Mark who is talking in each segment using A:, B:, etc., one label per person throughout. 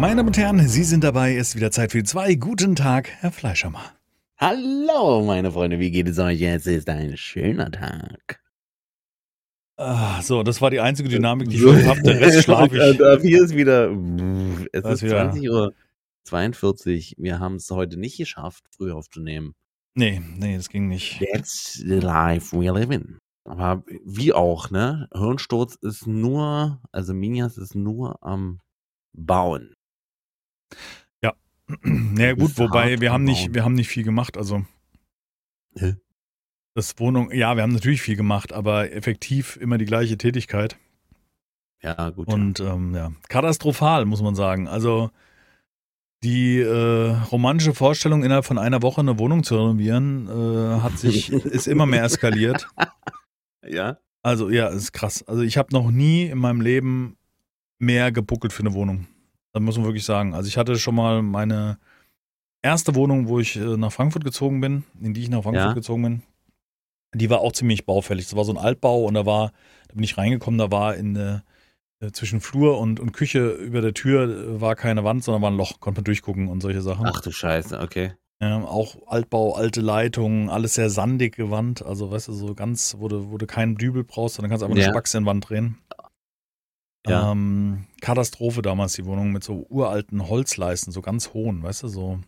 A: Meine Damen und Herren, Sie sind dabei. Es ist wieder Zeit für die zwei. Guten Tag, Herr Fleischhammer.
B: Hallo, meine Freunde, wie geht es euch? Jetzt ist ein schöner Tag.
A: Ah, so, das war die einzige Dynamik, die ich habe. Der Rest schlafe ich.
B: Hier ist wieder. Es
A: Da
B: ist
A: wieder-
B: 20 Uhr 42. Wir haben es heute nicht geschafft, früh aufzunehmen.
A: Nee, nee, das ging nicht.
B: That's the life we live in. Aber wie auch, ne? Hirnsturz ist nur, also Minjas ist nur am Bauen.
A: Naja, gut, wobei wir haben nicht, wir haben nicht viel gemacht. Also,
B: Hä?
A: das Wohnung, ja, wir haben natürlich viel gemacht, aber effektiv immer die gleiche Tätigkeit.
B: Ja, gut.
A: Und ähm, ja, katastrophal, muss man sagen. Also die äh, romantische Vorstellung, innerhalb von einer Woche eine Wohnung zu renovieren, äh, hat sich, ist immer mehr eskaliert.
B: ja.
A: Also ja, ist krass. Also ich habe noch nie in meinem Leben mehr gebuckelt für eine Wohnung. Das muss man wirklich sagen. Also ich hatte schon mal meine erste Wohnung, wo ich äh, nach Frankfurt gezogen bin, in die ich nach Frankfurt
B: Ja.
A: gezogen bin. Die war auch ziemlich baufällig. Das war so ein Altbau und da war, da bin ich reingekommen, da war in äh, äh, zwischen Flur und, und Küche über der Tür äh, war keine Wand, sondern war ein Loch, konnte man durchgucken und solche Sachen.
B: Ach du Scheiße, okay.
A: Ja, auch Altbau, alte Leitungen, alles sehr sandig gewandt. Also, weißt du, so ganz, wo du, wo du keinen Dübel brauchst, sondern kannst einfach eine
B: Ja.
A: Spax in die Wand drehen.
B: Ja.
A: Ähm, Katastrophe damals, die Wohnung mit so uralten Holzleisten, so ganz hohen, weißt du, so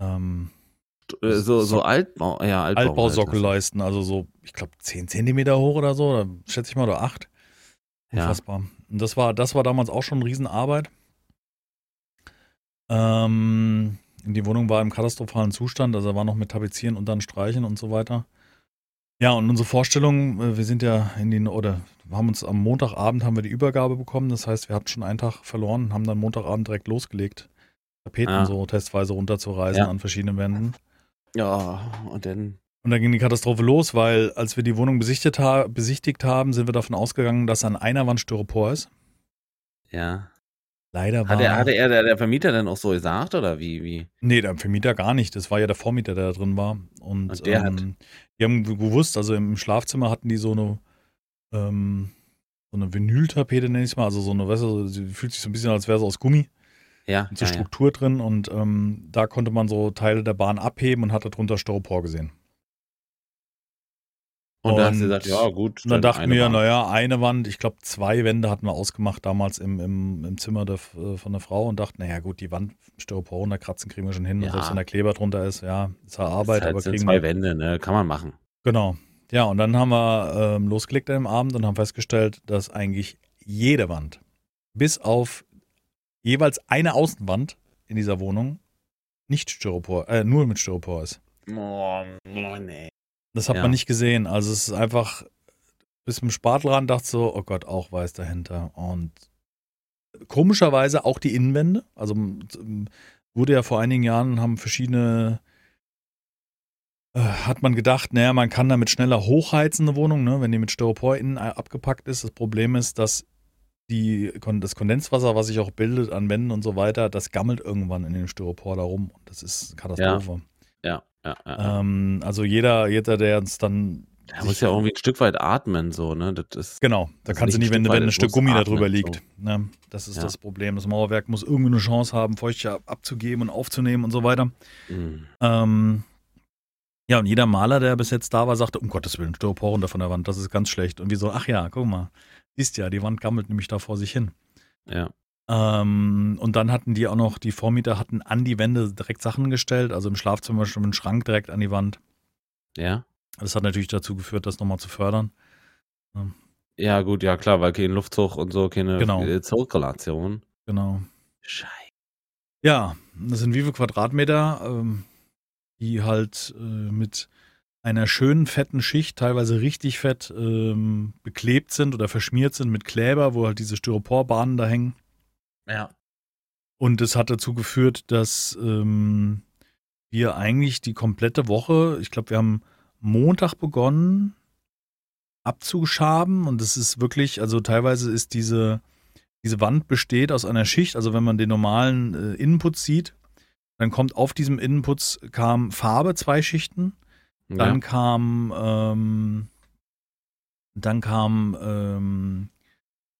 A: ähm,
B: Äh, So, so Altbau, ja, Altbau.
A: Altbausockelleisten, also so, ich glaube, 10 Zentimeter hoch oder so, oder schätze ich mal, oder 8.
B: Ja.
A: Unfassbar. Und das war, das war damals auch schon eine Riesenarbeit. Ähm, die Wohnung war im katastrophalen Zustand, also war noch mit Tapezieren und dann Streichen und so weiter. Ja, und unsere Vorstellung, äh, wir sind ja in den, oder haben uns am Montagabend haben wir die Übergabe bekommen, das heißt, wir hatten schon einen Tag verloren und haben dann Montagabend direkt losgelegt, Tapeten
B: Ah.
A: so testweise runterzureißen
B: Ja.
A: an verschiedenen Wänden.
B: Ja, und dann.
A: Und dann ging die Katastrophe los, weil als wir die Wohnung besichtigt, ha besichtigt haben, sind wir davon ausgegangen, dass an einer Wand Styropor ist.
B: Ja.
A: Leider war.
B: Hat er, hatte er der, der Vermieter dann auch so gesagt oder wie? wie?
A: nee, der Vermieter gar nicht. Das war ja der Vormieter, der da drin war. Und,
B: Und der hat-
A: ähm, die haben gewusst, also im Schlafzimmer hatten die so eine, ähm, so eine Vinyltapete, nenne ich es mal. Also so eine, weißt du, sie fühlt sich so ein bisschen, als wäre sie aus Gummi.
B: Ja,
A: Mit so
B: ja, ja.
A: Struktur drin. Und ähm, da konnte man so Teile der Bahn abheben und hat darunter Styropor gesehen.
B: Und da hast du
A: Und-
B: gesagt, ja gut.
A: Und dann dachten wir,
B: Bahn.
A: naja, eine Wand, ich glaube zwei Wände hatten wir ausgemacht damals im, im, im Zimmer der, äh, von der Frau und dachten, naja gut, die Wand Styropor runterkratzen kriegen wir schon hin.
B: Ja.
A: Und selbst wenn der Kleber drunter ist, ja, ist ja
B: Das
A: Arbeit,
B: halt
A: aber
B: sind
A: kriegen
B: zwei. Wände, ne? Kann man machen.
A: Genau. Ja, und dann haben wir ähm, losgelegt am Abend und haben festgestellt, dass eigentlich jede Wand, bis auf jeweils eine Außenwand in dieser Wohnung, nicht Styropor, äh, nur mit Styropor ist.
B: Oh, nee.
A: Das hat
B: Ja.
A: man nicht gesehen. Also es ist einfach bis zum Spatel ran, dachte so, oh Gott, auch weiß dahinter. Und komischerweise auch die Innenwände. Also wurde ja vor einigen Jahren, haben verschiedene, äh, hat man gedacht, naja, man kann damit schneller hochheizen, eine Wohnung, ne, wenn die mit Styropor innen äh, abgepackt ist. Das Problem ist, dass die, das Kondenswasser, was sich auch bildet an Wänden und so weiter, das gammelt irgendwann in dem Styropor da rum. Und das ist Katastrophe.
B: Ja, ja, ja. ja.
A: Ähm, also jeder, jeder, der uns dann
B: Er muss ja irgendwie ein Stück weit atmen, so, ne? Das ist.
A: Genau, da kannst du
B: nicht
A: wenn,
B: ein Stück
A: wenn ein Stück Gummi da
B: atmen,
A: drüber
B: so.
A: liegt. Ne? Das ist
B: Ja.
A: das Problem. Das Mauerwerk muss irgendwie eine Chance haben, Feuchte ab- abzugeben und aufzunehmen und so weiter.
B: Mm.
A: Ähm, ja, und jeder Maler, der bis jetzt da war, sagte, um Gottes Willen, Styropor runter von der Wand, das ist ganz schlecht. Und wir so, ach ja, guck mal, siehst ja, die Wand gammelt nämlich da vor sich hin.
B: Ja.
A: Ähm, und dann hatten die auch noch, die Vormieter hatten an die Wände direkt Sachen gestellt, also im Schlafzimmer schon einen Schrank direkt an die Wand.
B: Ja.
A: Das hat natürlich dazu geführt, das nochmal zu fördern.
B: Ja, gut, ja klar, weil kein Luftzug und so, keine
A: Genau.
B: äh, Zirkulation.
A: Genau.
B: Scheiße.
A: Ja, das sind wie viele Quadratmeter, ähm, die halt äh, mit einer schönen fetten Schicht, teilweise richtig fett, ähm, beklebt sind oder verschmiert sind mit Kleber, wo halt diese Styroporbahnen da hängen.
B: Ja.
A: Und es hat dazu geführt, dass ähm, wir eigentlich die komplette Woche, ich glaube, wir haben Montag begonnen abzuschaben und es ist wirklich, also teilweise ist diese, diese Wand besteht aus einer Schicht, also wenn man den normalen äh, Innenputz sieht, dann kommt auf diesem Innenputz kam Farbe, zwei Schichten, dann
B: ja.
A: kam, ähm, dann kam ähm,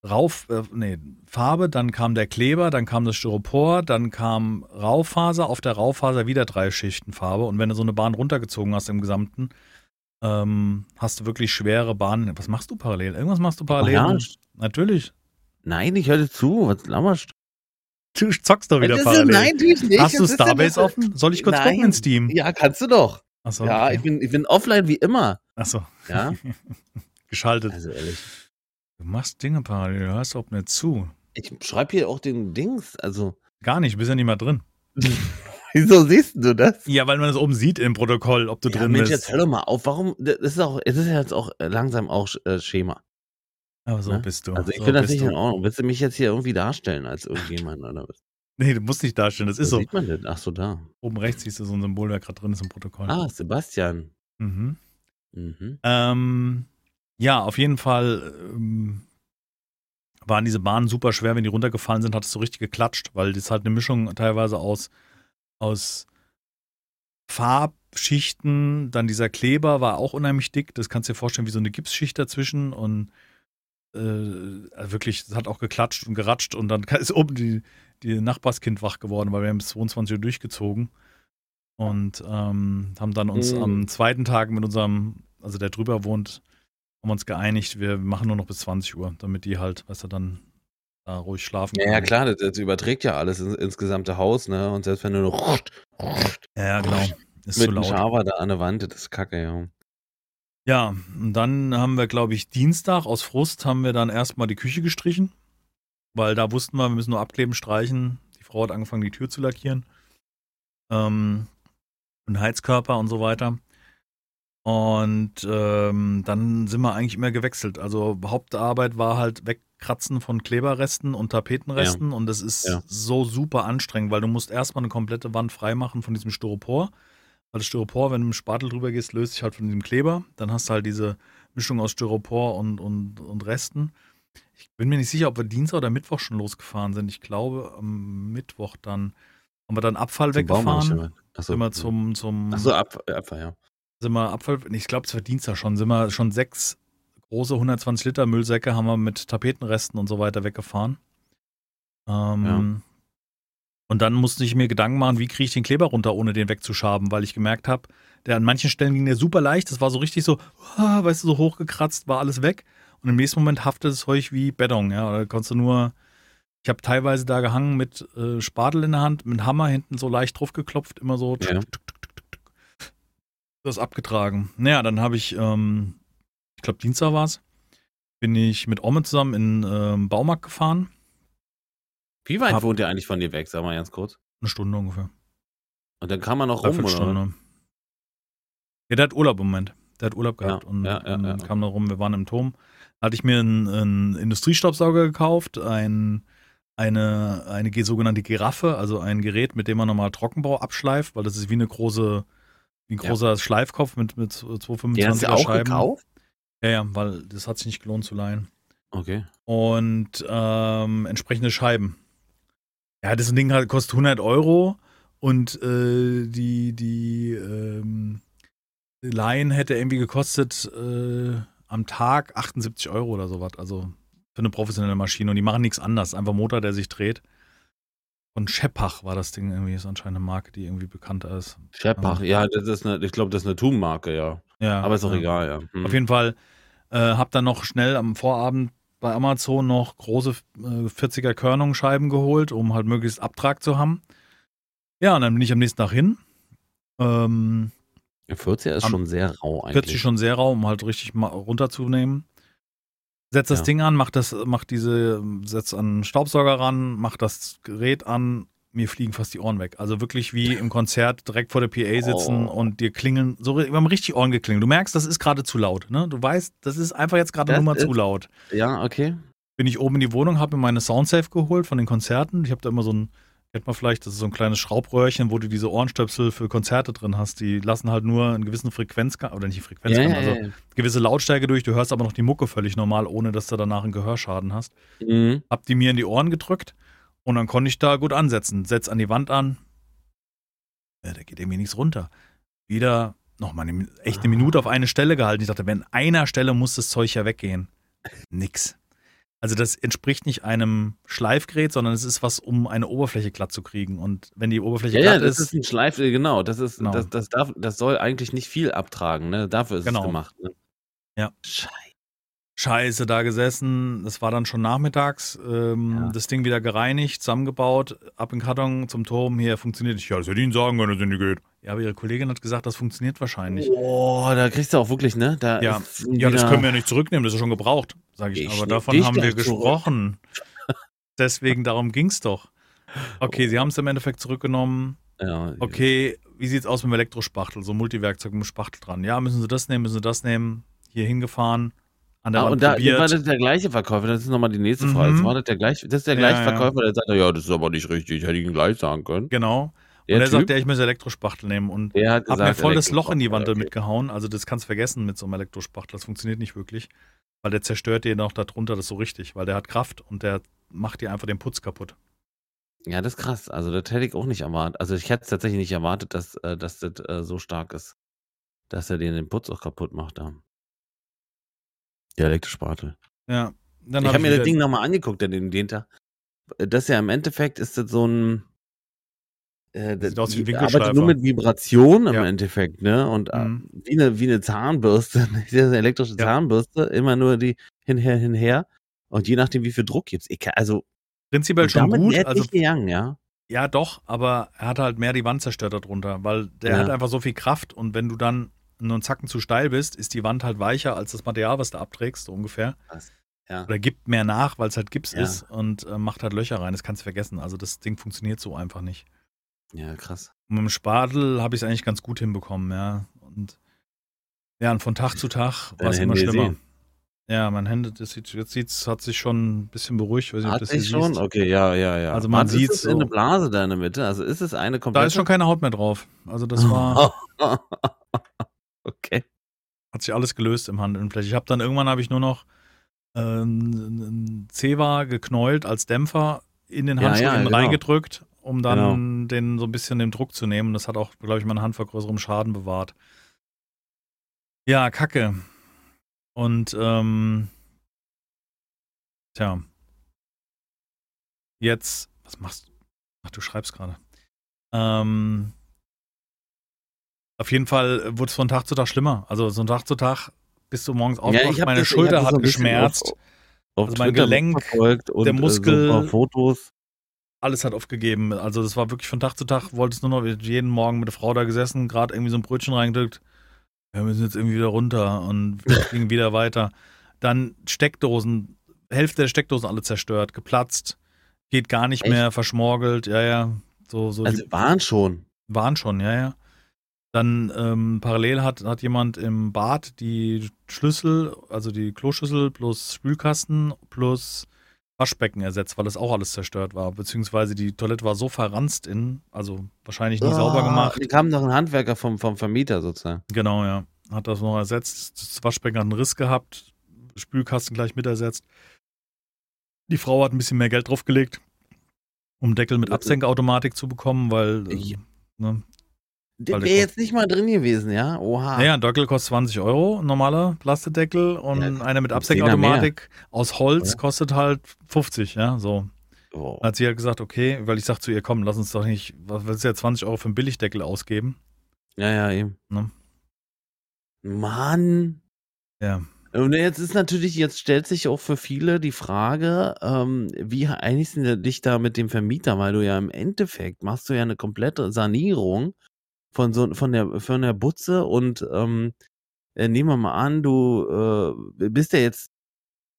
A: Rauf, äh, nee, Farbe, dann kam der Kleber, dann kam das Styropor, dann kam Raufaser, auf der Raufaser wieder drei Schichten Farbe. Und wenn du so eine Bahn runtergezogen hast im Gesamten, ähm, hast du wirklich schwere Bahnen. Was machst du parallel? Irgendwas machst du parallel?
B: Ja.
A: Natürlich.
B: Nein, ich höre zu. Was lammerst
A: Du zockst doch wieder
B: ist-
A: parallel.
B: Nein, tu ich nicht.
A: Hast du Starbase offen? Soll ich kurz
B: Nein.
A: gucken in Steam?
B: Ja, kannst du doch.
A: Achso,
B: ja,
A: okay.
B: ich, bin, ich bin offline wie immer.
A: Achso,
B: Ja,
A: geschaltet.
B: also ehrlich.
A: Du machst Dinge parallel, du hörst überhaupt nicht zu.
B: Ich schreibe hier auch den Dings. Also,
A: Gar nicht, du bist ja nicht mal drin.
B: wieso siehst du das?
A: Ja, weil man das oben sieht im Protokoll, ob du
B: ja,
A: drin
B: Mensch,
A: bist.
B: jetzt hör doch mal auf. Warum? Das ist auch, es ist ja jetzt auch äh, langsam auch äh, Schema.
A: Aber so
B: ne?
A: bist du.
B: Also ich
A: so
B: finde das nicht
A: du.
B: in Ordnung. Willst du mich jetzt hier irgendwie darstellen als irgendjemand oder was?
A: Nee, du musst nicht darstellen, das ist
B: Wo
A: so.
B: sieht man das? Ach so, da.
A: Oben rechts siehst du so ein Symbol, der gerade drin ist im Protokoll.
B: Ah, Sebastian.
A: Mhm.
B: Mhm.
A: Ähm, ja, auf jeden Fall ähm, waren diese Bahnen super schwer. Wenn die runtergefallen sind, hat es so richtig geklatscht, weil das halt eine Mischung teilweise aus, aus Farbschichten, dann dieser Kleber war auch unheimlich dick. Das kannst du dir vorstellen, wie so eine Gipsschicht dazwischen und äh, wirklich, es hat auch geklatscht und geratscht und dann ist oben die, die Nachbarskind wach geworden, weil wir haben bis 22 Uhr durchgezogen und ähm, haben dann uns
B: Mhm.
A: am zweiten Tag mit unserem, also der drüber wohnt, haben uns geeinigt, wir machen nur noch bis 20 Uhr, damit die halt, weißt du, dann da ruhig schlafen
B: Ja, ja,
A: können.
B: klar, das, das überträgt ja alles ins, ins gesamte Haus, ne? Und selbst wenn du noch
A: Ja, ja, genau. Ist
B: mit
A: zu
B: einem. Schaber da an der Wand, das ist kacke, ja.
A: Ja, und dann haben wir, glaube ich, Dienstag aus Frust haben wir dann erstmal die Küche gestrichen, weil da wussten wir, wir müssen nur abkleben, streichen. Die Frau hat angefangen, die Tür zu lackieren. Ähm, und Heizkörper und so weiter. Und ähm, dann sind wir eigentlich immer gewechselt. Also Hauptarbeit war halt wegkratzen von Kleberresten und Tapetenresten und das ist
B: Ja.
A: so super anstrengend, weil du musst erstmal eine komplette Wand freimachen von diesem Styropor. Weil das Styropor, wenn du mit dem Spatel drüber gehst, löst sich halt von diesem Kleber. Dann hast du halt diese Mischung aus Styropor und, und, und Resten. Ich bin mir nicht sicher, ob wir Dienstag oder Mittwoch schon losgefahren sind. Ich glaube, am Mittwoch dann haben wir dann Abfall
B: Zum
A: weggefahren.
B: ja. Ach so,
A: Sind wir
B: ja.
A: zum, zum
B: Ach so, Ab, Abfall, ja.
A: Sind wir Abfall, ich glaube, es war Dienstag schon, sind wir schon sechs große 120 Liter Müllsäcke haben wir mit Tapetenresten und so weiter weggefahren. Ähm, Und dann musste ich mir Gedanken machen, wie kriege ich den Kleber runter, ohne den wegzuschaben, weil ich gemerkt habe, der an manchen Stellen ging der super leicht, das war so richtig so, ah, weißt du, so hochgekratzt, war alles weg. Und im nächsten Moment haftet es euch wie Beton, ja, da konntest du nur, ich habe teilweise da gehangen mit äh, Spatel in der Hand, mit Hammer hinten so leicht drauf geklopft, immer so
B: Ja.
A: Das abgetragen. Naja, dann habe ich, ähm, ich glaube Dienstag war es, bin ich mit Omme zusammen in ähm, Baumarkt gefahren.
B: Wie weit
A: Hab-
B: wohnt ihr eigentlich von dir weg, sag mal ganz kurz?
A: Eine Stunde ungefähr.
B: Und dann kam man noch rum, oder?
A: Ja, der hat Urlaub im Moment. Der hat Urlaub gehabt
B: Ja,
A: und,
B: ja, ja,
A: und kam da rum. Wir waren im Turm. Da hatte ich mir einen, einen Industriestaubsauger gekauft, ein, eine, eine ge- sogenannte Giraffe, also ein Gerät, mit dem man nochmal Trockenbau abschleift, weil das ist wie eine große, ein
B: Ja.
A: großer Schleifkopf mit, mit 225
B: Den hast du auch
A: Scheiben.
B: gekauft?
A: Ja, ja, weil das hat sich nicht gelohnt zu leihen.
B: Okay.
A: und ähm, entsprechende Scheiben. Ja, das Ding halt, kostet 100 Euro und äh, die, die ähm, Laien hätte irgendwie gekostet äh, am Tag 78 Euro oder sowas. Also für eine professionelle Maschine. Und die machen nichts anderes. Einfach Motor, der sich dreht. Von Scheppach war das Ding irgendwie. Ist anscheinend eine Marke, die irgendwie bekannter ist.
B: Scheppach, ja, das ist eine, ich glaube, das ist eine TUM-Marke, ja.
A: Ja,
B: Aber ist auch
A: ja.
B: egal, ja. Hm.
A: Auf jeden Fall äh, hab dann noch schnell am Vorabend bei Amazon noch große äh, 40er Körnungsscheiben geholt, um halt möglichst Abtrag zu haben. Ja, und dann bin ich am nächsten Tag hin. Ähm,
B: 40er ist schon sehr rau eigentlich.
A: 40 schon sehr rau, um halt richtig mal runterzunehmen. Setz das
B: Ja.
A: Ding an, mach das, mach diese, setz an den Staubsauger ran, mach das Gerät an, mir fliegen fast die Ohren weg. Also wirklich wie im Konzert direkt vor der PA sitzen
B: Oh.
A: und dir klingeln, so wir haben richtig Ohren geklingelt. Du merkst, das ist gerade zu laut, ne? Du weißt, das ist einfach jetzt gerade nur mal zu laut.
B: Ja, okay.
A: Bin ich oben in die Wohnung, habe mir meine Soundsafe geholt von den Konzerten. Ich habe da immer so ein, kennt man vielleicht, das ist so ein kleines Schraubröhrchen, wo du diese Ohrenstöpsel für Konzerte drin hast. Die lassen halt nur einen gewissen Frequenz, oder nicht Frequenz,
B: ja,
A: also gewisse Lautstärke durch, du hörst aber noch die Mucke völlig normal, ohne dass du danach einen Gehörschaden hast.
B: Mhm.
A: Hab die mir in die Ohren gedrückt und dann konnte ich da gut ansetzen. Setz an die Wand an. Ja, da geht irgendwie nichts runter. Wieder nochmal eine, echt eine Minute auf eine Stelle gehalten. Ich dachte, wenn einer Stelle muss das Zeug ja weggehen. Nix. Also das entspricht nicht einem Schleifgerät, sondern es ist was, um eine Oberfläche glatt zu kriegen. Und wenn die Oberfläche
B: Ja, ja,
A: glatt
B: das
A: ist,
B: ist ein Schleif, äh, genau, das ist,
A: Genau.
B: das, das darf, das soll eigentlich nicht viel abtragen, ne? Dafür ist
A: Genau.
B: es gemacht. Ne?
A: Ja.
B: Scheiße.
A: Scheiße da gesessen. Das war dann schon nachmittags. Ähm,
B: Ja.
A: Das Ding wieder gereinigt, zusammengebaut, ab in den Karton zum Turm. Hier funktioniert nicht. Ja, das hätte ich Ihnen sagen können, dass es nicht geht. Ja, aber Ihre Kollegin hat gesagt, das funktioniert wahrscheinlich.
B: Boah, da kriegst du auch wirklich, ne? Da
A: Ja.
B: ist
A: Ja, das können wir ja nicht zurücknehmen, das ist schon gebraucht, sage ich.
B: Ich
A: Aber davon haben wir gesprochen. Deswegen, darum ging es doch. Okay, sie haben es im Endeffekt zurückgenommen.
B: Ja,
A: Okay, wie sieht's aus mit dem Elektrospachtel? So Multiwerkzeug mit dem Spachtel dran. Ja, müssen Sie das nehmen, müssen Sie das nehmen. Hier hingefahren, an der
B: Ah,
A: Wand
B: und da
A: probiert.
B: war das der gleiche Verkäufer, das ist nochmal die nächste Frage.
A: Mhm.
B: Das war das der gleiche, das ist der gleiche
A: ja.
B: Verkäufer, der sagt, ja, das ist aber nicht richtig, hätte ich ihn gleich sagen können.
A: genau.
B: Der
A: und er sagt, ja, ich muss Elektrospachtel nehmen. Und
B: hat gesagt,
A: mir voll das Loch in die Wand
B: okay.
A: mitgehauen. Also das kannst du vergessen mit so einem Elektrospachtel. Das funktioniert nicht wirklich. Weil der zerstört dir noch darunter das so richtig. Weil der hat Kraft und der macht dir einfach den Putz kaputt.
B: Ja, das ist krass. Also das hätte ich auch nicht erwartet. Also ich hätte es tatsächlich nicht erwartet, dass, äh, dass das äh, so stark ist, dass er den, den Putz auch kaputt macht. Da. Der Elektrospatel.
A: Ja. Dann
B: ich
A: hab
B: habe mir das Ding nochmal angeguckt, den, den Tag. Das ist ja im Endeffekt ist das so ein. Äh, das
A: Sieht aus
B: arbeitet nur mit Vibration im
A: Ja.
B: Endeffekt, ne? Und äh,
A: Mhm.
B: wie, eine, wie eine Zahnbürste, das eine elektrische
A: Ja.
B: Zahnbürste, immer nur die hinher, hinher. Und je nachdem, wie viel Druck gibt's. Ich also,
A: Prinzipiell schon gut.
B: wäre
A: Also
B: nicht gegangen, ja.
A: Ja, doch, aber er hat halt mehr die Wand zerstört darunter, weil der
B: Ja.
A: hat einfach so viel Kraft und wenn du dann nur einen Zacken zu steil bist, ist die Wand halt weicher als das Material, was du abträgst, so ungefähr.
B: Ja.
A: Oder gibt mehr nach, weil es halt Gips
B: Ja.
A: ist und äh, macht halt Löcher rein. Das kannst du vergessen. Also das Ding funktioniert so einfach nicht.
B: Ja, krass.
A: Und mit dem Spatel habe ich es eigentlich ganz gut hinbekommen, ja. Und ja, und von Tag zu Tag war es immer schlimmer.
B: sehen.
A: Ja, mein Hände, das sieht, jetzt sieht's, hat sich schon ein bisschen beruhigt. Ich weiß nicht, ob
B: Hat
A: das
B: sich schon?
A: siehst.
B: Okay, ja, ja, ja.
A: Also man
B: Was, das in
A: so.
B: eine Blase da in der Mitte? Also ist es eine komplette?
A: Da ist schon keine Haut mehr drauf. Also das war.
B: okay.
A: hat sich alles gelöst im Handinnenfläche. Ich habe dann irgendwann habe ich nur noch ähm, ein Zewa geknäult als Dämpfer in den
B: Ja,
A: Handschuh
B: ja,
A: innen
B: genau.
A: reingedrückt, um dann den so ein bisschen den Druck zu nehmen. Das hat auch, glaube ich, meine Hand vor größerem Schaden bewahrt. Ja, Kacke. Und ähm, tja. Jetzt, was machst du? Ach, du schreibst gerade. Ähm, auf jeden Fall wurde es von Tag zu Tag schlimmer. Also so von Tag zu Tag bist du morgens aufgewacht,
B: ich hab
A: meine
B: das-
A: Schulter hat
B: so
A: geschmerzt,
B: Auf, auf
A: Also mein
B: Twitter
A: Gelenk,
B: verfolgt und
A: der
B: äh,
A: Muskel-
B: so ein paar Fotos.
A: alles hat aufgegeben. Also das war wirklich von Tag zu Tag, wolltest nur noch jeden Morgen mit der Frau da gesessen, gerade irgendwie so ein Brötchen reingedrückt. Ja, wir müssen jetzt irgendwie wieder runter und fliegen wieder weiter. Dann Steckdosen, Hälfte der Steckdosen alle zerstört, geplatzt, geht gar nicht
B: Echt?
A: mehr, verschmorgelt, ja, ja. So, so
B: Also waren schon.
A: waren schon, ja, ja. Dann ähm, parallel hat, hat jemand im Bad die Schlüssel, also die Kloschüssel plus Spülkasten plus Waschbecken ersetzt, weil das auch alles zerstört war. Beziehungsweise die Toilette war so verranzt in, also wahrscheinlich nie sauber
B: Ah,
A: gemacht.
B: Da kam noch ein Handwerker vom, vom Vermieter sozusagen.
A: Genau, ja. Hat das noch ersetzt. Das Waschbecken hat einen Riss gehabt, Spülkasten gleich mit ersetzt. Die Frau hat ein bisschen mehr Geld draufgelegt, um Deckel mit Absenkautomatik zu bekommen, weil äh, ne,
B: Der wäre jetzt nicht mal drin gewesen, ja? Oha.
A: Naja, ein Deckel kostet 20 Euro, ein normaler Plastedeckel und
B: Ja,
A: einer mit Absenkautomatik aus Holz
B: Oder?
A: kostet halt 50, ja, so.
B: Oh.
A: Hat sie halt gesagt, okay, weil ich sag zu ihr, komm, lass uns doch nicht, was willst du ja 20 Euro für einen Billigdeckel ausgeben?
B: Ja, ja, eben.
A: Ne?
B: Mann.
A: Ja.
B: Und jetzt ist natürlich, jetzt stellt sich auch für viele die Frage, ähm, wie einigst du dich da mit dem Vermieter, weil du ja im Endeffekt machst du ja eine komplette Sanierung von so von der von der Butze und ähm, äh, nehmen wir mal an, du äh, bist ja jetzt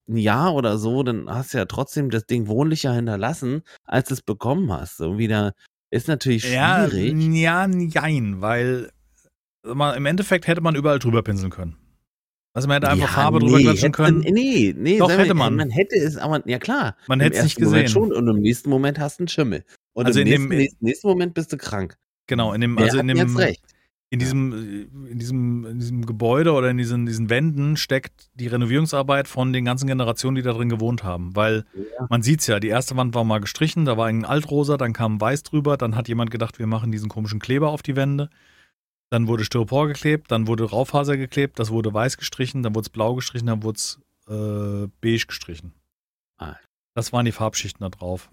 B: ein Jahr oder so, dann hast du ja trotzdem das Ding wohnlicher hinterlassen, als du es bekommen hast. So wieder ist natürlich schwierig.
A: ja, jein, weil mal, im Endeffekt hätte man überall drüber pinseln können. Also man hätte einfach
B: Ja,
A: Farbe drüber
B: nee,
A: klatschen
B: hätte man-
A: können.
B: Nee, nee,
A: Doch, hätte man.
B: Man hätte es, aber ja klar.
A: Man hätte es nicht
B: ersten Moment
A: gesehen.
B: schon und im nächsten Moment hast du einen Schimmel. Und
A: Also
B: im
A: in
B: nächsten,
A: dem-
B: nächsten, nächsten Moment bist du krank.
A: Genau, in dem, also in dem,
B: jetzt recht?
A: in diesem, in diesem, in diesem Gebäude oder in diesen, diesen Wänden steckt die Renovierungsarbeit von den ganzen Generationen, die da drin gewohnt haben. Weil
B: Ja.
A: man sieht's ja, die erste Wand war mal gestrichen, da war ein Altrosa, dann kam Weiß drüber, dann hat jemand gedacht, wir machen diesen komischen Kleber auf die Wände. Dann wurde Styropor geklebt, dann wurde Raufaser geklebt, das wurde weiß gestrichen, dann wurde es blau gestrichen, dann wurde es äh, beige gestrichen.
B: Alter.
A: Das waren die Farbschichten da drauf.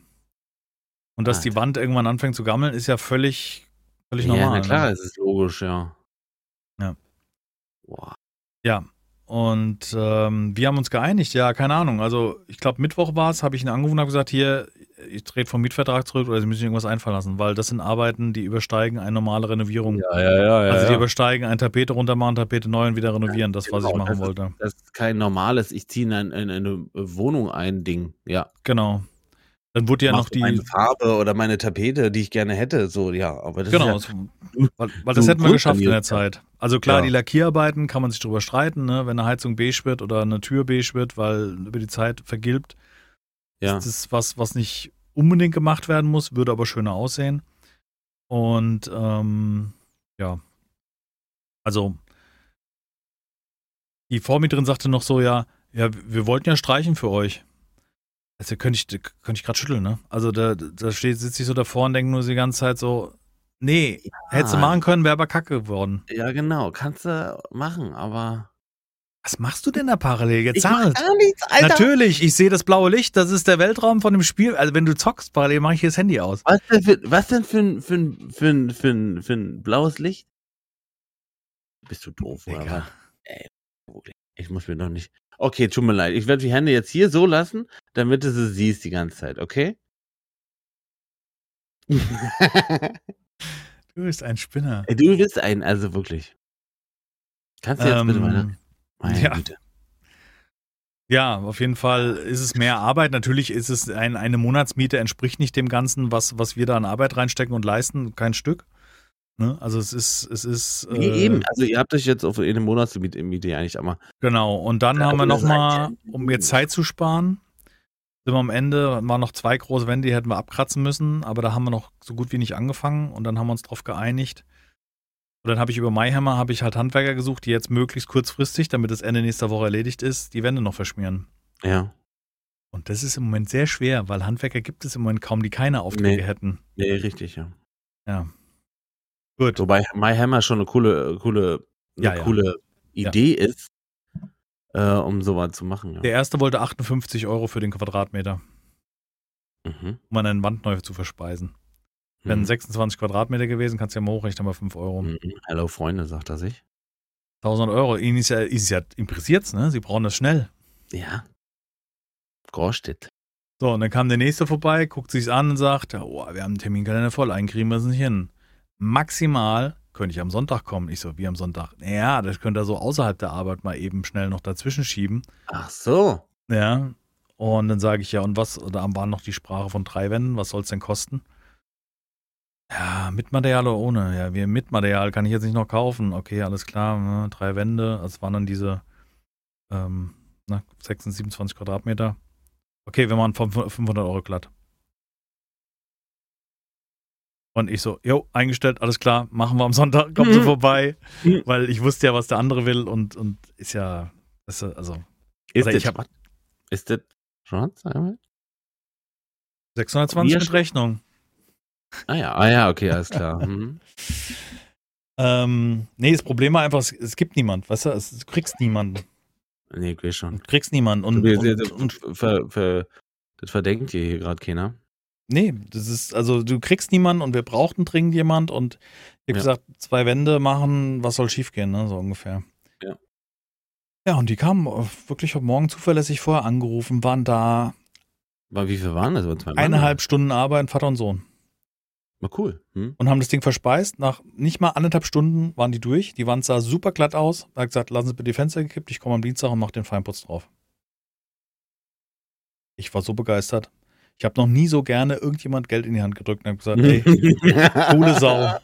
A: Und dass die. Wand irgendwann anfängt zu gammeln, ist ja völlig, völlig
B: Ja,
A: normal.
B: na klar,
A: Ne?
B: es ist logisch, ja.
A: Ja.
B: Boah.
A: Ja. Und ähm, wir haben uns geeinigt, ja, keine Ahnung. Also ich glaube, Mittwoch war es, habe ich ihn angerufen und habe gesagt, hier, ich trete vom Mietvertrag zurück oder Sie müssen sich irgendwas einfallen lassen, weil das sind Arbeiten, die übersteigen eine normale Renovierung.
B: Ja, ja, ja, ja.
A: also die
B: ja.
A: übersteigen eine Tapete runter machen, Tapete neu und wieder renovieren. Das, was ich
B: Genau,
A: machen
B: das
A: wollte.
B: Das ist kein normales, ich ziehe in, ein, in eine Wohnung ein Ding. Ja.
A: Genau. Dann wurde ja noch die.
B: meine Farbe oder meine Tapete, die ich gerne hätte. So, ja, aber das
A: Genau,
B: ist
A: es- weil, weil das
B: so
A: hätten wir geschafft in der Zeit. Also klar,
B: Ja.
A: die Lackierarbeiten kann man sich drüber streiten, ne? wenn eine Heizung beige wird oder eine Tür beige wird, weil über die Zeit vergilbt.
B: ja.
A: Das ist was, was nicht unbedingt gemacht werden muss, würde aber schöner aussehen. Und ähm, ja, also die Vormieterin sagte noch so, ja, ja, wir wollten ja streichen für euch. Also könnte ich, könnte ich gerade schütteln, ne? Also da, da steht, sitze ich so davor und denke nur die ganze Zeit so, nee, hättest du machen können, wäre aber kacke geworden.
B: ja, genau, kannst du machen, aber.
A: Was machst du denn da parallel? Jetzt
B: Ich mach gar nichts, Alter.
A: Natürlich, ich sehe das blaue Licht, das ist der Weltraum von dem Spiel. Also wenn du zockst parallel, mache ich hier das Handy aus.
B: Was denn für, was denn für, ein- für, ein- für, ein- für, ein- für ein blaues Licht? Bist du doof, oder
A: Digga.
B: was? Ey, ich muss mir doch nicht. Okay, tut mir leid. Ich werde die Hände jetzt hier so lassen, damit du sie siehst die ganze Zeit, okay?
A: Du bist ein Spinner.
B: Du bist ein, also wirklich. Kannst du jetzt bitte meine.
A: Ähm,
B: Meine
A: ja.
B: Güte.
A: ja, auf jeden Fall ist es mehr Arbeit. Natürlich ist es ein, eine Monatsmiete, entspricht nicht dem Ganzen, was, was wir da an Arbeit reinstecken und leisten, kein Stück. Ne? Also es ist, es ist.
B: Nee,
A: äh,
B: eben. Also ihr habt euch jetzt auf eine Monatsmiete Miete eigentlich, aber
A: Genau. Und dann
B: Ja,
A: haben wir nochmal, um jetzt Zeit zu sparen, sind wir am Ende, waren noch zwei große Wände, die hätten wir abkratzen müssen, aber da haben wir noch so gut wie nicht angefangen und dann haben wir uns darauf geeinigt. Und dann habe ich über MyHammer habe ich halt Handwerker gesucht, die jetzt möglichst kurzfristig, damit das Ende nächster Woche erledigt ist, die Wände noch verschmieren.
B: ja.
A: Und das ist im Moment sehr schwer, weil Handwerker gibt es im Moment kaum, die keine Aufträge
B: Nee.
A: hätten.
B: Nee, richtig, ja.
A: Ja. Gut.
B: Wobei My Hammer schon eine coole, coole, eine
A: Ja, ja.
B: coole
A: Ja.
B: Idee ist, äh, um sowas zu machen. Ja.
A: Der erste wollte 58 Euro für den Quadratmeter,
B: Mhm.
A: um eine Wand neu zu verspeisen. Wären
B: Mhm.
A: 26 Quadratmeter gewesen, kannst du ja mal hochrechnen, mal 5 Euro.
B: Mhm. Hallo Freunde, sagt er sich.
A: 1000 Euro. Ihnen ist ja, ist ja interessiert's, ne? Sie brauchen das schnell.
B: Ja. Großstedt.
A: So, und dann kam der nächste vorbei, guckt sich's an und sagt, oh, wir haben einen Terminkalender voll, einen kriegen wir es nicht hin. Maximal könnte ich am Sonntag kommen. Ich so, wie am Sonntag? Ja, das könnte er so außerhalb der Arbeit mal eben schnell noch dazwischen schieben.
B: Ach so.
A: Ja. Und dann sage ich ja, und was, da waren noch die Sprache von drei Wänden, was soll's denn kosten? Ja, mit Material oder ohne? Ja, wir mit Material kann ich jetzt nicht noch kaufen. Okay, alles klar, ne, drei Wände. Das waren dann diese ähm, ne, 26, 27 Quadratmeter. Okay, wir machen von 500 Euro glatt. Und ich so, jo, eingestellt, alles klar, machen wir am Sonntag, kommen Sie
B: Mhm.
A: vorbei.
B: Mhm.
A: Weil ich wusste ja, was der andere will und, und ist ja, ist, ja- also
B: Ist das
A: ich hab-
B: schwarz? Ist das schwarz? einmal?
A: 620
B: Wir
A: mit Rechnung.
B: Ah ja, ah ja, okay, alles klar. Mhm.
A: Ähm, nee, das Problem war einfach, es, es gibt niemand, weißt du, es, du kriegst niemanden.
B: Nee, ich weiß schon.
A: Du kriegst niemanden. Und, und,
B: wir-
A: und,
B: ver, ver, das verdenkt ihr hier gerade keiner.
A: Nee, das ist, also du kriegst niemanden und wir brauchten dringend jemand und ich habe
B: Ja.
A: gesagt, zwei Wände machen, was soll schiefgehen, ne, so ungefähr.
B: Ja.
A: Ja, und die kamen wirklich heute Morgen zuverlässig vorher angerufen, waren da
B: Aber wie viel waren das? Aber zwei Mann,
A: eineinhalb Stunden Arbeit, Vater und Sohn.
B: War cool. Hm?
A: und haben das Ding verspeist. Nach nicht mal anderthalb Stunden waren die durch. Die Wand sah super glatt aus. Er hat gesagt, lassen Sie bitte die Fenster gekippt. Ich komme am Dienstag und mache den Feinputz drauf. Ich war so begeistert. Ich habe noch nie so gerne irgendjemand Geld in die Hand gedrückt und habe gesagt, ey, coole Sau.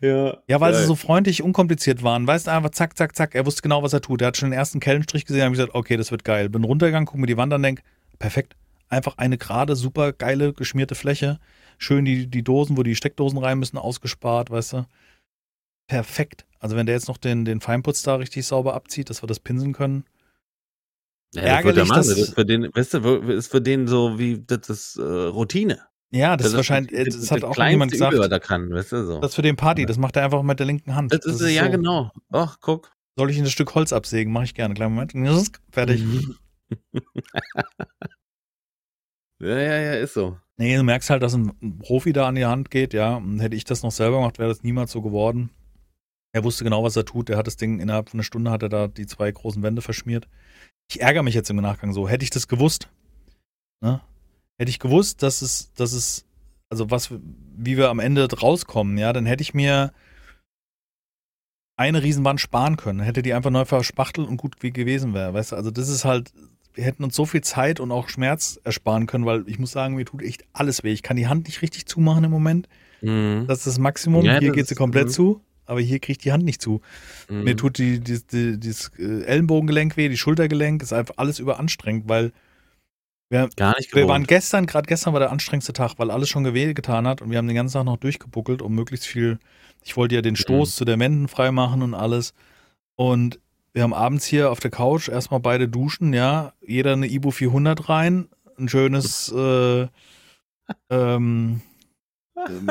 B: Ja,
A: Ja, weil
B: geil.
A: sie so freundlich, unkompliziert waren. Weißt du, einfach zack, zack, zack. Er wusste genau, was er tut. Er hat schon den ersten Kellenstrich gesehen und habe gesagt, okay, das wird geil. Bin runtergegangen, guck mir die Wand an, denk, perfekt. Einfach eine gerade, super geile, geschmierte Fläche. Schön die, die Dosen, wo die Steckdosen rein müssen, ausgespart, weißt du. Perfekt. Also wenn der jetzt noch den, den Feinputz da richtig sauber abzieht, dass wir das pinseln können.
B: Ja, das er
A: ärgerlich,
B: Das ist für den, weißt du, ist für den so wie, das ist äh, Routine.
A: Ja, das, ist wahrscheinlich,
B: das,
A: das, hat auch
B: was
A: gesagt.
B: er kann, weißt du, so.
A: Das für den Party, das macht er einfach mit der linken Hand.
B: Das ist, ja
A: so.
B: genau. Ach, guck.
A: Soll ich ein Stück Holz absägen? Mache ich gerne. Kleinen Moment. Fertig.
B: Ja, ja, ja, ist so.
A: Nee, du merkst halt, dass ein Profi da an die Hand geht, ja. Und hätte ich das noch selber gemacht, wäre das niemals so geworden. Er wusste genau, was er tut. Er hat das Ding innerhalb von einer Stunde hat er da die zwei großen Wände verschmiert. Ich ärgere mich jetzt im Nachgang so. Hätte ich das gewusst, ne? Hätte ich gewusst, dass es, dass es, also was, wie wir am Ende rauskommen, ja, dann hätte ich mir eine Riesenwand sparen können. Hätte die einfach neu verspachtelt und gut wie gewesen wäre. Weißt du, also das ist halt, wir hätten uns so viel Zeit und auch Schmerz ersparen können, weil ich muss sagen, mir tut echt alles weh. Ich kann die Hand nicht richtig zumachen im Moment.
B: Mhm.
A: Das ist das Maximum.
B: Ja,
A: hier
B: das
A: geht sie
B: ist-
A: komplett
B: mhm.
A: zu, aber hier kriegt die Hand nicht zu.
B: Mhm.
A: Mir tut die, die, die, dieses äh, Ellenbogengelenk weh, die Schultergelenk, ist einfach alles überanstrengend, weil wir,
B: Gar nicht
A: wir waren gestern, gerade gestern war der anstrengendste Tag, weil alles schon geweh getan hat und wir haben den ganzen Tag noch durchgebuckelt, um möglichst viel, ich wollte ja den Stoß zu den Wänden freimachen und alles. Und wir haben abends hier auf der Couch erstmal beide duschen, ja, jeder eine Ibu 400 rein, ein schönes äh, ähm, äh,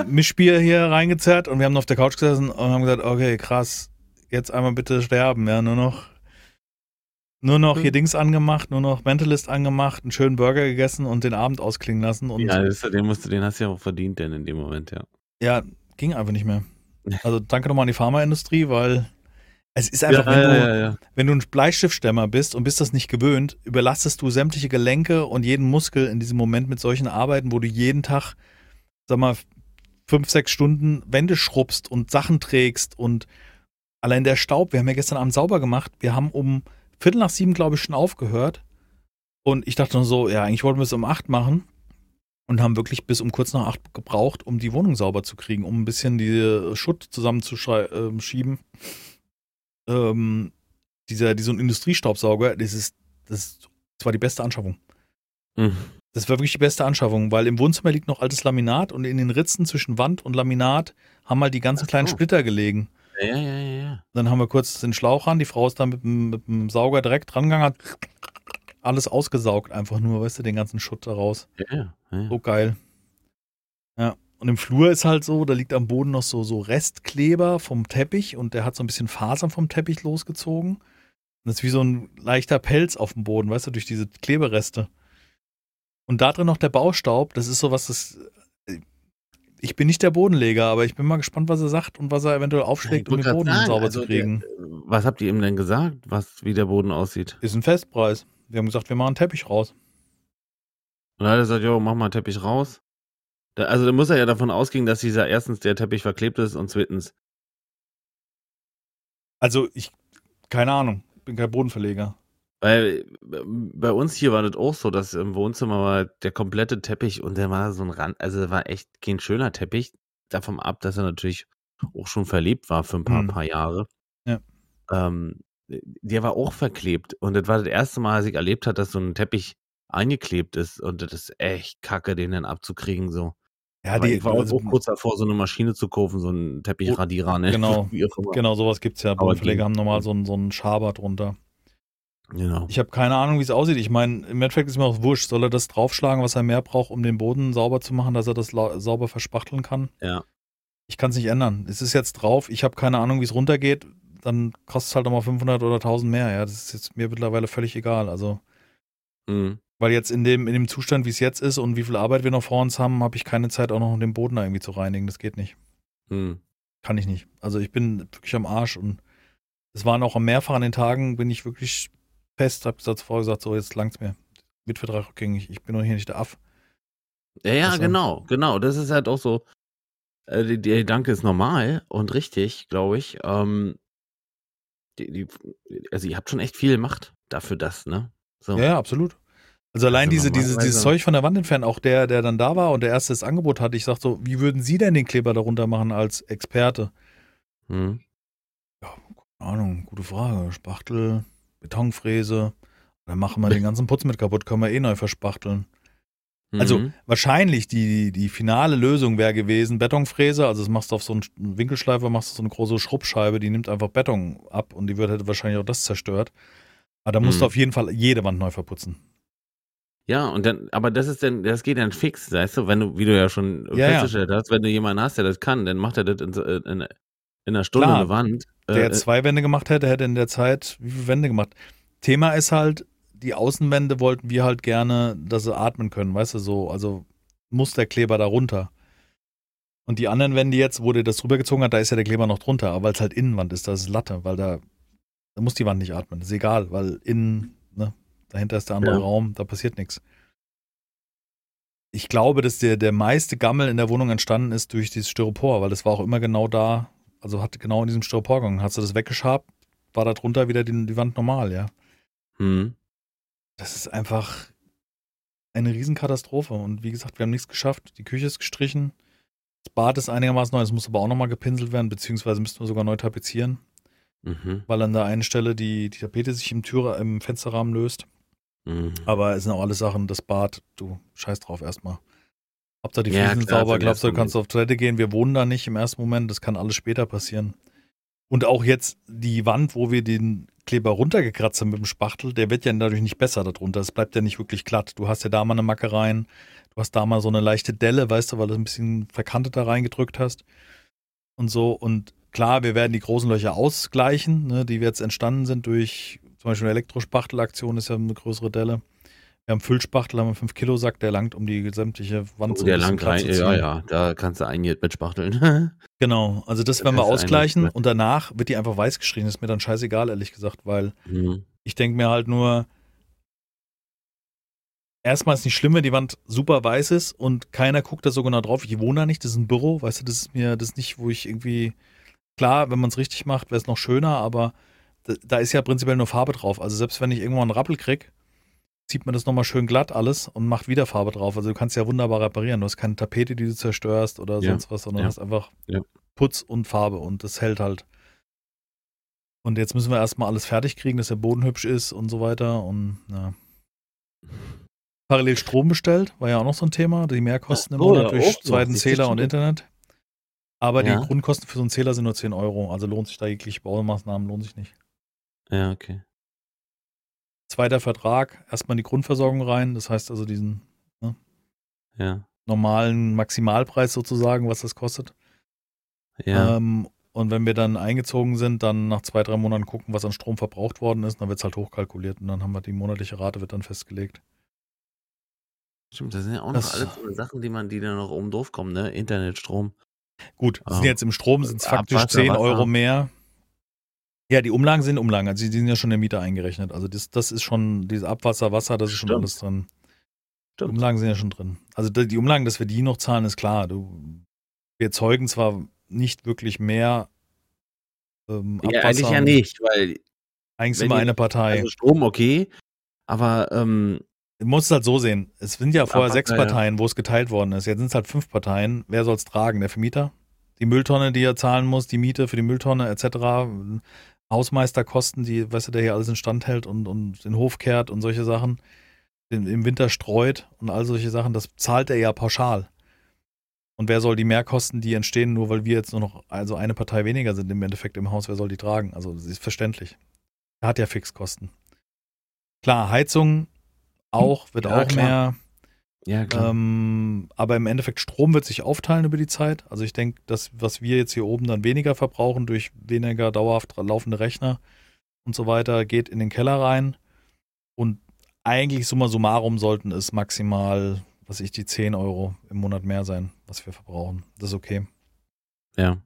A: Mischbier hier reingezerrt und wir haben auf der Couch gesessen und haben gesagt, okay, krass, jetzt einmal bitte sterben, ja, nur noch nur noch hier
B: Mhm.
A: Dings angemacht, nur noch Mentalist angemacht, einen schönen Burger gegessen und den Abend ausklingen lassen und
B: ja, das, den, musst du, den hast du ja auch verdient, denn in dem Moment, ja.
A: ja, ging einfach nicht mehr. Also danke nochmal an die Pharmaindustrie, weil es ist einfach, wenn,
B: ja,
A: du,
B: ja, ja.
A: wenn du ein Bleistiftstämmer bist und bist das nicht gewöhnt, überlastest du sämtliche Gelenke und jeden Muskel in diesem Moment mit solchen Arbeiten, wo du jeden Tag, sag mal, fünf, sechs Stunden Wände schrubbst und Sachen trägst und allein der Staub, wir haben ja gestern Abend sauber gemacht, wir haben um Viertel nach sieben, glaube ich, schon aufgehört und ich dachte nur so, ja, eigentlich wollten wir es um acht machen und haben wirklich bis um kurz nach acht gebraucht, um die Wohnung sauber zu kriegen, um ein bisschen die Schutt zusammenzuschieben. Ähm, dieser, dieser Industriestaubsauger, das ist, das, ist, das war die beste Anschaffung.
B: Mhm.
A: Das war wirklich die beste Anschaffung, weil im Wohnzimmer liegt noch altes Laminat und in den Ritzen zwischen Wand und Laminat haben mal die ganzen
B: so.
A: kleinen Splitter gelegen.
B: Ja, ja, ja, ja.
A: Dann haben wir kurz den Schlauch ran, die Frau ist da mit, dem- mit dem Sauger direkt drangegangen, hat alles ausgesaugt, einfach nur, weißt du, den ganzen Schutt daraus.
B: ja, ja, ja.
A: So geil. Ja. Und im Flur ist halt so, da liegt am Boden noch so, so Restkleber vom Teppich und der hat so ein bisschen Fasern vom Teppich losgezogen. Und das ist wie so ein leichter Pelz auf dem Boden, weißt du, durch diese Klebereste. Und da drin noch der Baustaub, das ist so was, das. Ich bin nicht der Bodenleger, aber ich bin mal gespannt, was er sagt und was er eventuell aufschlägt, um den Boden
B: sagen,
A: sauber
B: also
A: zu kriegen.
B: Der, was habt ihr ihm denn gesagt, was, wie der Boden aussieht?
A: ist ein Festpreis. Wir haben gesagt, wir machen einen Teppich raus.
B: Und dann hat er gesagt, jo, mach mal einen Teppich raus. Da, also da muss er ja davon ausgehen, dass dieser erstens der Teppich verklebt ist und zweitens,
A: Also ich, keine Ahnung, bin kein Bodenverleger.
B: Weil bei uns hier war das auch so, dass im Wohnzimmer war der komplette Teppich und der war so ein Rand, also war echt kein schöner Teppich. Davon ab, dass er natürlich auch schon verlebt war für ein paar,
A: Hm.
B: paar Jahre.
A: Ja.
B: Ähm, der war auch verklebt und das war das erste Mal, als ich erlebt hat, dass so ein Teppich eingeklebt ist und das ist echt kacke, den dann abzukriegen so.
A: Ja, die,
B: ich war auch,
A: also,
B: auch kurz davor, so eine Maschine zu kaufen, so einen Teppichradierer, ne?
A: Genau. Genau, sowas gibt's ja.
B: Aber
A: Bodenverleger
B: ging.
A: haben normal so einen, so einen Schaber drunter.
B: Genau.
A: Ich habe keine Ahnung, wie es aussieht. Ich meine, im Endeffekt ist mir auch wurscht. Soll er das draufschlagen, was er mehr braucht, um den Boden sauber zu machen, dass er das sauber verspachteln kann?
B: Ja.
A: Ich kann es nicht ändern. Es ist jetzt drauf. Ich habe keine Ahnung, wie es runtergeht. Dann kostet es halt nochmal 500 oder 1000 mehr. Ja, das ist jetzt mir mittlerweile völlig egal. Also,
B: Mhm.
A: weil jetzt in dem, in dem Zustand, wie es jetzt ist und wie viel Arbeit wir noch vor uns haben, habe ich keine Zeit, auch noch den Boden da irgendwie zu reinigen. Das geht nicht.
B: Mhm.
A: Kann ich nicht. Also ich bin wirklich am Arsch und es waren auch mehrfach an den Tagen, bin ich wirklich fest, hab gesagt, vorher gesagt, so jetzt langt's mir. Mietvertrag rückgängig, ich bin doch hier nicht der Aff.
B: Ja, ja,
A: Also-
B: genau, genau. Das ist halt auch so. Äh, der Gedanke ist normal und richtig, glaube ich. Ähm, die, die, also ihr habt schon echt viel gemacht dafür das, ne? So.
A: Ja, ja, absolut. Also allein
B: Also
A: diese, diese, dieses Zeug von der Wand entfernen, auch der, der dann da war und der erste das Angebot hatte, ich sag so, wie würden Sie denn den Kleber darunter machen als Experte?
B: Mhm.
A: Keine Ahnung, gute Frage. Spachtel, Betonfräse. Dann machen wir den ganzen Putz mit kaputt, können wir eh neu verspachteln. Also
B: Mhm.
A: wahrscheinlich die, die finale Lösung wäre gewesen, Betonfräse, also das machst du auf so einen Winkelschleifer, machst du so eine große Schrubbscheibe, die nimmt einfach Beton ab und die wird hätte wahrscheinlich auch das zerstört. Aber da musst
B: Mhm.
A: du auf jeden Fall jede Wand neu verputzen.
B: Ja, und dann, aber das ist dann, das geht dann fix, weißt du, wenn du, wie du ja schon
A: Ja, ja.
B: festgestellt hast, wenn du jemanden hast, der das kann, dann macht er das in, so- in, in einer Stunde
A: Klar.
B: eine Wand.
A: Der
B: Äh,
A: zwei Wände gemacht hätte, hätte in der Zeit wie viele Wände gemacht? Thema ist halt, die Außenwände wollten wir halt gerne, dass sie atmen können, weißt du, so, also muss der Kleber da runter. Und die anderen Wände jetzt, wo der das drüber gezogen hat, da ist ja der Kleber noch drunter, aber weil es halt Innenwand ist, das ist Latte, weil da, da muss die Wand nicht atmen. Das ist egal, weil innen, ne, dahinter ist der andere
B: Ja.
A: Raum, da passiert nichts. Ich glaube, dass der, der meiste Gammel in der Wohnung entstanden ist durch dieses Styropor, weil das war auch immer genau da, also hat genau in diesem Styropor gegangen. Hast du das weggeschabt, war da drunter wieder die, die Wand normal, ja.
B: Hm.
A: Das ist einfach eine Riesenkatastrophe. Und wie gesagt, wir haben nichts geschafft. Die Küche ist gestrichen. Das Bad ist einigermaßen neu. Das muss aber auch nochmal gepinselt werden, beziehungsweise müssten wir sogar neu tapezieren,
B: Mhm.
A: weil an der einen Stelle die, die Tapete sich im Türe, im Fensterrahmen löst.
B: Mhm.
A: Aber es sind auch alles Sachen, das Bad, du scheiß drauf erstmal. Hauptsache die
B: Ja,
A: Fliesen sind
B: klar,
A: sauber,
B: den
A: glaubst du, du kannst auf Toilette gehen. Wir wohnen da nicht im ersten Moment, das kann alles später passieren. Und auch jetzt die Wand, wo wir den Kleber runtergekratzt haben mit dem Spachtel, der wird ja dadurch nicht besser darunter. Es bleibt ja nicht wirklich glatt. Du hast ja da mal eine Macke rein, du hast da mal so eine leichte Delle, weißt du, weil du ein bisschen verkantet da reingedrückt hast. Und so. Und klar, wir werden die großen Löcher ausgleichen, ne, die jetzt entstanden sind durch zum Beispiel eine Elektrospachtelaktion, ist ja eine größere Delle. Wir haben Füllspachtel, haben einen 5-Kilo-Sack, der langt um die gesamtliche Wand
B: Oh,
A: so
B: der
A: ein bisschen
B: lang
A: glatt
B: rein,
A: zu
B: ja, ja, da kannst du einiges mitspachteln.
A: Genau, also das
B: Da
A: werden wir ausgleichen
B: mit-
A: und danach wird die einfach weiß gestrichen. Ist mir dann scheißegal, ehrlich gesagt, weil
B: Mhm.
A: ich denke mir halt nur, erstmal ist nicht schlimm, wenn die Wand super weiß ist und keiner guckt da so genau drauf. Ich wohne da nicht, das ist ein Büro, weißt du, das ist mir, das ist nicht, wo ich irgendwie, klar, wenn man es richtig macht, wäre es noch schöner, aber da, da ist ja prinzipiell nur Farbe drauf. Also selbst wenn ich irgendwann einen Rappel krieg, zieht man das nochmal schön glatt alles und macht wieder Farbe drauf. Also du kannst ja wunderbar reparieren. Du hast keine Tapete, die du zerstörst oder
B: Ja,
A: sonst was, sondern
B: ja,
A: hast einfach
B: ja.
A: Putz und Farbe und das hält halt. Und jetzt müssen wir erstmal alles fertig kriegen, dass der Boden hübsch ist und so weiter. Und ja. Parallel Strom bestellt, war ja auch noch so ein Thema. Die Mehrkosten im
B: so,
A: Monat durch zweiten Zähler und Internet. Aber die Grundkosten für so einen Zähler sind nur 10 Euro. Also lohnt sich da jegliche Baumaßnahmen, lohnt sich nicht.
B: Ja, okay.
A: Zweiter Vertrag, erstmal in die Grundversorgung rein. Das heißt also diesen
B: Ja.
A: normalen Maximalpreis sozusagen, was das kostet.
B: Ja.
A: Ähm, und wenn wir dann eingezogen sind, dann nach zwei, drei Monaten gucken, was an Strom verbraucht worden ist. Dann wird es halt hochkalkuliert und dann haben wir die monatliche Rate wird dann festgelegt.
B: Stimmt, das sind ja auch noch
A: das-
B: alles so Sachen, die man, die dann noch oben drauf kommen, ne? Internet, Strom.
A: Gut, sind jetzt im Strom sind es faktisch
B: Abwasser,
A: 10
B: Wasser.
A: Euro mehr. Ja, die Umlagen sind Umlagen, also die sind ja schon in der Miete eingerechnet. Also das, das ist schon, dieses Abwasser, Wasser, das ist schon
B: Stimmt.
A: alles drin. Die
B: Stimmt.
A: Umlagen sind ja schon drin. Also die Umlagen, dass wir die noch zahlen, ist klar. Du, wir erzeugen zwar nicht wirklich mehr ähm,
B: Ja,
A: Abwasser.
B: eigentlich ja nicht, weil
A: Eigentlich immer eine Partei.
B: also Strom okay, aber ähm,
A: Du musst es halt so sehen. Es sind ja vorher sechs
B: ja.
A: Parteien, wo es geteilt worden ist. Jetzt sind es halt fünf Parteien. Wer soll es tragen? Der Vermieter? Die Mülltonne, die er zahlen muss, die Miete für die Mülltonne etc. Hausmeisterkosten, die, weißt du, der hier alles in Stand hält und, und den Hof kehrt und solche Sachen. Den, Im Winter streut und all solche Sachen. Das zahlt er ja pauschal. Und wer soll die Mehrkosten, die entstehen, nur weil wir jetzt nur noch also eine Partei weniger sind im Endeffekt im Haus, wer soll die tragen? Also das ist verständlich. Er hat ja Fixkosten. Klar, Heizung auch, wird
B: Ja,
A: auch
B: klar.
A: mehr.
B: Ja klar.
A: Ähm, aber im Endeffekt Strom wird sich aufteilen über die Zeit. Also ich denke, dass was wir jetzt hier oben dann weniger verbrauchen durch weniger dauerhaft laufende Rechner und so weiter, geht in den Keller rein. Und eigentlich summa summarum sollten es maximal, was ich, die 10 Euro im Monat mehr sein, was wir verbrauchen. Das ist okay.
B: ja.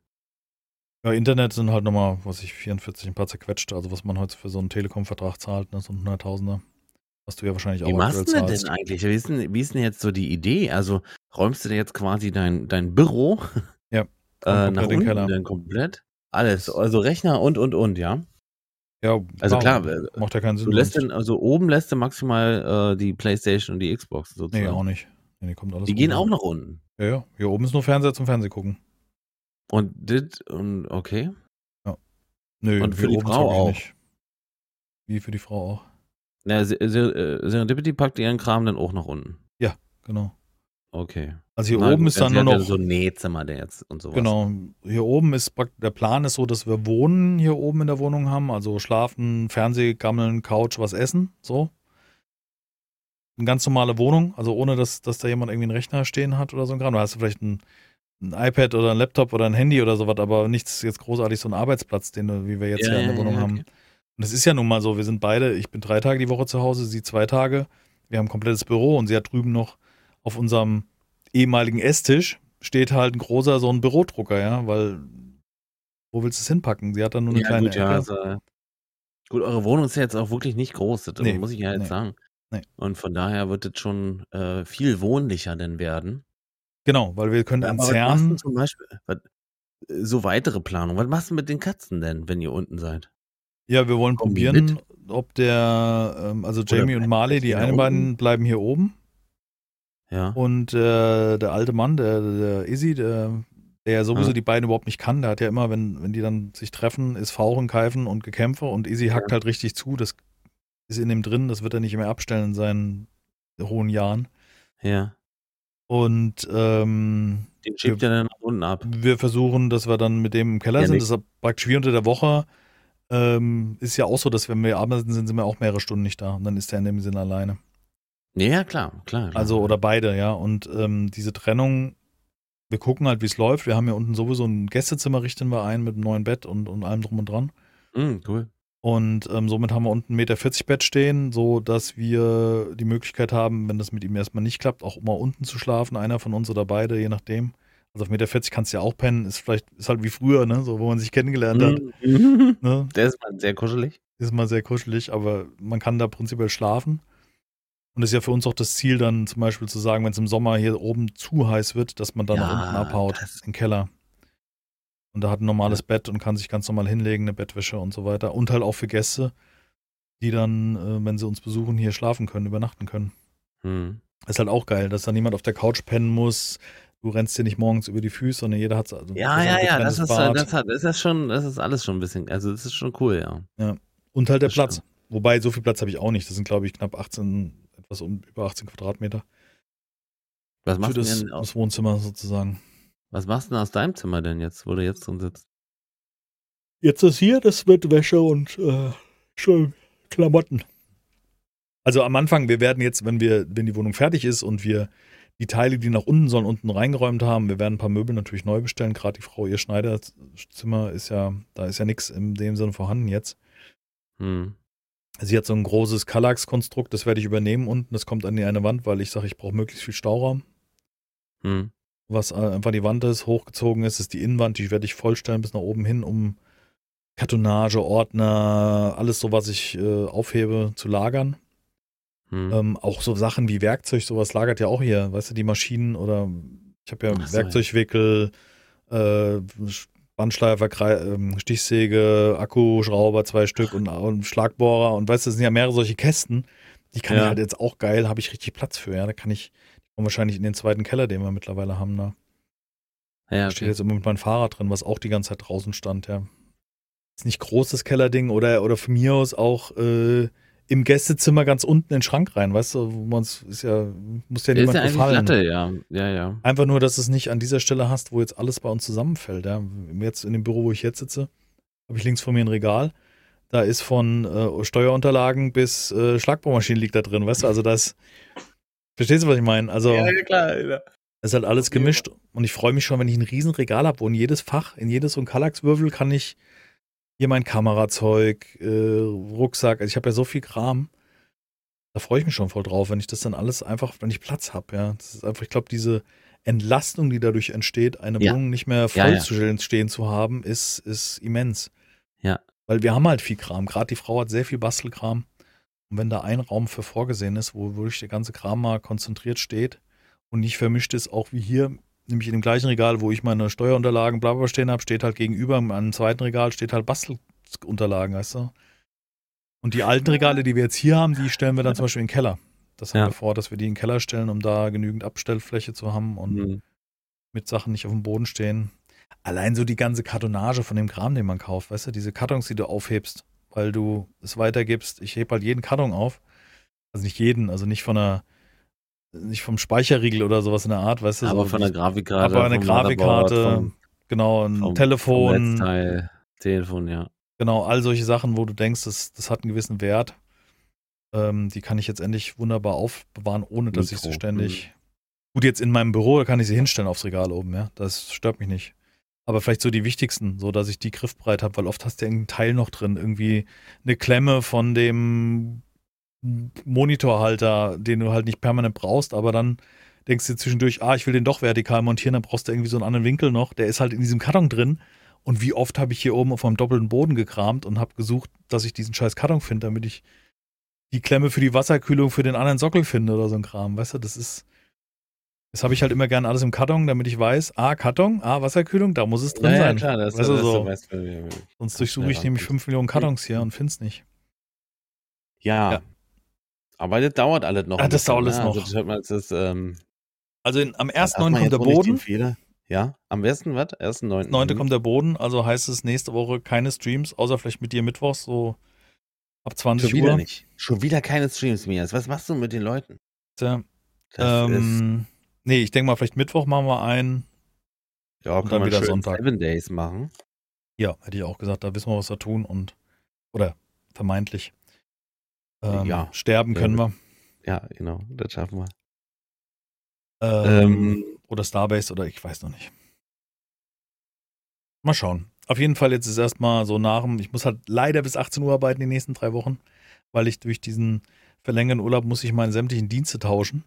A: Ja, Internet sind halt nochmal, was ich, 44 ein paar zerquetschte, also was man heute für so einen Telekom-Vertrag zahlt, ne, so ein Hunderttausender. Was du ja wahrscheinlich
B: Wie
A: auch
B: machst
A: aktuell
B: du denn eigentlich? Wie ist denn, wie ist denn jetzt so die Idee? Also räumst du dir jetzt quasi dein, dein Büro
A: Ja,
B: äh, nach
A: den
B: unten
A: Keller.
B: dann komplett? Alles, also Rechner und und und, ja.
A: Ja,
B: Also klar, äh,
A: macht ja keinen Sinn.
B: Du lässt dann, also oben lässt du maximal äh, die Playstation und die Xbox sozusagen.
A: Nee, auch nicht. Nee, die kommt alles
B: Die gehen auch nach unten.
A: Ja, ja. Hier oben ist nur Fernseher zum Fernseh gucken.
B: Und dit und okay.
A: Nö,
B: Und für die Frau auch.
A: Nicht. Wie für die Frau auch.
B: Na, äh, Serendipity packt ihren Kram dann auch nach unten.
A: Genau.
B: Okay.
A: Also hier
B: Na
A: oben ist dann nur
B: hat ja
A: noch.
B: so ein Nähzimmer der jetzt und sowas.
A: Genau. Hier oben ist prakt- der Plan ist so, dass wir Wohnen hier oben in der Wohnung haben. Also schlafen, Fernseh, gammeln, Couch, was essen. So. Eine ganz normale Wohnung. Also ohne, dass, dass da jemand irgendwie einen Rechner stehen hat oder so ein Kram. Da hast du vielleicht ein, ein iPad oder ein Laptop oder ein Handy oder sowas, aber nichts jetzt großartig so ein Arbeitsplatz, den wie wir jetzt
B: Ja,
A: hier in der
B: ja,
A: Wohnung
B: ja,
A: haben. Und es ist ja nun mal so, wir sind beide, ich bin drei Tage die Woche zu Hause, sie zwei Tage. Wir haben ein komplettes Büro und sie hat drüben noch auf unserem ehemaligen Esstisch steht halt ein großer so ein Bürodrucker, ja, weil wo willst du es hinpacken? Sie hat dann nur eine
B: Ja,
A: kleine
B: gut, ja,
A: Ecke.
B: also, gut, eure Wohnung ist ja jetzt auch wirklich nicht groß, das
A: Nee,
B: muss ich ja jetzt
A: nee,
B: sagen.
A: nee.
B: Und von daher wird es schon äh, viel wohnlicher denn werden.
A: Genau, weil wir können
B: Aber was machst du
A: entzerren.
B: zum Beispiel? Was, äh, so weitere Planung. Was machst du mit den Katzen denn, wenn ihr unten seid?
A: Ja, wir wollen
B: Kommen
A: probieren, ob der, ähm, also
B: Oder
A: Jamie und
B: bleiben
A: Marley,
B: die
A: einen beiden bleiben hier oben
B: Ja.
A: und äh, der alte Mann, der, der Izzy, der, der ja sowieso
B: Ja.
A: die beiden überhaupt nicht kann, der hat ja immer, wenn, wenn die dann sich treffen, ist Fauchen, Keifen und Gekämpfe und Izzy hackt halt richtig zu, das ist in dem drin, das wird er nicht mehr abstellen in seinen hohen Jahren.
B: Ja.
A: Und ähm,
B: Den schiebt
A: wir,
B: ihr dann nach unten ab.
A: wir versuchen, dass wir dann mit dem im Keller
B: Ja,
A: sind.
B: nicht.
A: Das ist praktisch wie unter der Woche. Ähm, ist ja auch so, dass wenn wir arbeiten sind, sind wir auch mehrere Stunden nicht da. Und dann ist er in dem Sinn alleine.
B: Ja, ja, klar, klar. klar.
A: Also, oder beide, ja. Und ähm, diese Trennung, wir gucken halt, wie es läuft. Wir haben ja unten sowieso ein Gästezimmer, richten wir ein mit einem neuen Bett und, und allem drum und dran.
B: Mhm, cool.
A: Und ähm, somit haben wir unten 1,40 Meter Bett stehen, so dass wir die Möglichkeit haben, wenn das mit ihm erstmal nicht klappt, auch mal unten zu schlafen, einer von uns oder beide, je nachdem. Also auf 1,40 Meter kannst du ja auch pennen, ist vielleicht, ist halt wie früher, ne, so wo man sich kennengelernt hat.
B: Mhm.
A: Ne?
B: Der ist mal sehr kuschelig.
A: Ist mal sehr kuschelig, aber man kann da prinzipiell schlafen. Und das ist ja für uns auch das Ziel, dann zum Beispiel zu sagen, wenn es im Sommer hier oben zu heiß wird, dass man dann nach unten
B: Ja,
A: abhaut,
B: das,
A: in den Keller. Und da hat ein normales Bett und kann sich ganz normal hinlegen, eine Bettwäsche und so weiter. Und halt auch für Gäste, die dann, äh, wenn sie uns besuchen, hier schlafen können, übernachten können.
B: hm.
A: Ist halt auch geil, dass da niemand auf der Couch pennen muss. Du rennst dir nicht morgens über die Füße, sondern jeder hat also
B: Ja, ja, ja, das ist,
A: Bad.
B: das hat, ist das schon, das ist alles schon ein bisschen, also das ist schon cool, ja.
A: Und halt der
B: Das
A: Platz.
B: stimmt.
A: Wobei, so viel Platz habe ich auch nicht. Das sind, glaube ich, knapp 18, etwas um, über 18 Quadratmeter.
B: Was machst du
A: das,
B: denn, aus-
A: Wohnzimmer sozusagen.
B: was machst du denn aus deinem Zimmer denn jetzt, wo du jetzt drin sitzt?
A: Jetzt ist hier, das wird Wäsche und äh, schön Klamotten. Also am Anfang, wir werden jetzt, wenn wir, wenn die Wohnung fertig ist und wir die Teile, die nach unten sollen, unten reingeräumt haben, wir werden ein paar Möbel natürlich neu bestellen. Gerade die Frau, ihr Schneiderzimmer ist ja, da ist ja nichts in dem Sinne vorhanden jetzt.
B: Hm.
A: Sie hat so ein großes Kallax-Konstrukt, das werde ich übernehmen unten. Das kommt an die eine Wand, weil ich sage, ich brauche möglichst viel Stauraum.
B: Hm.
A: Was einfach die Wand ist, hochgezogen ist, ist die Innenwand, die werde ich vollstellen bis nach oben hin, um Kartonage, Ordner, alles so, was ich äh, aufhebe, zu lagern.
B: Hm.
A: Ähm, auch so Sachen wie Werkzeug, sowas lagert ja auch hier, weißt du, die Maschinen oder ich habe ja
B: Ach.
A: Werkzeugwickel, äh, Bandschleifer, ähm, Stichsäge, Akkuschrauber, zwei Stück und, und Schlagbohrer und weißt du, das sind ja mehrere solche Kästen. Die kann
B: Ja.
A: ich halt jetzt auch geil, habe ich richtig Platz für, ja. Da kann ich wahrscheinlich in den zweiten Keller, den wir mittlerweile haben, da
B: ja,
A: steht
B: okay.
A: jetzt immer mit meinem Fahrrad drin, was auch die ganze Zeit draußen stand, ja. Ist nicht groß, das Kellerding, oder, oder von mir aus auch äh, im Gästezimmer ganz unten in den Schrank rein, weißt du, wo man es ist ja, muss ja
B: Der ist
A: niemand
B: ja
A: gefallen.
B: Latte, ja. Ja, ja.
A: Einfach nur, dass du es nicht an dieser Stelle hast, wo jetzt alles bei uns zusammenfällt. Ja. Jetzt in dem Büro, wo ich jetzt sitze, habe ich links vor mir ein Regal. Da ist von äh, Steuerunterlagen bis äh, Schlagbohrmaschinen liegt da drin, weißt du? Also das. Verstehst du, was ich meine? Also
B: klar. Ja.
A: es ist halt alles gemischt und ich freue mich schon, wenn ich ein riesen Regal habe, wo in jedes Fach, in jedes so ein Kallaxwürfel kann ich hier mein Kamerazeug, äh, Rucksack, also ich habe ja so viel Kram. Da freue ich mich schon voll drauf, wenn ich das dann alles einfach, wenn ich Platz habe, ja. Das ist einfach, ich glaube, diese Entlastung, die dadurch entsteht, eine
B: Ja.
A: Wohnung nicht mehr voll
B: Ja, ja.
A: zu stehen, zu haben, ist, ist immens.
B: Ja.
A: Weil wir haben halt viel Kram. Gerade die Frau hat sehr viel Bastelkram. Und wenn da ein Raum für vorgesehen ist, wo wirklich der ganze Kram mal konzentriert steht und nicht vermischt ist, auch wie hier, nämlich in dem gleichen Regal, wo ich meine Steuerunterlagen bla bla stehen habe, steht halt gegenüber an einem zweiten Regal steht halt Bastelunterlagen, weißt du? Und die alten Regale, die wir jetzt hier haben, die stellen wir dann zum Beispiel in den Keller. Das haben
B: Ja.
A: wir vor, dass wir die in den Keller stellen, um da genügend Abstellfläche zu haben und
B: Hm.
A: mit Sachen nicht auf dem Boden stehen. Allein so die ganze Kartonage von dem Kram, den man kauft, weißt du, diese Kartons, die du aufhebst, weil du es weitergibst. Ich heb halt jeden Karton auf. Also nicht jeden, also nicht von einer, nicht vom Speicherriegel oder sowas in der Art, weißt du.
B: Aber
A: so,
B: von der Grafikkarte.
A: aber eine
B: vom
A: Grafikkarte,
B: vom-
A: genau, ein
B: vom- vom
A: Telefon,
B: Netzteil, Telefon, ja.
A: genau, all solche Sachen, wo du denkst, das, das hat einen gewissen Wert. Ähm, die kann ich jetzt endlich wunderbar aufbewahren, ohne dass ich sie
B: Mikro,
A: ständig. Gut, jetzt in meinem Büro, da kann ich sie hinstellen aufs Regal oben, ja. Das stört mich nicht. Aber vielleicht so die wichtigsten, so dass ich die griffbereit habe, weil oft hast du irgendeinen Teil noch drin. Irgendwie eine Klemme von dem Monitorhalter, den du halt nicht permanent brauchst, aber dann denkst du zwischendurch, ah, ich will den doch vertikal montieren, dann brauchst du irgendwie so einen anderen Winkel noch. Der ist halt in diesem Karton drin. Und wie oft habe ich hier oben auf einem doppelten Boden gekramt und habe gesucht, dass ich diesen scheiß Karton finde, damit ich die Klemme für die Wasserkühlung für den anderen Sockel finde oder so ein Kram. Weißt du, das ist. Das habe ich halt immer gerne alles im Karton, damit ich weiß, ah, Karton, ah, Wasserkühlung, da muss es drin
B: Ja, ja,
A: sein.
B: klar, das,
A: weißt du,
B: das,
A: so. Sonst durchsuche ich
B: Ja,
A: nämlich
B: gut.
A: 5 Millionen Kartons hier und finde es nicht.
B: Ja.
A: Ja.
B: Aber das dauert alles noch.
A: Ah,
B: ein
A: das dauert alles
B: ne?
A: noch.
B: Also, das hört man, das ist, ähm,
A: Also in, am
B: darf
A: 1.9.
B: man
A: kommt der Boden.
B: den Fehler- Ja, am besten, was? 1.9.
A: 9.
B: Mhm.
A: kommt der Boden, also heißt es nächste Woche keine Streams, außer vielleicht mit dir Mittwochs, so ab 20
B: Schon wieder
A: Uhr.
B: nicht. Schon wieder keine Streams mehr. Was machst du mit den Leuten?
A: Tja,
B: Das ist,
A: ähm, nee, ich denke mal, vielleicht Mittwoch machen wir einen.
B: ja,
A: und
B: kann
A: dann
B: man
A: wieder
B: schön
A: Sonntag.
B: Seven Days machen.
A: Ja, hätte ich auch gesagt, da wissen wir, was wir tun und oder vermeintlich. Ähm,
B: Ja.
A: Sterben können wir.
B: Ja, genau, das schaffen wir.
A: Ähm,
B: Ähm,
A: oder Starbase oder ich weiß noch nicht. Mal schauen. Auf jeden Fall jetzt ist erstmal so nach dem, ich muss halt leider bis 18 Uhr arbeiten die nächsten drei Wochen, weil ich durch diesen verlängerten Urlaub muss ich meine sämtlichen Dienste tauschen.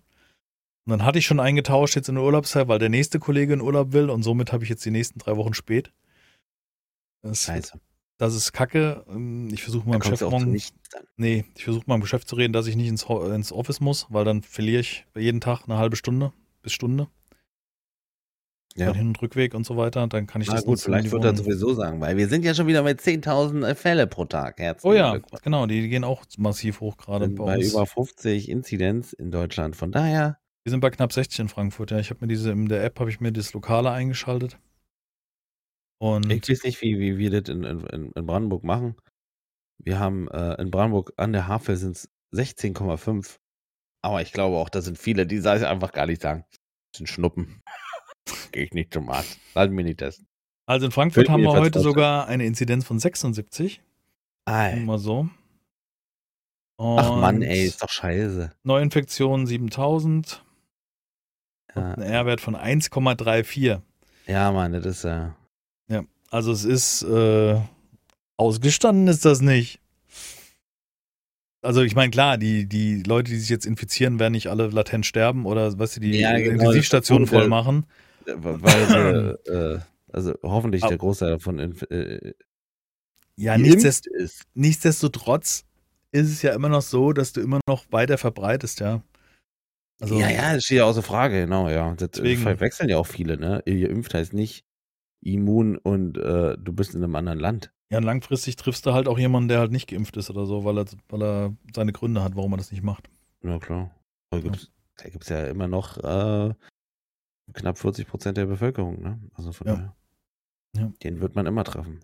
A: Und dann hatte ich schon eingetauscht jetzt in der Urlaubszeit, weil der nächste Kollege in Urlaub will und somit habe ich jetzt die nächsten drei Wochen spät. Das,
B: Scheiße.
A: Das ist kacke. Ähm, Ich versuche
B: dann.
A: nee, ich versuche meinem Geschäft zu reden, dass ich nicht ins, ins Office muss, weil dann verliere ich jeden Tag eine halbe Stunde bis Stunde.
B: Ja.
A: Hin- und Rückweg und so weiter. Dann kann ich
B: Na
A: das
B: gut, vielleicht wird er sowieso sagen, weil wir sind ja schon wieder bei 10.000 Fälle pro Tag. Herzlichen
A: Oh ja, genau, die gehen auch massiv hoch gerade bei
B: bei
A: uns.
B: über 50 Inzidenz in Deutschland. Von daher,
A: Wir sind bei knapp 60 in Frankfurt, ja. Ich habe mir diese, in der App habe ich mir das Lokale eingeschaltet. Und
B: ich weiß nicht, wie, wie wir das in, in, in Brandenburg machen. Wir haben äh, in Brandenburg an der Havel sind es 16,5. Aber ich glaube auch, da sind viele, die sagen einfach gar nicht sagen. Das sind Schnuppen. Gehe ich nicht zum Arzt. Lass mich nicht testen.
A: also in Frankfurt
B: Für
A: haben wir heute sogar eine Inzidenz von 76.
B: Ei.
A: Mal so.
B: Ach Mann,
A: Und
B: ey, ist doch scheiße.
A: Neuinfektionen 7000.
B: Ja,
A: Ein R-Wert von 1,34.
B: ja Mann, das ist äh,
A: Also es ist äh, ausgestanden ist das nicht. Also ich meine, klar, die, die Leute, die sich jetzt infizieren, werden nicht alle latent sterben oder was sie die
B: Ja, genau,
A: Intensivstationen voll machen.
B: äh, weil äh, also hoffentlich der Großteil davon äh,
A: Ja, nichtsdest
B: ist.
A: nichtsdestotrotz ist es ja immer noch so, dass du immer noch weiter verbreitest, ja. Also,
B: ja, ja, das steht ja außer Frage, genau, ja. Das
A: Deswegen-
B: verwechseln ja auch viele, ne? Geimpft heißt nicht immun und äh, du bist in einem anderen Land.
A: ja, und langfristig triffst du halt auch jemanden, der halt nicht geimpft ist oder so, weil er, weil er seine Gründe hat, warum er das nicht macht.
B: Ja, klar. Da gibt's, da gibt's ja immer noch äh, knapp 40 Prozent der Bevölkerung, ne? Also von
A: Ja.
B: daher.
A: Ja.
B: Den wird man immer treffen.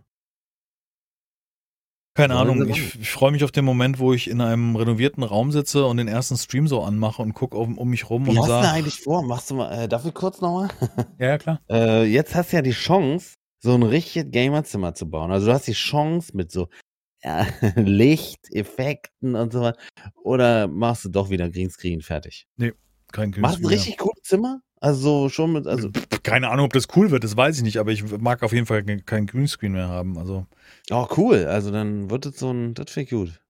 A: Keine Ahnung, ich, ich freue mich auf den Moment, wo ich in einem renovierten Raum sitze und den ersten Stream so anmache und gucke um, um mich rum
B: Wie
A: und
B: hast du
A: sage.
B: eigentlich vor? Machst du mal, äh, darf ich kurz nochmal?
A: Ja, ja, klar.
B: Äh, jetzt hast du ja die Chance, so ein richtiges Gamerzimmer zu bauen. Also du hast die Chance mit so ja, Licht, Effekten und so weiter. Oder machst du doch wieder Greenscreen fertig?
A: Kein
B: Machst du ein
A: Greenscreen
B: richtig cooles Zimmer? Also schon mit, also.
A: Keine Ahnung, ob das cool wird, das weiß ich nicht, aber ich mag auf jeden Fall kein- kein Greenscreen mehr haben. Also,
B: oh cool. Also dann wird es so ein, das finde ich gut.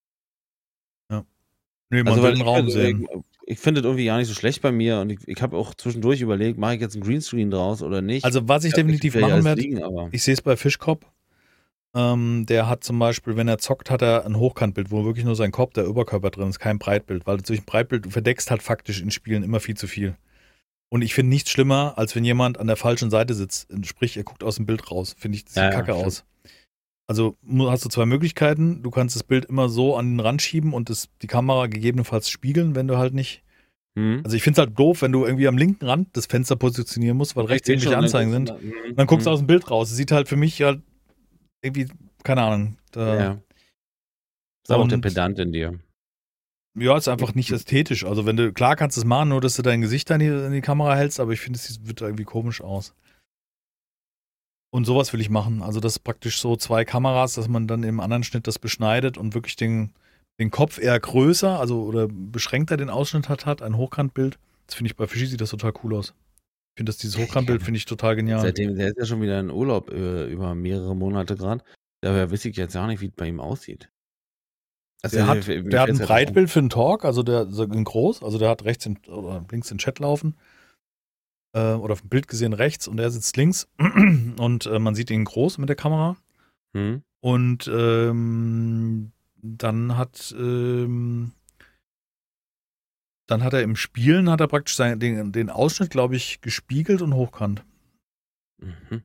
A: nee, man
B: Also
A: will den
B: ich,
A: Raum
B: find,
A: sehen.
B: ich, ich finde das irgendwie gar nicht so schlecht bei mir und ich, ich habe auch zwischendurch überlegt, mache ich jetzt ein Greenscreen draus oder nicht?
A: Also, was ich
B: nicht
A: definitiv machen werde,
B: liegen,
A: ich sehe es bei Fischkopf. Ähm, der hat zum Beispiel, wenn er zockt, hat er ein Hochkantbild, wo wirklich nur sein Kopf, der Oberkörper drin ist, kein Breitbild, weil durch ein Breitbild, du verdeckst halt faktisch in Spielen immer viel zu viel. Und ich finde nichts schlimmer, als wenn jemand an der falschen Seite sitzt. Sprich, er guckt aus dem Bild raus. Finde ich, sieht
B: Ja,
A: kacke
B: stimmt.
A: aus. Also hast du zwei Möglichkeiten. Du kannst das Bild immer so an den Rand schieben und das, die Kamera gegebenenfalls spiegeln, wenn du halt nicht.
B: hm?
A: Also ich finde es halt doof, wenn du irgendwie am linken Rand das Fenster positionieren musst, weil rechts
B: Ich seh
A: irgendwelche Anzeigen sind.
B: Mhm,
A: Dann guckst du
B: mhm.
A: aus dem Bild raus. Es sieht halt für mich halt irgendwie, keine Ahnung. Da,
B: Ja. Ist auch der Pedant in dir.
A: Ja, ist einfach nicht ästhetisch. Also wenn du, klar kannst du es machen, nur dass du dein Gesicht dann in die, in die Kamera hältst, aber ich finde, es sieht- wird irgendwie komisch aus. Und sowas will ich machen. Also das ist praktisch so zwei Kameras, dass man dann im anderen Schnitt das beschneidet und wirklich den, den Kopf eher größer, also oder beschränkter den Ausschnitt hat, hat ein Hochkantbild. Das finde ich bei Fischi sieht das total cool aus. Ich finde das dieses Hochkantbild finde ich total genial.
B: Seitdem, der ist ja schon wieder in Urlaub äh, über mehrere Monate gerade. Daher weiß ich jetzt gar nicht, wie es bei ihm aussieht.
A: Also der hat, der hat ein Breitbild für einen Talk, also der ist groß, also der hat rechts in, oder links den Chat laufen. Äh, oder auf dem Bild gesehen rechts und er sitzt links und äh, man sieht ihn groß mit der Kamera. Hm. Und ähm, dann hat ähm, dann hat er im Spielen hat er praktisch seinen, den, den Ausschnitt, glaube ich, gespiegelt und hochkant. Mhm.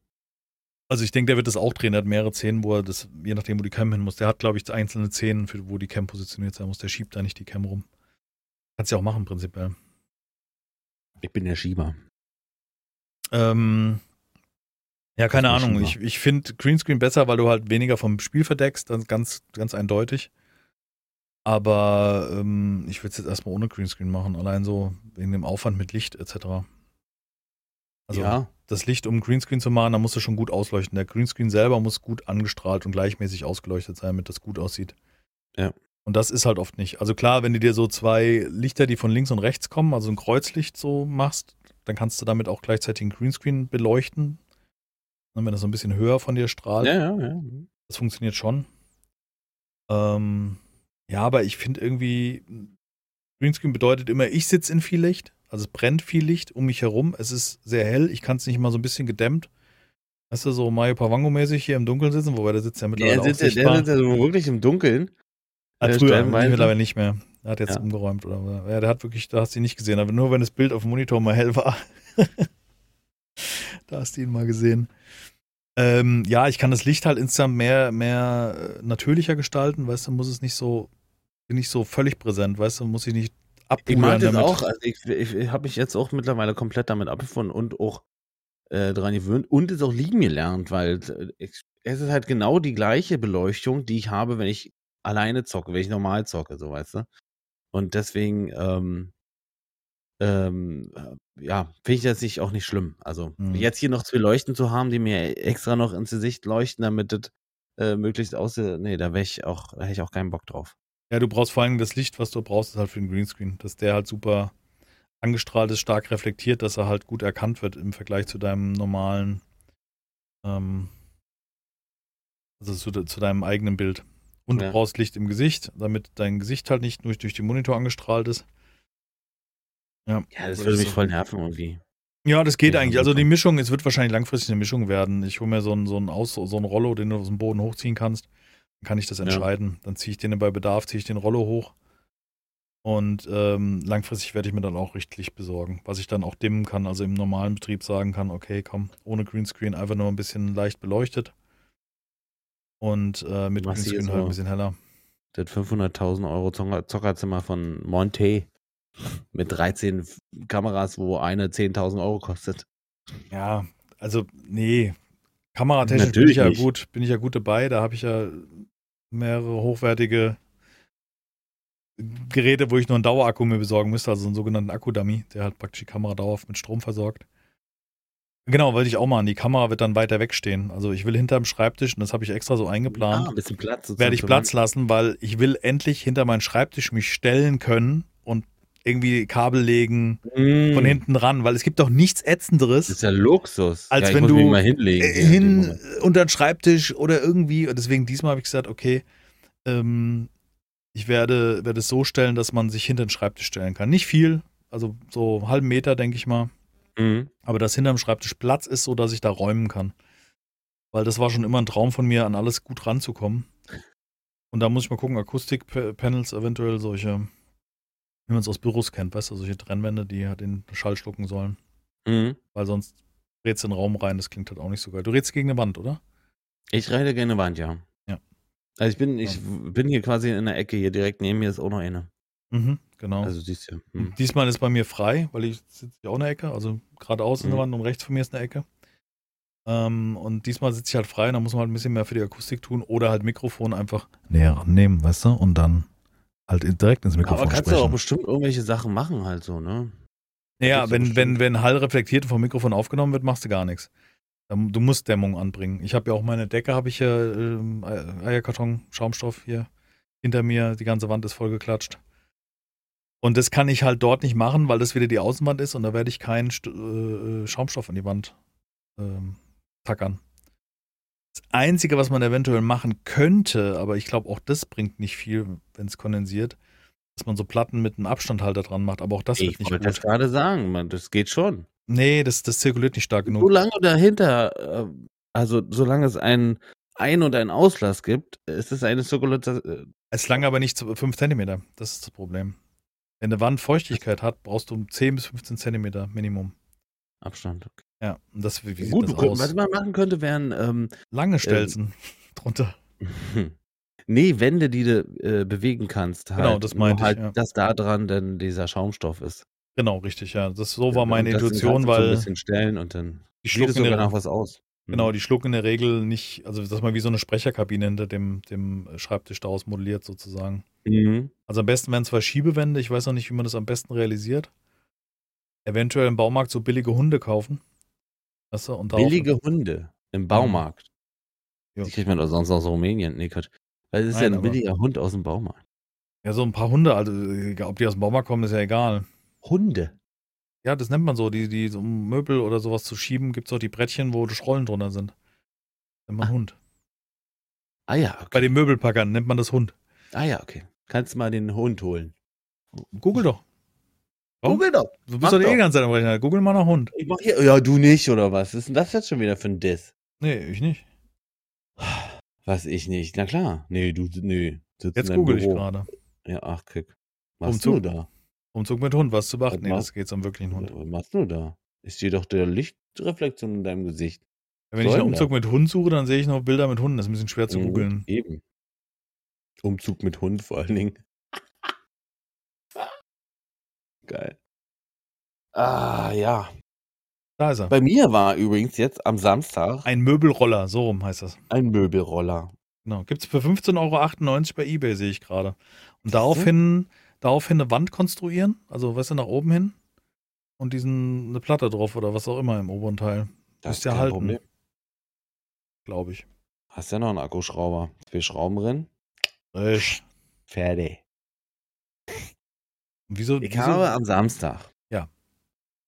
A: Also ich denke, der wird das auch drehen. Der hat mehrere Szenen, wo er das, je nachdem, wo die Cam hin muss. Der hat, glaube ich, einzelne Szenen, für, wo die Cam positioniert sein muss. Der schiebt da nicht die Cam rum. Kannst ja auch machen, prinzipiell.
B: Ich bin der Schieber.
A: Ähm, ja, keine Ahnung. Ich, ich finde Greenscreen besser, weil du halt weniger vom Spiel verdeckst, dann ganz, ganz eindeutig. Aber ähm, ich würde es jetzt erstmal ohne Greenscreen machen, allein so wegen dem Aufwand mit Licht etc. Also ja. Das Licht, um Greenscreen zu machen, da musst du schon gut ausleuchten. Der Greenscreen selber muss gut angestrahlt und gleichmäßig ausgeleuchtet sein, damit das gut aussieht.
B: Ja.
A: Und das ist halt oft nicht. Also klar, wenn du dir so zwei Lichter, die von links und rechts kommen, also ein Kreuzlicht so machst, dann kannst du damit auch gleichzeitig einen Greenscreen beleuchten. Und wenn das so ein bisschen höher von dir strahlt.
B: Ja, ja, ja.
A: Das funktioniert schon. Ähm, ja, aber ich finde irgendwie, Greenscreen bedeutet immer, ich sitze in viel Licht. Also es brennt viel Licht um mich herum. Es ist sehr hell. Ich kann es nicht mal so ein bisschen gedämmt. Weißt du, so Mario Pavango-mäßig hier im Dunkeln sitzen, wobei der sitzt ja mittlerweile
B: der sitzt, Der sitzt ja wirklich im Dunkeln.
A: Ah, früher, mittlerweile nicht mehr. Er hat jetzt ja. umgeräumt. Oder, ja, der hat wirklich, da hast du ihn nicht gesehen. Aber nur wenn das Bild auf dem Monitor mal hell war. da hast du ihn mal gesehen. Ähm, ja, ich kann das Licht halt insgesamt mehr, mehr äh, natürlicher gestalten, weißt du, muss es nicht so, nicht so völlig präsent, weißt du, muss ich nicht
B: abbrühen Ich mag das damit. auch, also ich, ich, habe mich jetzt auch mittlerweile komplett damit abgefunden und auch äh, dran gewöhnt und es auch lieben gelernt, weil äh, ich, es ist halt genau die gleiche Beleuchtung, die ich habe, wenn ich alleine zocke, wenn ich normal zocke, so weißt du. Und deswegen, ähm, ähm, äh, ja, finde ich das nicht, auch nicht schlimm. Also mhm. jetzt hier noch zwei Leuchten zu haben, die mir extra noch ins Gesicht leuchten, damit das äh, möglichst aussieht, nee, da wäre ich auch, da hätte ich auch keinen Bock drauf.
A: Ja, du brauchst vor allem das Licht, was du brauchst, ist halt für den Greenscreen, dass der halt super angestrahlt ist, stark reflektiert, dass er halt gut erkannt wird im Vergleich zu deinem normalen, ähm, also zu, zu deinem eigenen Bild. Und ja. du brauchst Licht im Gesicht, damit dein Gesicht halt nicht nur durch den Monitor angestrahlt ist.
B: Ja, ja das würde mich voll nerven irgendwie.
A: Ja, das geht ja, eigentlich. Also die Mischung, es wird wahrscheinlich langfristig eine Mischung werden. Ich hole mir so ein, so ein Aus, so ein Rollo, den du aus dem Boden hochziehen kannst. Kann ich das entscheiden. Ja. Dann ziehe ich den bei Bedarf, ziehe ich den Rollo hoch. Und ähm, langfristig werde ich mir dann auch richtig besorgen, was ich dann auch dimmen kann. Also im normalen Betrieb sagen kann, okay, komm, ohne Greenscreen einfach nur ein bisschen leicht beleuchtet. Und äh, mit Greenscreen halt ein bisschen heller.
B: Das 500.000 Euro Zockerzimmer von Monte mit 13 Kameras, wo eine 10.000 Euro kostet.
A: Ja, also nee, kameratechnisch bin ich ja nicht. gut, bin ich ja gut dabei. Da habe ich ja mehrere hochwertige Geräte, wo ich nur einen Dauerakku mir besorgen müsste, also einen sogenannten Akkudummy, der halt praktisch die Kamera dauerhaft mit Strom versorgt. Genau, wollte ich auch machen. Die Kamera wird dann weiter wegstehen. Also ich will hinterm Schreibtisch, und das habe ich extra so eingeplant,
B: ah, ein bisschen Platz
A: werde ich Platz lassen, weil ich will endlich hinter meinen Schreibtisch mich stellen können und irgendwie Kabel legen mm. von hinten ran, weil es gibt doch nichts ätzenderes.
B: Das ist ja Luxus.
A: Als ja, wenn du mal hinlegen, äh, hin unter den Schreibtisch oder irgendwie. Und deswegen diesmal habe ich gesagt, okay, ähm, ich werde, werde es so stellen, dass man sich hinter den Schreibtisch stellen kann. Nicht viel, also so einen halben Meter, denke ich mal. Mhm. Aber dass hinterm Schreibtisch Platz ist, so dass ich da räumen kann. Weil das war schon immer ein Traum von mir, an alles gut ranzukommen. Und da muss ich mal gucken, Akustikpanels eventuell solche wie man es aus Büros kennt, weißt du, solche Trennwände, die halt den Schall schlucken sollen. Mhm. Weil sonst drehst du in den Raum rein, das klingt halt auch nicht so geil. Du redest gegen eine Wand, oder?
B: Ich reite gegen eine Wand, ja.
A: Ja.
B: Also ich bin, ich ja. bin hier quasi in der Ecke, hier direkt neben mir ist auch noch eine.
A: Mhm, genau.
B: Also siehst du. Mhm.
A: Diesmal ist bei mir frei, weil ich sitze hier auch in der Ecke, also geradeaus mhm. in der mhm. Wand und rechts von mir ist eine Ecke. Ähm, und diesmal sitze ich halt frei, da muss man halt ein bisschen mehr für die Akustik tun oder halt Mikrofon einfach näher rannehmen, weißt du, und dann halt direkt ins Mikrofon Aber
B: kannst
A: sprechen.
B: du auch bestimmt irgendwelche Sachen machen halt so, ne?
A: Ja, wenn, wenn, wenn Hall reflektiert vom Mikrofon aufgenommen wird, machst du gar nichts. Du musst Dämmung anbringen. Ich habe ja auch meine Decke, habe ich ja äh, Eierkarton, Schaumstoff hier hinter mir. Die ganze Wand ist voll geklatscht. Und das kann ich halt dort nicht machen, weil das wieder die Außenwand ist und da werde ich keinen St äh, Schaumstoff an die Wand ähm, tackern. Das Einzige, was man eventuell machen könnte, aber ich glaube, auch das bringt nicht viel, wenn es kondensiert, dass man so Platten mit einem Abstandhalter dran macht, aber auch das
B: Ich
A: wird nicht
B: wollte das
A: gut.
B: gerade sagen, man, das geht schon.
A: Nee, das, das zirkuliert nicht stark genug.
B: Solange dahinter, äh, also solange es einen Ein- und einen Auslass gibt, ist es eine Zirkulation.
A: Es lange aber nicht 5 cm. Das ist das Problem. Wenn eine Wand Feuchtigkeit hat, brauchst du 10 bis 15 cm Minimum.
B: Abstand. Okay.
A: Ja, und das, wie sieht
B: Gut,
A: das
B: was
A: aus?
B: man machen könnte, wären ähm,
A: Lange Stelzen drunter.
B: nee, Wände, die du äh, bewegen kannst. Halt.
A: Genau, das meinte ich,
B: halt,
A: ja.
B: dass da dran dann dieser Schaumstoff ist.
A: Genau, richtig, ja. Das, so war meine
B: Und das
A: Intuition,
B: du so ein
A: weil
B: bisschen stellen und dann
A: die schlucken,
B: sogar
A: der,
B: noch was aus.
A: Genau, die schlucken in der Regel nicht, also dass man wie so eine Sprecherkabine hinter dem, dem Schreibtisch daraus modelliert sozusagen.
B: Mhm.
A: Also am besten wären zwei Schiebewände. Ich weiß noch nicht, wie man das am besten realisiert. Eventuell im Baumarkt so billige Hunde kaufen. Weißt du,
B: Billige Hunde im Baumarkt.
A: Ja.
B: Die kriegt man doch sonst aus Rumänien. Nee, Quatsch. Weil es ist ja
A: Nein,
B: ein
A: aber-
B: billiger Hund aus dem Baumarkt.
A: Ja, so ein paar Hunde, also egal, ob die aus dem Baumarkt kommen, ist ja egal.
B: Hunde?
A: Ja, das nennt man so, die, die so um Möbel oder sowas zu schieben, gibt es auch die Brettchen, wo Schrollen drunter sind. Nennt man
B: Ah.
A: Hund.
B: Ah ja,
A: Bei
B: okay.
A: den Möbelpackern nennt man das Hund.
B: Ah ja, okay. Kannst du mal den Hund holen.
A: Google doch.
B: Google doch.
A: Du bist doch eh Zeit am Rechner. Google mal nach Hund.
B: Ich mach hier. Ja, du nicht, oder was? Was ist denn das jetzt schon wieder für ein Diss?
A: Nee, ich nicht.
B: Was ich nicht. Na klar. Nee, du, nee. Sitzt
A: Jetzt google ich
B: Büro.
A: gerade.
B: Ja, ach, guck. Was machst
A: Umzug.
B: du da?
A: Umzug mit Hund, was zu beachten.
B: Was
A: Nee, das geht am wirklichen Hund.
B: Was machst du da? Ich sehe doch der Lichtreflexion in deinem Gesicht.
A: Wenn ich einen Umzug mit Hund suche, dann sehe ich noch Bilder mit Hunden. Das ist ein bisschen schwer zu
B: Mhm,
A: googeln.
B: Eben. Umzug mit Hund vor allen Dingen. Geil. Ah, ja.
A: Da ist er.
B: Bei mir war übrigens jetzt am Samstag
A: Ein Möbelroller, so rum heißt das.
B: ein Möbelroller.
A: Genau. Gibt es für 15,98 Euro bei Ebay, sehe ich gerade. Und daraufhin, daraufhin eine Wand konstruieren, also weißt du, nach oben hin. Und diesen eine Platte drauf oder was auch immer im oberen Teil,
B: Das
A: Ist ja.
B: Problem.
A: glaube ich.
B: Hast ja noch einen Akkuschrauber. Zwei Schrauben drin.
A: Echt.
B: Fertig.
A: Wieso,
B: Ich
A: wieso
B: habe am Samstag.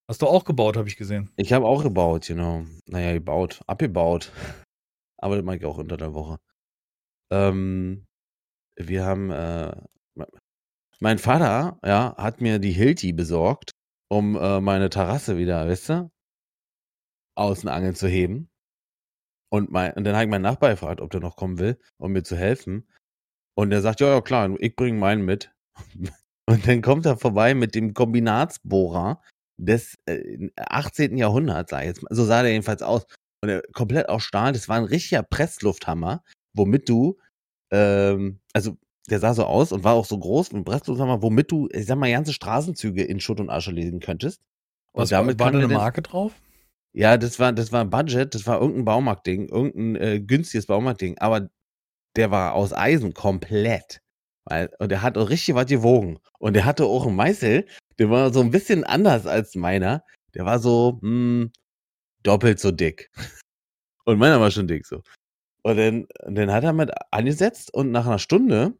A: hast du auch gebaut, habe ich gesehen.
B: Ich habe auch gebaut, genau. Naja, gebaut. Abgebaut. Aber das mache ich auch unter der Woche. Ähm, wir haben, äh, mein Vater, ja, hat mir die Hilti besorgt, um äh, meine Terrasse wieder, weißt du, außen angeln zu heben. Und, mein, und dann habe ich meinen Nachbar gefragt, ob der noch kommen will, um mir zu helfen. Und der sagt, ja, ja, klar, ich bringe meinen mit. Und dann kommt er vorbei mit dem Kombinatsbohrer des äh, 18. Jahrhunderts, sag ich jetzt mal. So sah der jedenfalls aus. Und er, komplett aus Stahl. Das war ein richtiger Presslufthammer, womit du, ähm, also der sah so aus und war auch so groß wie ein Presslufthammer, womit du, ich sag mal, ganze Straßenzüge in Schutt und Asche lesen könntest. Und
A: Was, war, war da eine Marke drauf?
B: ja, das war, das war ein Budget, das war irgendein Baumarktding, irgendein äh, günstiges Baumarktding, aber der war aus Eisen komplett. Weil, und der hat auch richtig was gewogen. Und der hatte auch einen Meißel, der war so ein bisschen anders als meiner. Der war so, hm, doppelt so dick. Und meiner war schon dick so. Und dann, dann hat er mit angesetzt und nach einer Stunde,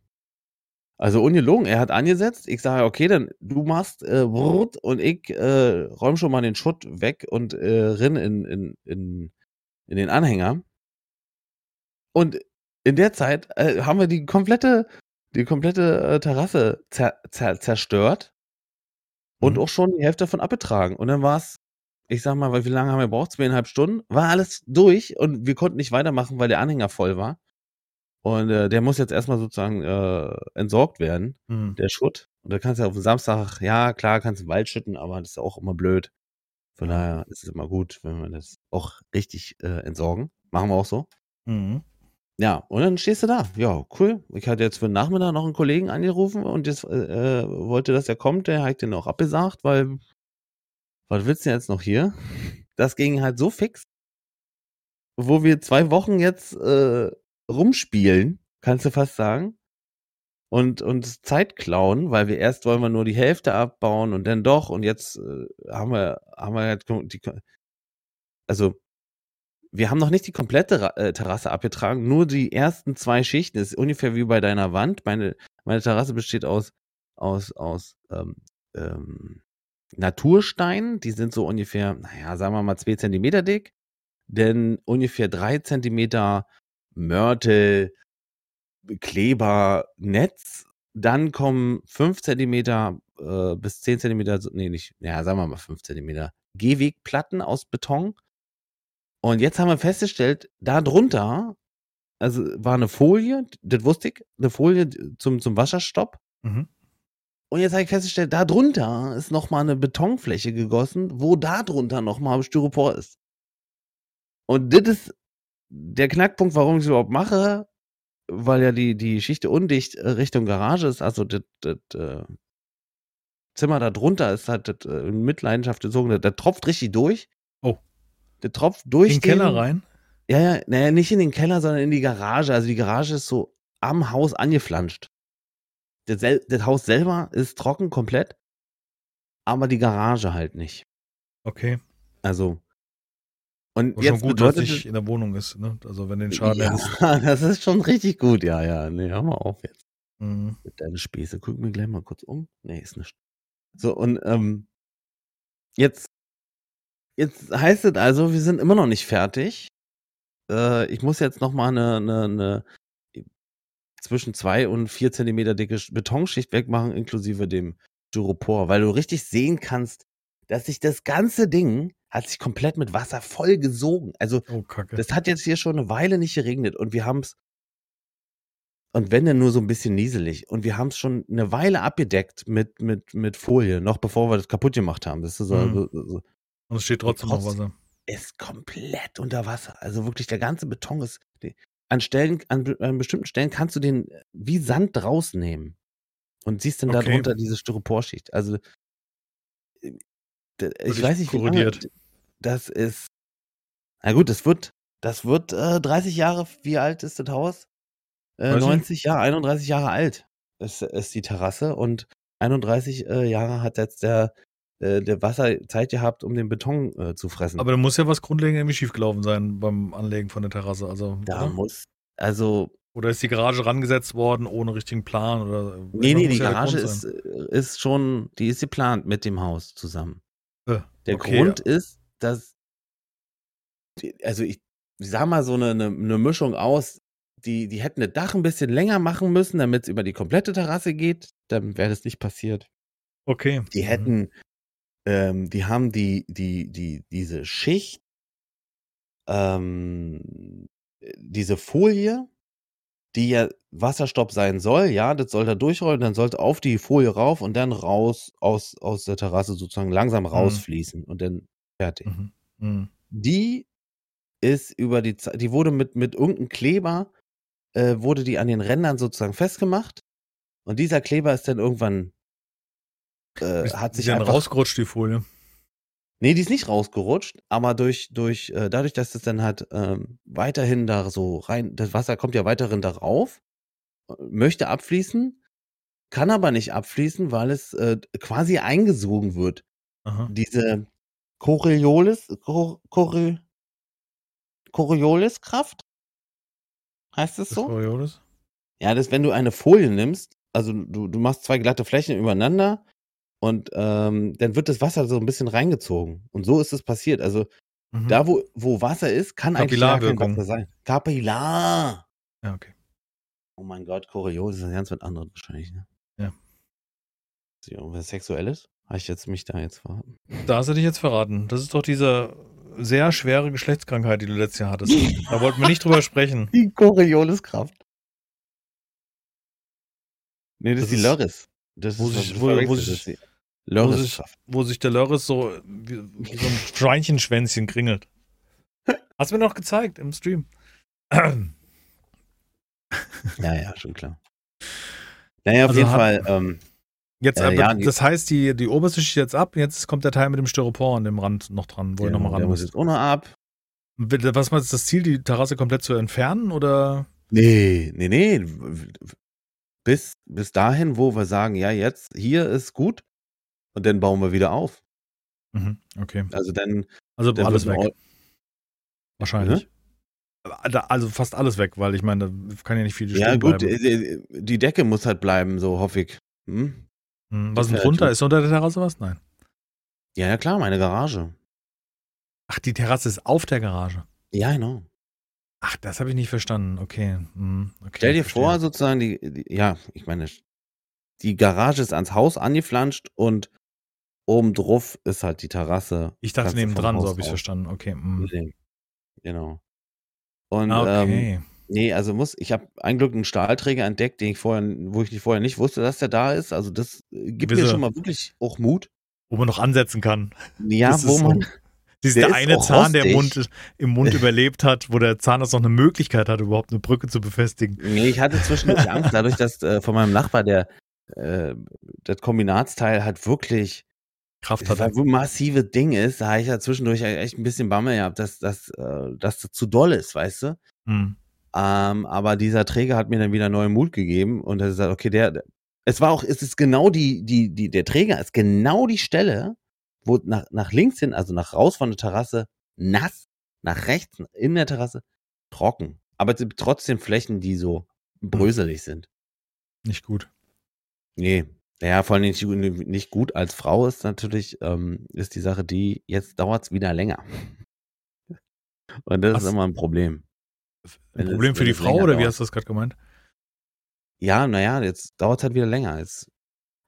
B: also ungelogen, er hat angesetzt, ich sage, okay, dann du machst äh, und ich äh, räum schon mal den Schutt weg und äh, rin in, in, in, in den Anhänger. Und in der Zeit äh, haben wir die komplette, die komplette äh, Terrasse zer, zer, zerstört und
A: Mhm.
B: auch schon die Hälfte davon abgetragen. Und dann war es, ich sag mal, wie lange haben wir gebraucht? Zweieinhalb Stunden. War alles durch und wir konnten nicht weitermachen, weil der Anhänger voll war. Und äh, der muss jetzt erstmal sozusagen äh, entsorgt werden,
A: Hm.
B: der Schutt. Und da kannst du auf den Samstag, ja, klar, kannst du im Wald schütten, aber das ist auch immer blöd. Von daher ist es immer gut, wenn wir das auch richtig äh, entsorgen. Machen wir auch so.
A: Mhm.
B: Ja, und dann stehst du da. Ja, cool. Ich hatte jetzt für den Nachmittag noch einen Kollegen angerufen und jetzt äh, äh, wollte, dass er kommt. Der hat den auch abgesagt, weil was willst du jetzt noch hier? Das ging halt so fix, wo wir zwei Wochen jetzt äh, rumspielen, kannst du fast sagen. Und uns Zeit klauen, weil wir erst wollen wir nur die Hälfte abbauen und dann doch und jetzt äh, haben wir haben wir halt die, also wir haben noch nicht die komplette äh, Terrasse abgetragen, nur die ersten zwei Schichten. Das ist ungefähr wie bei deiner Wand. Meine, meine Terrasse besteht aus aus, aus ähm, ähm, Naturstein. Die sind so ungefähr, naja, sagen wir mal zwei Zentimeter dick. Denn ungefähr drei Zentimeter Mörtel, Kleber, Netz. Dann kommen fünf Zentimeter äh, bis zehn Zentimeter, nee, nicht, ja, sagen wir mal fünf Zentimeter Gehwegplatten aus Beton. Und jetzt haben wir festgestellt, da drunter, also war eine Folie, das wusste ich, eine Folie zum, zum Wasserstopp.
A: Mhm.
B: Und jetzt habe ich festgestellt, da drunter ist nochmal eine Betonfläche gegossen, wo da drunter nochmal Styropor ist. Und das ist der Knackpunkt, warum ich es überhaupt mache, weil ja die, die Schichte undicht Richtung Garage ist, also das, das äh, Zimmer da drunter ist halt das, äh, in Mitleidenschaft gezogen, das tropft richtig durch. Der tropft durch
A: In den Keller rein?
B: Ja, ja, naja, nicht in den Keller, sondern in die Garage. Also die Garage ist so am Haus angeflanscht. Das, das Haus selber ist trocken komplett, aber die Garage halt nicht.
A: Okay.
B: Also. Und
A: Aber
B: jetzt
A: schon gut, dass
B: bedeutet
A: nicht in der Wohnung ist, ne? Also wenn den Schaden
B: ja,
A: hättest.
B: das ist schon richtig gut, ja, ja. Nee, hör mal auf jetzt.
A: Mhm.
B: Mit deinen Späße. Guck mir gleich mal kurz um. Nee, ist nicht. So, und ähm, jetzt, jetzt heißt es also, wir sind immer noch nicht fertig. Äh, ich muss jetzt noch mal eine, eine, eine zwischen zwei und vier Zentimeter dicke Sch- Betonschicht wegmachen, inklusive dem Styropor, weil du richtig sehen kannst, dass sich das ganze Ding hat sich komplett mit Wasser voll gesogen. Also
A: Oh, Kacke.
B: das hat jetzt hier schon eine Weile nicht geregnet und wir haben es und wenn dann nur so ein bisschen nieselig und wir haben es schon eine Weile abgedeckt mit mit mit Folie, noch bevor wir das kaputt gemacht haben. Das ist so,
A: Mhm.
B: so, so
A: Und es steht trotzdem
B: trotzdem-
A: Wasser.
B: ist komplett unter Wasser. Also wirklich der ganze Beton ist an Stellen an, an bestimmten Stellen kannst du den äh, wie Sand rausnehmen und siehst dann
A: Okay.
B: darunter diese Styroporschicht. Also äh, ich
A: Wirklich
B: weiß nicht, wie lange, das ist. Na gut, das wird, das wird äh, 30 Jahre. Wie alt ist das Haus? Äh,
A: Weiß nicht.
B: 90 Jahre, 31 Jahre alt ist, ist die Terrasse und 31 äh, Jahre hat jetzt der, äh, der Wasser Zeit gehabt, um den Beton äh, zu fressen.
A: Aber da muss ja was grundlegend irgendwie schiefgelaufen sein beim Anlegen von der Terrasse. Also,
B: da
A: oder?
B: muss, also,
A: oder ist die Garage rangesetzt worden ohne richtigen Plan? Oder
B: nee,
A: was
B: nee,
A: muss
B: die
A: ja
B: Garage ist, äh, ist schon, die ist geplant mit dem Haus zusammen.
A: Äh,
B: Der
A: okay.
B: Grund ist, dass, also ich, ich sag mal so eine, eine, eine Mischung aus, die, die hätten das Dach ein bisschen länger machen müssen, damit es über die komplette Terrasse geht, dann wäre das nicht passiert.
A: Okay.
B: Die
A: Mhm.
B: hätten, ähm, die haben die, die, die, diese Schicht, ähm, diese Folie, die ja Wasserstopp sein soll, ja, das soll da durchrollen, dann sollte auf die Folie rauf und dann raus aus, aus der Terrasse sozusagen langsam rausfließen und dann fertig.
A: Mhm. Mhm.
B: Die ist über die Zeit, die wurde mit, mit irgendeinem Kleber, äh, wurde die an den Rändern sozusagen festgemacht und dieser Kleber ist dann irgendwann, äh, hat
A: die
B: sich
A: dann
B: einfach
A: rausgerutscht, die Folie.
B: Nee, die ist nicht rausgerutscht, aber durch, durch, äh, dadurch, dass es dann halt ähm, weiterhin da so rein, das Wasser kommt ja weiterhin darauf, äh, möchte abfließen, kann aber nicht abfließen, weil es äh, quasi eingesogen wird.
A: Aha.
B: Diese Coriolis, Cor, Cori, Corioliskraft? Heißt es
A: Das
B: so?
A: Coriolis?
B: Ja, das, wenn du eine Folie nimmst, also du, du machst zwei glatte Flächen übereinander und ähm, dann wird das Wasser so ein bisschen reingezogen. Und so ist es passiert. Also
A: Mhm.
B: da, wo, wo Wasser ist, kann eigentlich gar kein. Wasser sein. Kapillar.
A: Ja, okay.
B: Oh mein Gott, Choreos ist ein ganz was anderes wahrscheinlich. Ne?
A: Ja.
B: Ist irgendwas Sexuelles? Habe ich jetzt mich da jetzt verraten?
A: Da hast du dich jetzt verraten. Das ist doch diese sehr schwere Geschlechtskrankheit, die du letztes Jahr hattest. da wollten wir nicht drüber sprechen.
B: Die Corioliskraft. Nee, das,
A: Das
B: ist die Lörris. Das
A: wo
B: ist
A: sich- wo- wo sich-
B: ist
A: Wo sich, wo sich der Lörres so wie, wie so ein Schweinchenschwänzchen kringelt. Hast du mir noch gezeigt im Stream.
B: Ja, ja, schon klar. Naja, auf
A: Also
B: jeden
A: hat-
B: Fall. Ähm,
A: Jetzt,
B: Äh, ja,
A: das heißt, die, die oberste Schicht jetzt ab, jetzt kommt der Teil mit dem Styropor an dem Rand noch dran, wo ihr
B: der,
A: nochmal
B: der
A: ran
B: muss
A: müsst.
B: jetzt auch noch ab.
A: Was war jetzt das Ziel, die Terrasse komplett zu entfernen oder?
B: Nee, nee, nee. Bis, bis dahin, wo wir sagen, ja, jetzt, hier ist gut. Und dann bauen wir wieder auf.
A: Mhm, okay.
B: Also dann,
A: Also
B: dann
A: alles weg,
B: ein
A: wahrscheinlich. Da- Also fast alles weg, weil ich meine, da kann ja nicht viel
B: Ja, gut,
A: bleiben.
B: äh, die Decke muss halt bleiben, so hoffe ich. Hm?
A: Hm, was ist drunter? Ist unter der Terrasse was? Nein.
B: Ja, ja, klar, meine Garage.
A: Ach, die Terrasse ist auf der Garage.
B: Ja, genau.
A: Ach, das habe ich nicht verstanden. Okay. hm, okay
B: Stell dir
A: verstehe.
B: vor, sozusagen, die, die, ja, ich meine, die Garage ist ans Haus angeflanscht und oben drauf ist halt die Terrasse.
A: Ich dachte nebendran, so habe ich verstanden. Okay. hm.
B: Nee. Genau. Und
A: Ah,
B: ähm,
A: Okay.
B: nee, also muss, ich habe ein Glück einen Stahlträger entdeckt, den ich vorher, wo ich nicht vorher nicht wusste, dass der da ist. Also das äh, gibt mir
A: Wisse.
B: schon mal wirklich auch Mut.
A: Wo man noch ansetzen kann.
B: Ja,
A: Das
B: wo
A: so.
B: man,
A: Siehst
B: Der
A: der
B: ist
A: eine Zahn, der im
B: rostig.
A: Mund, im Mund überlebt hat, wo der Zahnarzt noch eine Möglichkeit hat, überhaupt eine Brücke zu befestigen.
B: nee, ich hatte zwischendurch Angst, dadurch, dass äh, von meinem Nachbar der, äh, das Kombinatsteil halt wirklich
A: Kraft
B: Das
A: hat.
B: war so ein massives Ding ist, da habe ich ja zwischendurch echt ein bisschen Bammel gehabt, dass, dass, äh, dass das zu doll ist, weißt du?
A: Hm.
B: Ähm, aber dieser Träger hat mir dann wieder neuen Mut gegeben und er sagt, okay, der, der- es war auch, es ist genau die, die, die, der Träger ist genau die Stelle, wo nach, nach links hin, also nach raus von der Terrasse, nass, nach rechts in der Terrasse, trocken. Aber es gibt trotzdem Flächen, die so bröselig sind.
A: Nicht gut.
B: Nee. Ja, vor allem nicht, nicht gut als Frau ist natürlich, ähm, ist die Sache die, jetzt dauert's wieder länger. Und das
A: Was?
B: ist immer ein Problem.
A: Ein Problem
B: es-
A: für die
B: es
A: Frau oder wie
B: dauert.
A: hast du das gerade gemeint?
B: Ja, naja, jetzt dauert's halt wieder länger. Jetzt,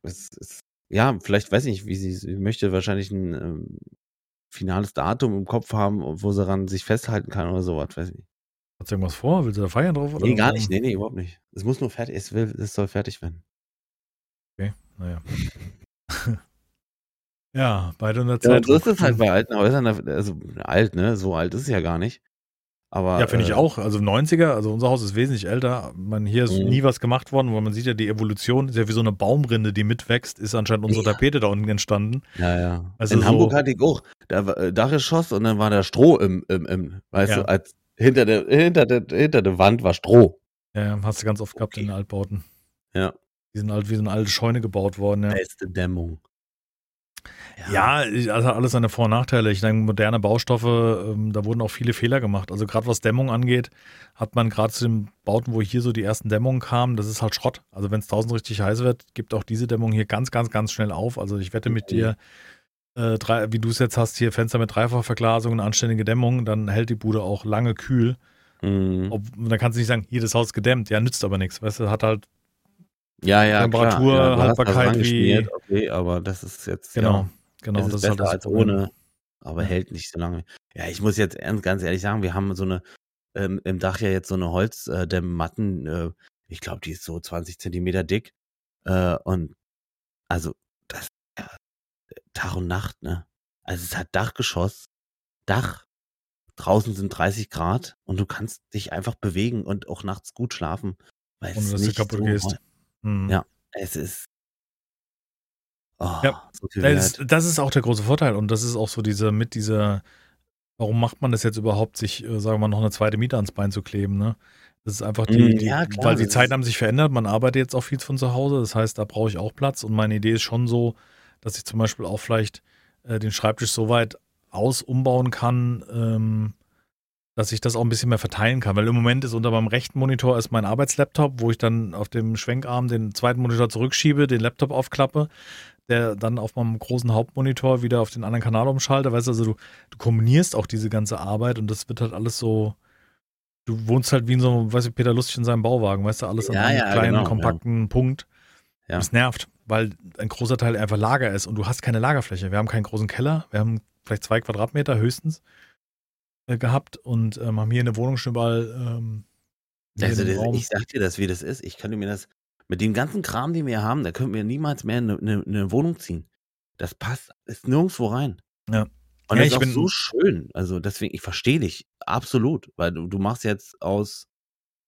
B: es, es, ja, vielleicht weiß ich nicht, wie sie, sie möchte wahrscheinlich ein ähm, finales Datum im Kopf haben, wo sie ran sich festhalten kann oder sowas, weiß ich nicht.
A: Hat sie irgendwas vor? Will sie da feiern drauf? Oder
B: Nee, gar nicht, nee, nee, überhaupt nicht. Es muss nur fertig, es will, es soll fertig werden.
A: Okay, naja. ja, beide unter
B: Ja,
A: Zeit.
B: und so ist es halt bei alten Häusern, also alt, ne, so alt ist es ja gar nicht. Aber,
A: Ja, finde ich
B: äh,
A: auch. Also 90er, also unser Haus ist wesentlich älter. Man, hier ist
B: Mhm.
A: nie was gemacht worden, weil man sieht ja die Evolution, ist ja wie so eine Baumrinde, die mitwächst, ist anscheinend unsere
B: Ja.
A: Tapete da unten entstanden.
B: Ja, ja.
A: Also
B: in
A: so-
B: Hamburg hatte ich auch, da war äh, Dachgeschoss und dann war da Stroh im, im, im weißt
A: Ja.
B: du, als hinter der, hinter der, hinter der Wand war Stroh.
A: Ja, hast du ganz oft gehabt
B: Okay.
A: in den Altbauten.
B: Ja.
A: Die sind halt wie so eine alte Scheune gebaut worden, ja.
B: Beste Dämmung.
A: Ja, also hat alles seine Vor- und Nachteile. Ich denke, moderne Baustoffe, ähm, da wurden auch viele Fehler gemacht. Also gerade was Dämmung angeht, hat man gerade zu den Bauten, wo hier so die ersten Dämmungen kamen, das ist halt Schrott. Also wenn es draußen richtig heiß wird, gibt auch diese Dämmung hier ganz, ganz, ganz schnell auf. Also ich wette mit dir, äh, drei, wie du es jetzt hast, hier Fenster mit Dreifachverglasung, eine anständige Dämmung, dann hält die Bude auch lange kühl.
B: Mhm.
A: Ob, dann kannst du nicht sagen, hier das Haus gedämmt. Ja, nützt aber nichts. Weißt du, hat halt,
B: Ja, ja,
A: Temperatur,
B: klar. Ja, du hast
A: Haltbarkeit wie-
B: Okay, aber das ist jetzt,
A: genau,
B: ja,
A: genau,
B: es ist
A: das
B: besser
A: ist halt das
B: als
A: Problem.
B: ohne, aber hält nicht so lange. Ja, ich muss jetzt ganz ehrlich sagen, wir haben so eine, ähm, im Dach ja jetzt so eine Holzdämmmatten, äh, ich glaube, die ist so 20 Zentimeter dick, äh, und, also, das, ja, Tag und Nacht, ne? Also, es hat Dachgeschoss, Dach, draußen sind 30 Grad und du kannst dich einfach bewegen und auch nachts gut schlafen, weil
A: Ohne
B: es
A: dass du
B: nicht
A: kaputt
B: so,
A: gehst. Mhm.
B: Ja. es ist, oh,
A: Ja,
B: so
A: Das, ist- das ist auch der große Vorteil und das ist auch so diese mit dieser, warum macht man das jetzt überhaupt, sich, äh, sagen wir mal, noch eine zweite Miete ans Bein zu kleben, ne? Das ist einfach die,
B: Mm,
A: die
B: ja, klar,
A: weil die Zeiten haben sich verändert, man arbeitet jetzt auch viel von zu Hause, das heißt, da brauche ich auch Platz und meine Idee ist schon so, dass ich zum Beispiel auch vielleicht äh, den Schreibtisch so weit aus umbauen kann, ähm, dass ich das auch ein bisschen mehr verteilen kann, weil im Moment ist unter meinem rechten Monitor ist mein Arbeitslaptop, wo ich dann auf dem Schwenkarm den zweiten Monitor zurückschiebe, den Laptop aufklappe, der dann auf meinem großen Hauptmonitor wieder auf den anderen Kanal umschalte. Weißt du, also du, du kombinierst auch diese ganze Arbeit und das wird halt alles so. Du wohnst halt wie in so, einem, weißt du, Peter Lustig in seinem Bauwagen, weißt du, alles an
B: Ja,
A: einem
B: ja,
A: kleinen,
B: genau,
A: kompakten Punkt.
B: Ja.
A: Das nervt, weil ein großer Teil einfach Lager ist und du hast keine Lagerfläche. Wir haben keinen großen Keller, wir haben vielleicht zwei Quadratmeter höchstens äh, gehabt und ähm, haben hier in der Wohnung schon überall ähm,
B: Also das, ich sag dir das, wie das ist. Ich könnte mir das, mit dem ganzen Kram, den wir haben, da könnten wir niemals mehr eine, eine, eine Wohnung ziehen. Das passt, ist nirgendwo rein.
A: Ja.
B: Und
A: Ja,
B: das
A: ich
B: ist so schön. Also deswegen, ich verstehe dich absolut, weil du, du machst jetzt aus,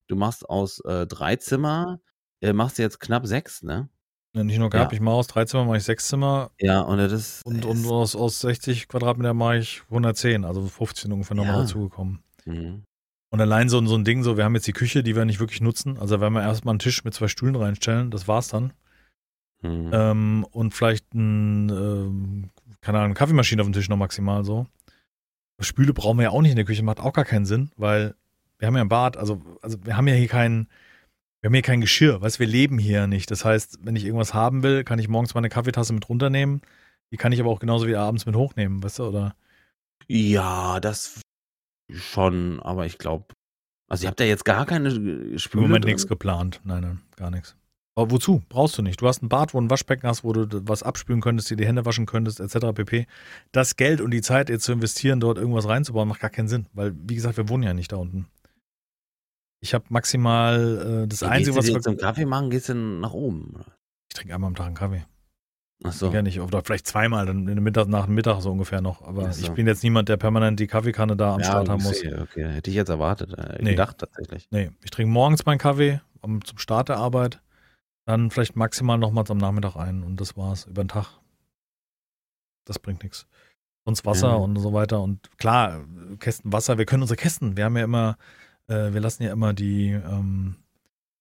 B: du machst aus äh, drei Zimmer, äh, machst jetzt knapp sechs, ne?
A: Ja, nicht nur gehabt,
B: Ja.
A: ich mache aus drei Zimmer, mache ich sechs Zimmer
B: Ja, und das ist,
A: und, und aus, aus 60 Quadratmeter mache ich 110, also 15 ungefähr nochmal
B: Ja.
A: dazugekommen.
B: mhm.
A: Und allein so, ein- so ein Ding, so, wir haben jetzt die Küche, die wir nicht wirklich nutzen. Also werden wir erstmal einen Tisch mit zwei Stühlen reinstellen, das war's dann.
B: Mhm.
A: Ähm, und vielleicht ein, ähm, keine Ahnung, eine Kaffeemaschine auf dem Tisch noch maximal so. Spüle brauchen wir ja auch nicht in der Küche, macht auch gar keinen Sinn, weil wir haben ja ein Bad, also, also wir haben ja hier keinen, Wir haben hier kein Geschirr, weißt wir leben hier nicht. Das heißt, wenn ich irgendwas haben will, kann ich morgens meine Kaffeetasse mit runternehmen. Die kann ich aber auch genauso wie abends mit hochnehmen, weißt du, oder?
B: Ja, das schon, aber ich glaube, also ihr habt ja jetzt gar keine
A: Im
B: Spüle
A: Moment
B: drin?
A: nichts geplant. Nein, nein, gar nichts. Aber wozu? Brauchst du nicht. Du hast ein Bad, wo du ein Waschbecken hast, wo du was abspülen könntest, dir die Hände waschen könntest, etc. pp. Das Geld und die Zeit jetzt zu investieren, dort irgendwas reinzubauen, macht gar keinen Sinn. Weil, wie gesagt, wir wohnen ja nicht da unten. Ich habe maximal äh, das
B: Ja,
A: Einzige, was
B: du
A: wir.
B: dir zum Kaffee machen, gehst du nach oben. oder?
A: Ich trinke einmal am Tag einen Kaffee.
B: Ach so.
A: Ja nicht. Oder vielleicht zweimal, dann in der Mittag, nach dem Mittag so ungefähr noch. Aber
B: so.
A: ich bin jetzt niemand, der permanent die Kaffeekanne da am
B: ja,
A: Start haben muss.
B: okay, okay. Hätte ich jetzt erwartet, äh,
A: Nee.
B: gedacht tatsächlich.
A: Nee, ich trinke morgens meinen Kaffee am, zum Start der Arbeit, dann vielleicht maximal nochmals am Nachmittag ein und das war's über den Tag. Das bringt nichts. Sonst Wasser
B: Ja.
A: und so weiter und klar, Kästen Wasser, wir können unsere Kästen, wir haben ja immer, äh, wir lassen ja immer die, ähm,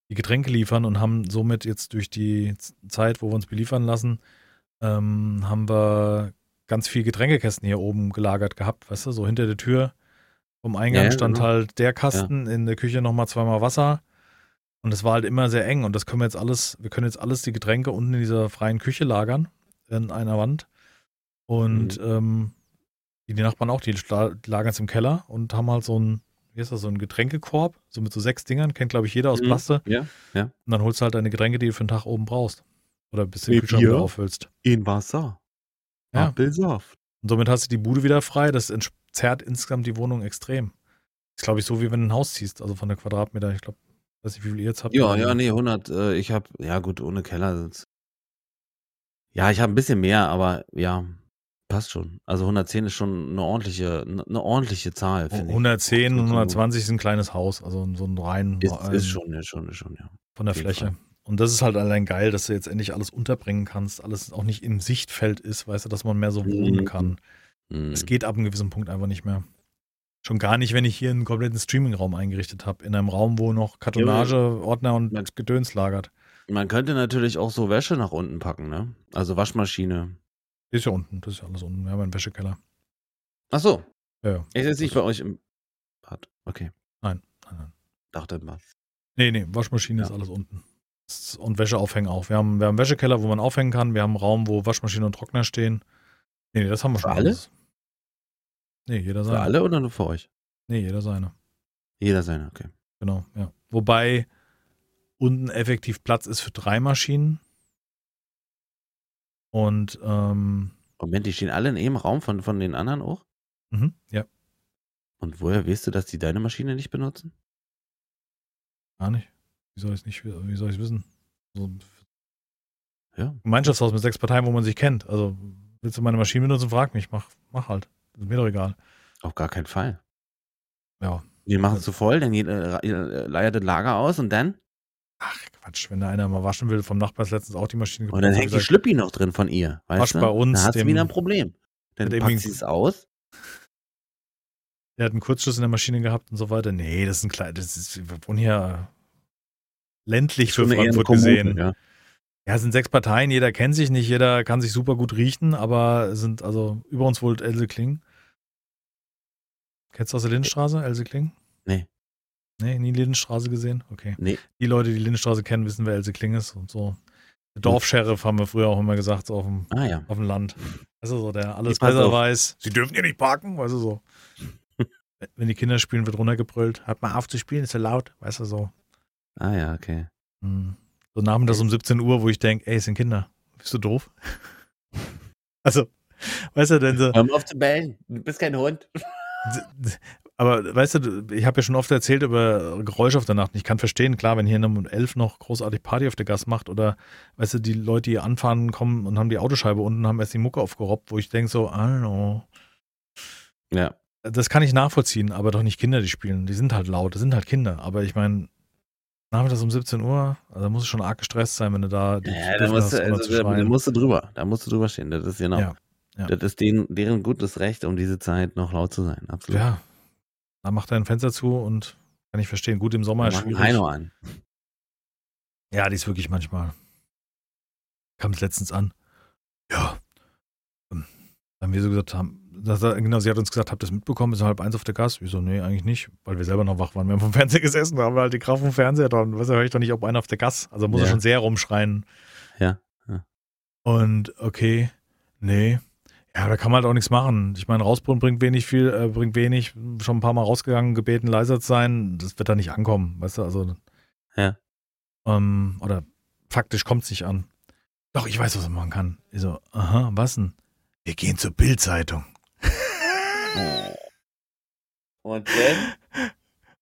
A: die Getränke liefern und haben somit jetzt durch die Zeit, wo wir uns beliefern lassen, ähm, haben wir ganz viel Getränkekästen hier oben gelagert gehabt, weißt du, so hinter der Tür. Vom Eingang
B: Ja, ja,
A: stand
B: genau.
A: halt der Kasten, in der Küche nochmal zweimal Wasser. Und es war halt immer sehr eng und das können wir jetzt alles, wir können jetzt alles die Getränke unten in dieser freien Küche lagern, in einer Wand. Und ähm, die, die Nachbarn auch, die lagern es im Keller und haben halt so ein, wie ist das, so ein Getränkekorb, so mit so sechs Dingern, kennt glaube ich jeder aus
B: Mhm.
A: Plaste
B: Ja.
A: und dann holst du halt deine Getränke, die du für den Tag oben brauchst. Oder bis du den Kühlschrank wieder auffüllst.
B: In Wasser.
A: Ja.
B: Apfelsaft.
A: Und somit hast du die Bude wieder frei. Das entzerrt insgesamt die Wohnung extrem. Ist, glaube ich, so, wie wenn du ein Haus ziehst, also von der Quadratmeter. Ich glaube, weiß nicht, wie viel ihr jetzt habt.
B: Ja, ja, nee, 100. Äh, ich habe, ja gut, ohne Keller. Ja, ich habe ein bisschen mehr, aber ja, passt schon. Also 110 ist schon eine ordentliche, eine ordentliche Zahl, finde ich.
A: 110 und
B: So-
A: 120 ist ein kleines Haus, also so ein rein
B: Ist,
A: ein-
B: ist schon, ist schon, ist schon, ja.
A: von der Fläche.
B: Fall.
A: Und das ist halt allein geil, dass du jetzt endlich alles unterbringen kannst, alles auch nicht im Sichtfeld ist, weißt du, dass man mehr so wohnen
B: Mhm.
A: kann.
B: Mhm.
A: Es geht ab einem gewissen Punkt einfach nicht mehr. Schon gar nicht, wenn ich hier einen kompletten Streaming-Raum eingerichtet habe. In einem Raum, wo noch Kartonage, Ordner und
B: Man-
A: Gedöns lagert.
B: Man könnte natürlich auch so Wäsche nach unten packen, ne? Also Waschmaschine.
A: Ist ja unten, das ist ja alles unten. Wir haben einen Wäschekeller.
B: Ach so,
A: Ja, ja.
B: ist jetzt nicht bei euch im Bad. Okay,
A: Nein, nein, nein.
B: dachte Bad.
A: Nee, nee, Waschmaschine
B: Ja.
A: ist alles unten. Und Wäscheaufhängen auch. Wir haben, wir haben einen Wäschekeller, wo man aufhängen kann. Wir haben einen Raum, wo Waschmaschine und Trockner stehen. Nee, nee das haben wir
B: Für
A: schon
B: alle?
A: alles. Nee, jeder
B: Für
A: seine.
B: alle oder nur für euch?
A: Nee, jeder seine.
B: Jeder seine, okay.
A: Genau, ja. Wobei unten effektiv Platz ist für drei Maschinen. Und, ähm,
B: Moment, die stehen alle in einem Raum von, von den anderen auch?
A: mhm, ja,
B: Und woher weißt du, dass die deine Maschine nicht benutzen?
A: gar nicht. Wie soll ich es nicht, wie soll ich es wissen? So,
B: Ja.
A: Gemeinschaftshaus mit sechs Parteien, wo man sich kennt. Also, willst du meine Maschine benutzen, frag mich. Mach, mach halt. Ist mir doch egal.
B: Auf gar keinen Fall.
A: Ja.
B: Die machen es zu voll, dann äh, leiert das Lager aus und dann?
A: Ach, Quatsch. Wenn da einer mal waschen will, vom Nachbar ist letztens auch die Maschine
B: Und dann hängt die Schlüppi noch drin von ihr. Weißt
A: Wasch
B: du?
A: bei uns
B: Dann hat sie wieder ein Problem. Dann packt sie es aus.
A: Der hat einen Kurzschluss in der Maschine gehabt und so weiter. Nee, das ist ein kleines, das ist, wir wohnen hier ländlich für Frankfurt
B: Kommune,
A: gesehen.
B: Ja.
A: Ja, es sind sechs Parteien, jeder kennt sich nicht, jeder kann sich super gut riechen, aber sind also über uns wohnt Else Kling. Kennst du aus der Lindenstraße, Else Kling?
B: Nee.
A: Nee, nie Lindenstraße gesehen? Okay.
B: Nee.
A: Die Leute, die Lindenstraße kennen, wissen, wer Else Kling ist und so. Der Dorfscheriff haben wir früher auch immer gesagt, so auf dem,
B: Ah ja.
A: auf dem Land. Also so, der alles
B: pass
A: besser weiß. Sie dürfen hier nicht parken, weißt du so. Wenn die Kinder spielen, wird runtergebrüllt. Hört mal auf zu spielen, ist so laut, weißt du so.
B: Ah ja, okay.
A: Hm. So nachmittags um 17 Uhr, wo ich denke, ey, es sind Kinder. Bist du doof? also, weißt du, denn so,
B: Hör mal auf zu bellen. Du bist kein Hund.
A: aber weißt du, ich habe ja schon oft erzählt über Geräusche auf der Nacht. Ich kann verstehen, klar, wenn hier um 11 noch großartig Party auf der Gas macht oder, weißt du, die Leute, die anfahren, kommen und haben die Autoscheibe unten, haben erst die Mucke aufgerobbt, wo ich denke so, hallo.
B: Ja.
A: Das kann ich nachvollziehen, aber doch nicht Kinder, die spielen. Die sind halt laut, das sind halt Kinder. Aber ich meine, nachmittags um 17 Uhr, also da muss es schon arg gestresst sein, wenn du da die
B: Ja, da musst, du, also, da, musst du drüber. Da musst du drüber stehen. Das ist genau.
A: Ja, ja.
B: Das ist denen, deren gutes Recht, um diese Zeit noch laut zu sein. Absolut.
A: Ja, da macht er ein Fenster zu und kann ich verstehen. Gut, im Sommer ist schwierig.
B: Heino an.
A: Ja, die ist wirklich manchmal. Kam es letztens an. Ja. Ähm, Dann haben wir so gesagt, haben, das, genau, sie hat uns gesagt, habt ihr das mitbekommen, ist halb eins auf der Gas? Ich so, nee, eigentlich nicht, weil wir selber noch wach waren. Wir haben vom Fernseher gesessen, da haben wir halt die Kraft vom Fernseher dran. Was höre ich doch nicht, ob einer auf der Gas. Also muss
B: Ja.
A: er schon sehr rumschreien.
B: Ja. ja.
A: Und okay, nee. Ja, da kann man halt auch nichts machen. Ich meine, rausbrunn bringt wenig viel, äh, bringt wenig. Schon ein paar Mal rausgegangen, gebeten, leiser zu sein. Das wird da nicht ankommen, weißt du? Also.
B: Ja.
A: Ähm, oder faktisch kommt es nicht an. Doch, ich weiß, was man machen kann. Ich so, aha, was denn? Wir gehen zur Bildzeitung.
B: Und dann?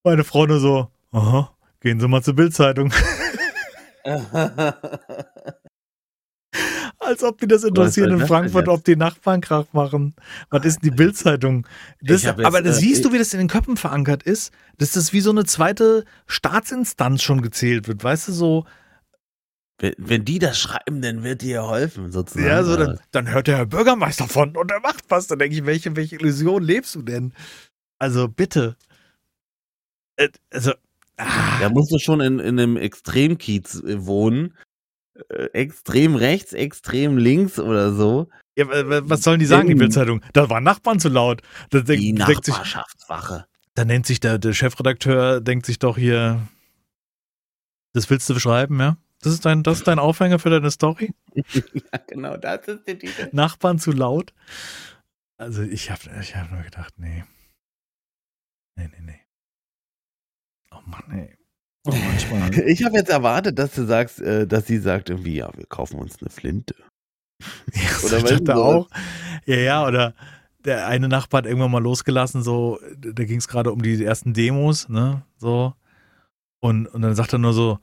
A: Meine Frau nur so, aha, gehen Sie mal zur Bildzeitung. Als ob die das interessiert
B: soll
A: in Frankfurt,
B: denn
A: ob die Nachbarn Krach machen. Was ist denn die Bildzeitung?
B: Jetzt,
A: aber das
B: äh,
A: siehst du, wie das in den Köpfen verankert ist, dass das wie so eine zweite Staatsinstanz schon gezählt wird. Weißt du, so,
B: wenn, wenn die das schreiben, dann wird dir geholfen, sozusagen.
A: ja, so dann, dann hört der Herr Bürgermeister von und er macht was. Dann denke ich, welche, welche Illusion lebst du denn? Also bitte. Äh, Also, ah,
B: Da musst du schon in, in einem Extremkiez äh, wohnen. Äh, extrem rechts, extrem links oder so.
A: ja, wa- wa- was sollen die sagen, die Bildzeitung? Da waren Nachbarn zu laut. Da denk,
B: Die Nachbarschaftswache.
A: Da nennt sich der, der Chefredakteur, denkt sich doch hier, das willst du beschreiben, ja? Das ist dein, das ist dein Aufhänger für deine Story?
B: ja, genau, das ist der Titel.
A: Nachbarn zu laut? Also ich habe ich hab nur gedacht, nee. Nee, nee, nee. Oh Mann, nee. Oh.
B: Ich habe jetzt erwartet, dass du sagst, äh, dass sie sagt irgendwie, ja, wir kaufen uns eine Flinte.
A: Ja,
B: Oder weißt du,
A: auch. Ja, ja, oder der eine Nachbar hat irgendwann mal losgelassen, so, da ging es gerade um die ersten Demos, ne, so. Und, und dann sagt er nur so,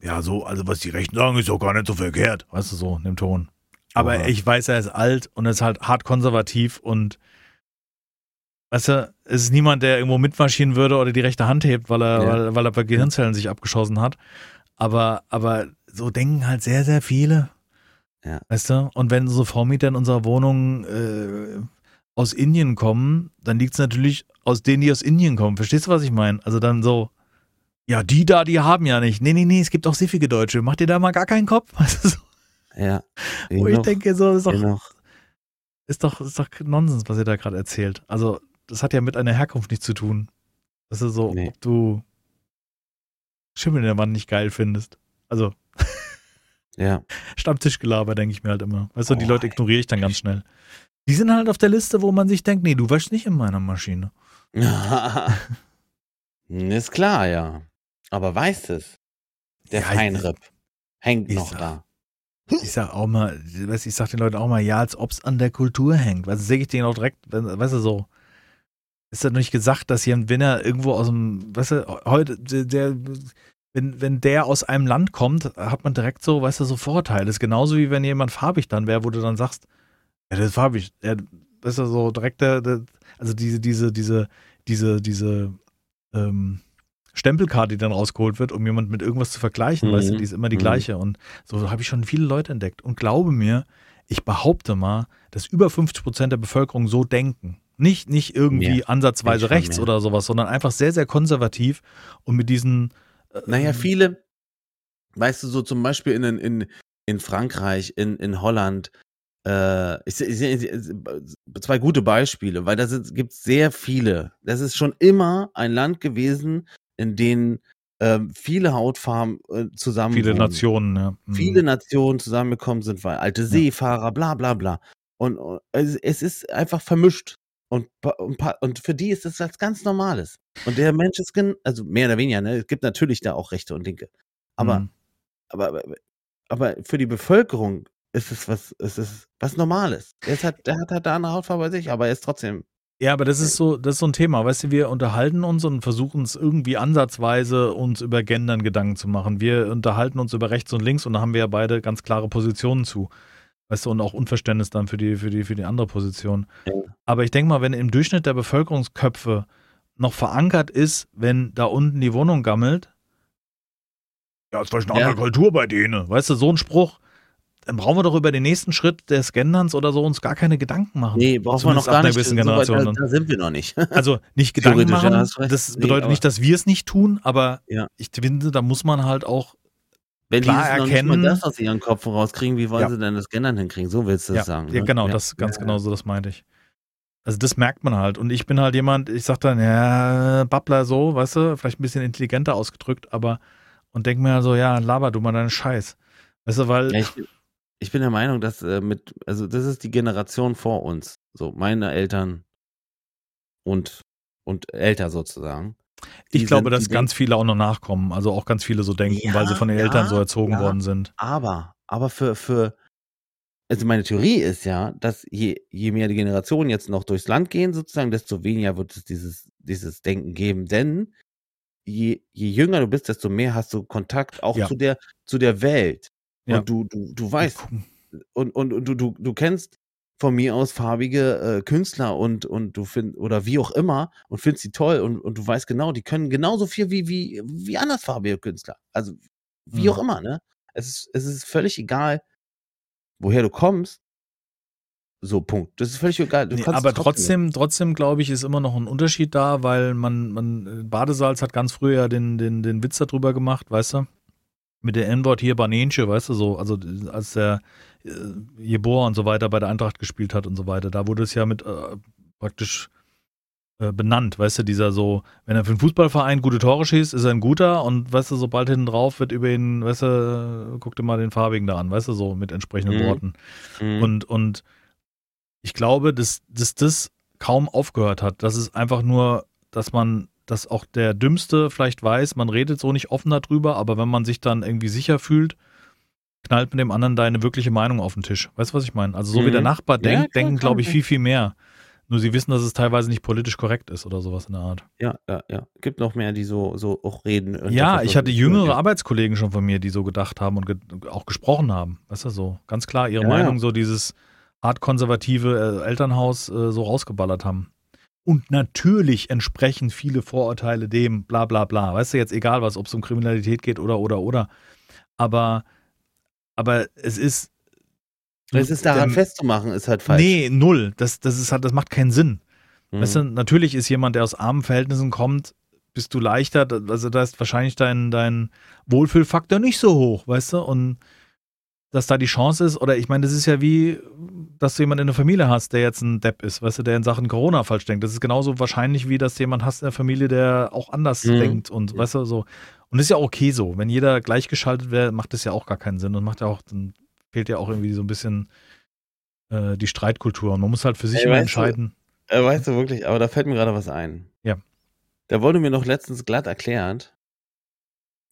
A: ja, so, also was die Rechten sagen, ist doch gar nicht so verkehrt, weißt du, so, in dem Ton. Aber
B: Oha.
A: ich weiß, er ist alt und er ist halt hart konservativ und weißt du, es ist niemand, der irgendwo mitmarschieren würde oder die rechte Hand hebt, weil er,
B: Ja.
A: weil, weil er bei Gehirnzellen sich abgeschossen hat. Aber, aber so denken halt sehr, sehr viele.
B: Ja.
A: Weißt du? Und wenn so Vormieter in unserer Wohnung äh, aus Indien kommen, dann liegt es natürlich aus denen, die aus Indien kommen. Verstehst du, was ich meine? Also dann so, ja, die da, die haben ja nicht. Nee, nee, nee, es gibt auch siffige Deutsche. Macht ihr da mal gar keinen Kopf? Weißt du, so,
B: Ja.
A: wo ich denke, so, ist doch, ist doch, ist doch Nonsens, was ihr da gerade erzählt. Also, das hat ja mit einer Herkunft nichts zu tun. Das ist so,
B: Nee.
A: ob du Schimmel in der Wand nicht geil findest. Also,
B: Ja.
A: Stammtischgelaber, denke ich mir halt immer. Weißt du, die
B: Oh,
A: Leute ignoriere ich dann ganz schnell. Die sind halt auf der Liste, wo man sich denkt, nee, du wäschst nicht in meiner Maschine.
B: ist klar, ja. Aber weißt es? Der
A: Ja,
B: Feinripp hängt noch
A: sag-
B: da.
A: Ich sag auch mal, ich sag den Leuten auch mal, ja, als ob es an der Kultur hängt. Du, sehe ich denen auch direkt, weißt du, so. Ist ja nicht gesagt, dass hier, wenn er irgendwo aus dem, weißt du, heute, der, der wenn, wenn der aus einem Land kommt, hat man direkt so, weißt du, so Vorteile. Ist genauso wie wenn jemand farbig dann wäre, wo du dann sagst, ja, der ist farbig. Ja, weißt du, so direkt der, der also diese, diese, diese, diese, diese ähm, Stempelkarte, die dann rausgeholt wird, um jemand mit irgendwas zu vergleichen,
B: Mhm.
A: weißt du, die ist immer die
B: Mhm.
A: gleiche. Und so habe ich schon viele Leute entdeckt. Und glaube mir, ich behaupte mal, dass über 50 Prozent der Bevölkerung so denken. Nicht, nicht irgendwie
B: Mehr.
A: ansatzweise
B: schon
A: rechts
B: mehr.
A: oder sowas, sondern einfach sehr, sehr konservativ und mit diesen. äh,
B: Naja, viele, weißt du, so zum Beispiel in, in, in Frankreich, in, in Holland, äh, ich, ich, ich, zwei gute Beispiele, weil da gibt es sehr viele. Das ist schon immer ein Land gewesen, in dem ähm, viele Hautfarben äh, zusammen
A: Viele. Nationen, ja. Mhm.
B: viele Nationen zusammengekommen sind, weil alte Seefahrer, bla bla bla. Und, und es, es ist einfach vermischt. Und, und, für die ist das was ganz Normales. Und der Mensch ist, also mehr oder weniger, ne? es gibt natürlich da auch Rechte und Linke. Aber,
A: Mhm.
B: aber, aber, für die Bevölkerung ist es was, ist es was Normales. Der, ist halt, der hat halt da eine Hautfarbe bei sich, aber er ist trotzdem.
A: Ja, aber das ist so, das ist so ein Thema. Weißt du, wir unterhalten uns und versuchen es irgendwie ansatzweise uns über Gendern Gedanken zu machen. Wir unterhalten uns über rechts und links und da haben wir ja beide ganz klare Positionen zu. Weißt du, und auch Unverständnis dann für die, für die, für die andere Position.
B: Ja.
A: Aber ich denke mal, wenn im Durchschnitt der Bevölkerungsköpfe noch verankert ist, wenn da unten die Wohnung gammelt, ja, ist vielleicht eine
B: Ja.
A: andere Kultur bei denen. Weißt du, so ein Spruch, dann brauchen wir doch über den nächsten Schritt des Genderns oder so uns gar keine Gedanken machen.
B: Nee, brauchen wir noch
A: Zumindest
B: gar nicht.
A: gewissen
B: So weit,
A: Generation
B: da, da sind wir noch nicht.
A: Also nicht Gedanken
B: ja,
A: machen,
B: recht.
A: das
B: Nee,
A: bedeutet
B: aber-
A: nicht, dass wir es nicht tun, aber
B: Ja.
A: ich finde, da muss man halt auch,
B: Wenn
A: klar
B: die es noch nicht
A: erkennen-
B: mal das aus ihren Kopf rauskriegen, wie wollen
A: Ja.
B: sie denn das Gendern hinkriegen? So willst du
A: ja,
B: das sagen.
A: ja
B: ne?
A: genau,
B: Ja.
A: das ganz genau so, das meinte ich. Also das merkt man halt. Und ich bin halt jemand, ich sag dann, ja, Babbler so, weißt du, vielleicht ein bisschen intelligenter ausgedrückt, aber und denk mir so, ja, laber du mal deinen Scheiß. Weißt du, weil.
B: Ich, ich, bin der Meinung, dass äh, mit, also das ist die Generation vor uns. So, meine Eltern und, und älter sozusagen.
A: Ich glaube, dass ganz viele auch noch nachkommen, also auch ganz viele so denken, ja, weil sie von den Eltern so erzogen ja, worden sind.
B: Aber, aber für, für, also meine Theorie ist ja, dass je, je mehr die Generationen jetzt noch durchs Land gehen, sozusagen, desto weniger wird es dieses, dieses Denken geben. Denn je, je jünger du bist, desto mehr hast du Kontakt auch ja. zu der, zu der Welt. Und ja. du, du, du weißt, und, und, und du, du, du kennst von mir aus farbige äh, Künstler und, und du findest, oder wie auch immer, und findest sie toll und, und du weißt genau, die können genauso viel wie, wie, wie andersfarbige Künstler. Also, wie mhm. auch immer, ne? Es ist, es ist völlig egal, woher du kommst. So, Punkt. Das ist völlig egal.
A: Nee, aber trotzdem, trotzdem, glaube ich, ist immer noch ein Unterschied da, weil man, man, Badesalz hat ganz früher ja den, den, den Witz darüber gemacht, weißt du? Mit der N-Wort hier Banenche, weißt du, so, also als der äh, Jeboa und so weiter bei der Eintracht gespielt hat und so weiter, da wurde es ja mit äh, praktisch äh, benannt, weißt du, dieser so, wenn er für einen Fußballverein gute Tore schießt, ist er ein guter und weißt du, sobald hinten drauf wird über ihn, weißt du, guck dir mal den Farbigen da an, weißt du, so mit entsprechenden mhm. Worten. Mhm. Und, und ich glaube, dass, dass das kaum aufgehört hat. Das ist einfach nur, dass man, dass auch der Dümmste vielleicht weiß, man redet so nicht offen darüber, aber wenn man sich dann irgendwie sicher fühlt, knallt mit dem anderen deine wirkliche Meinung auf den Tisch. Weißt du, was ich meine? Also so mhm. wie der mhm. Nachbar denkt, ja, denken, glaube ich, viel, viel mehr. Nur sie wissen, dass es teilweise nicht politisch korrekt ist oder sowas in der Art.
B: Ja, ja, ja. Gibt noch mehr, die so, so auch reden.
A: Ja, ich hatte jüngere Arbeitskollegen schon von mir, die so gedacht haben und ge auch gesprochen haben. Weißt du, so ganz klar ihre ja, Meinung, ja. so dieses, Art konservative äh, Elternhaus äh, so rausgeballert haben. Und natürlich entsprechen viele Vorurteile dem, bla bla bla. Weißt du, jetzt egal was, ob es um Kriminalität geht oder oder oder. Aber, aber es ist.
B: Es ist daran ähm, festzumachen, ist halt falsch.
A: Nee, null. Das, das, ist halt, das macht keinen Sinn. Mhm. Weißt du, natürlich ist jemand, der aus armen Verhältnissen kommt, bist du leichter, also da ist wahrscheinlich dein, dein Wohlfühlfaktor nicht so hoch, weißt du? Und dass da die Chance ist, oder ich meine, das ist ja wie, dass du jemanden in der Familie hast, der jetzt ein Depp ist, weißt du, der in Sachen Corona falsch denkt. Das ist genauso wahrscheinlich, wie dass du jemanden hast in der Familie, der auch anders mhm. denkt und, weißt du, so. Und ist ja okay so. Wenn jeder gleichgeschaltet wäre, macht das ja auch gar keinen Sinn und macht ja auch, dann fehlt ja auch irgendwie so ein bisschen äh, die Streitkultur. Und man muss halt für sich Ey, immer entscheiden.
B: Du, äh, weißt du wirklich, aber da fällt mir gerade was ein.
A: Ja.
B: Da wurde mir noch letztens glatt erklärt,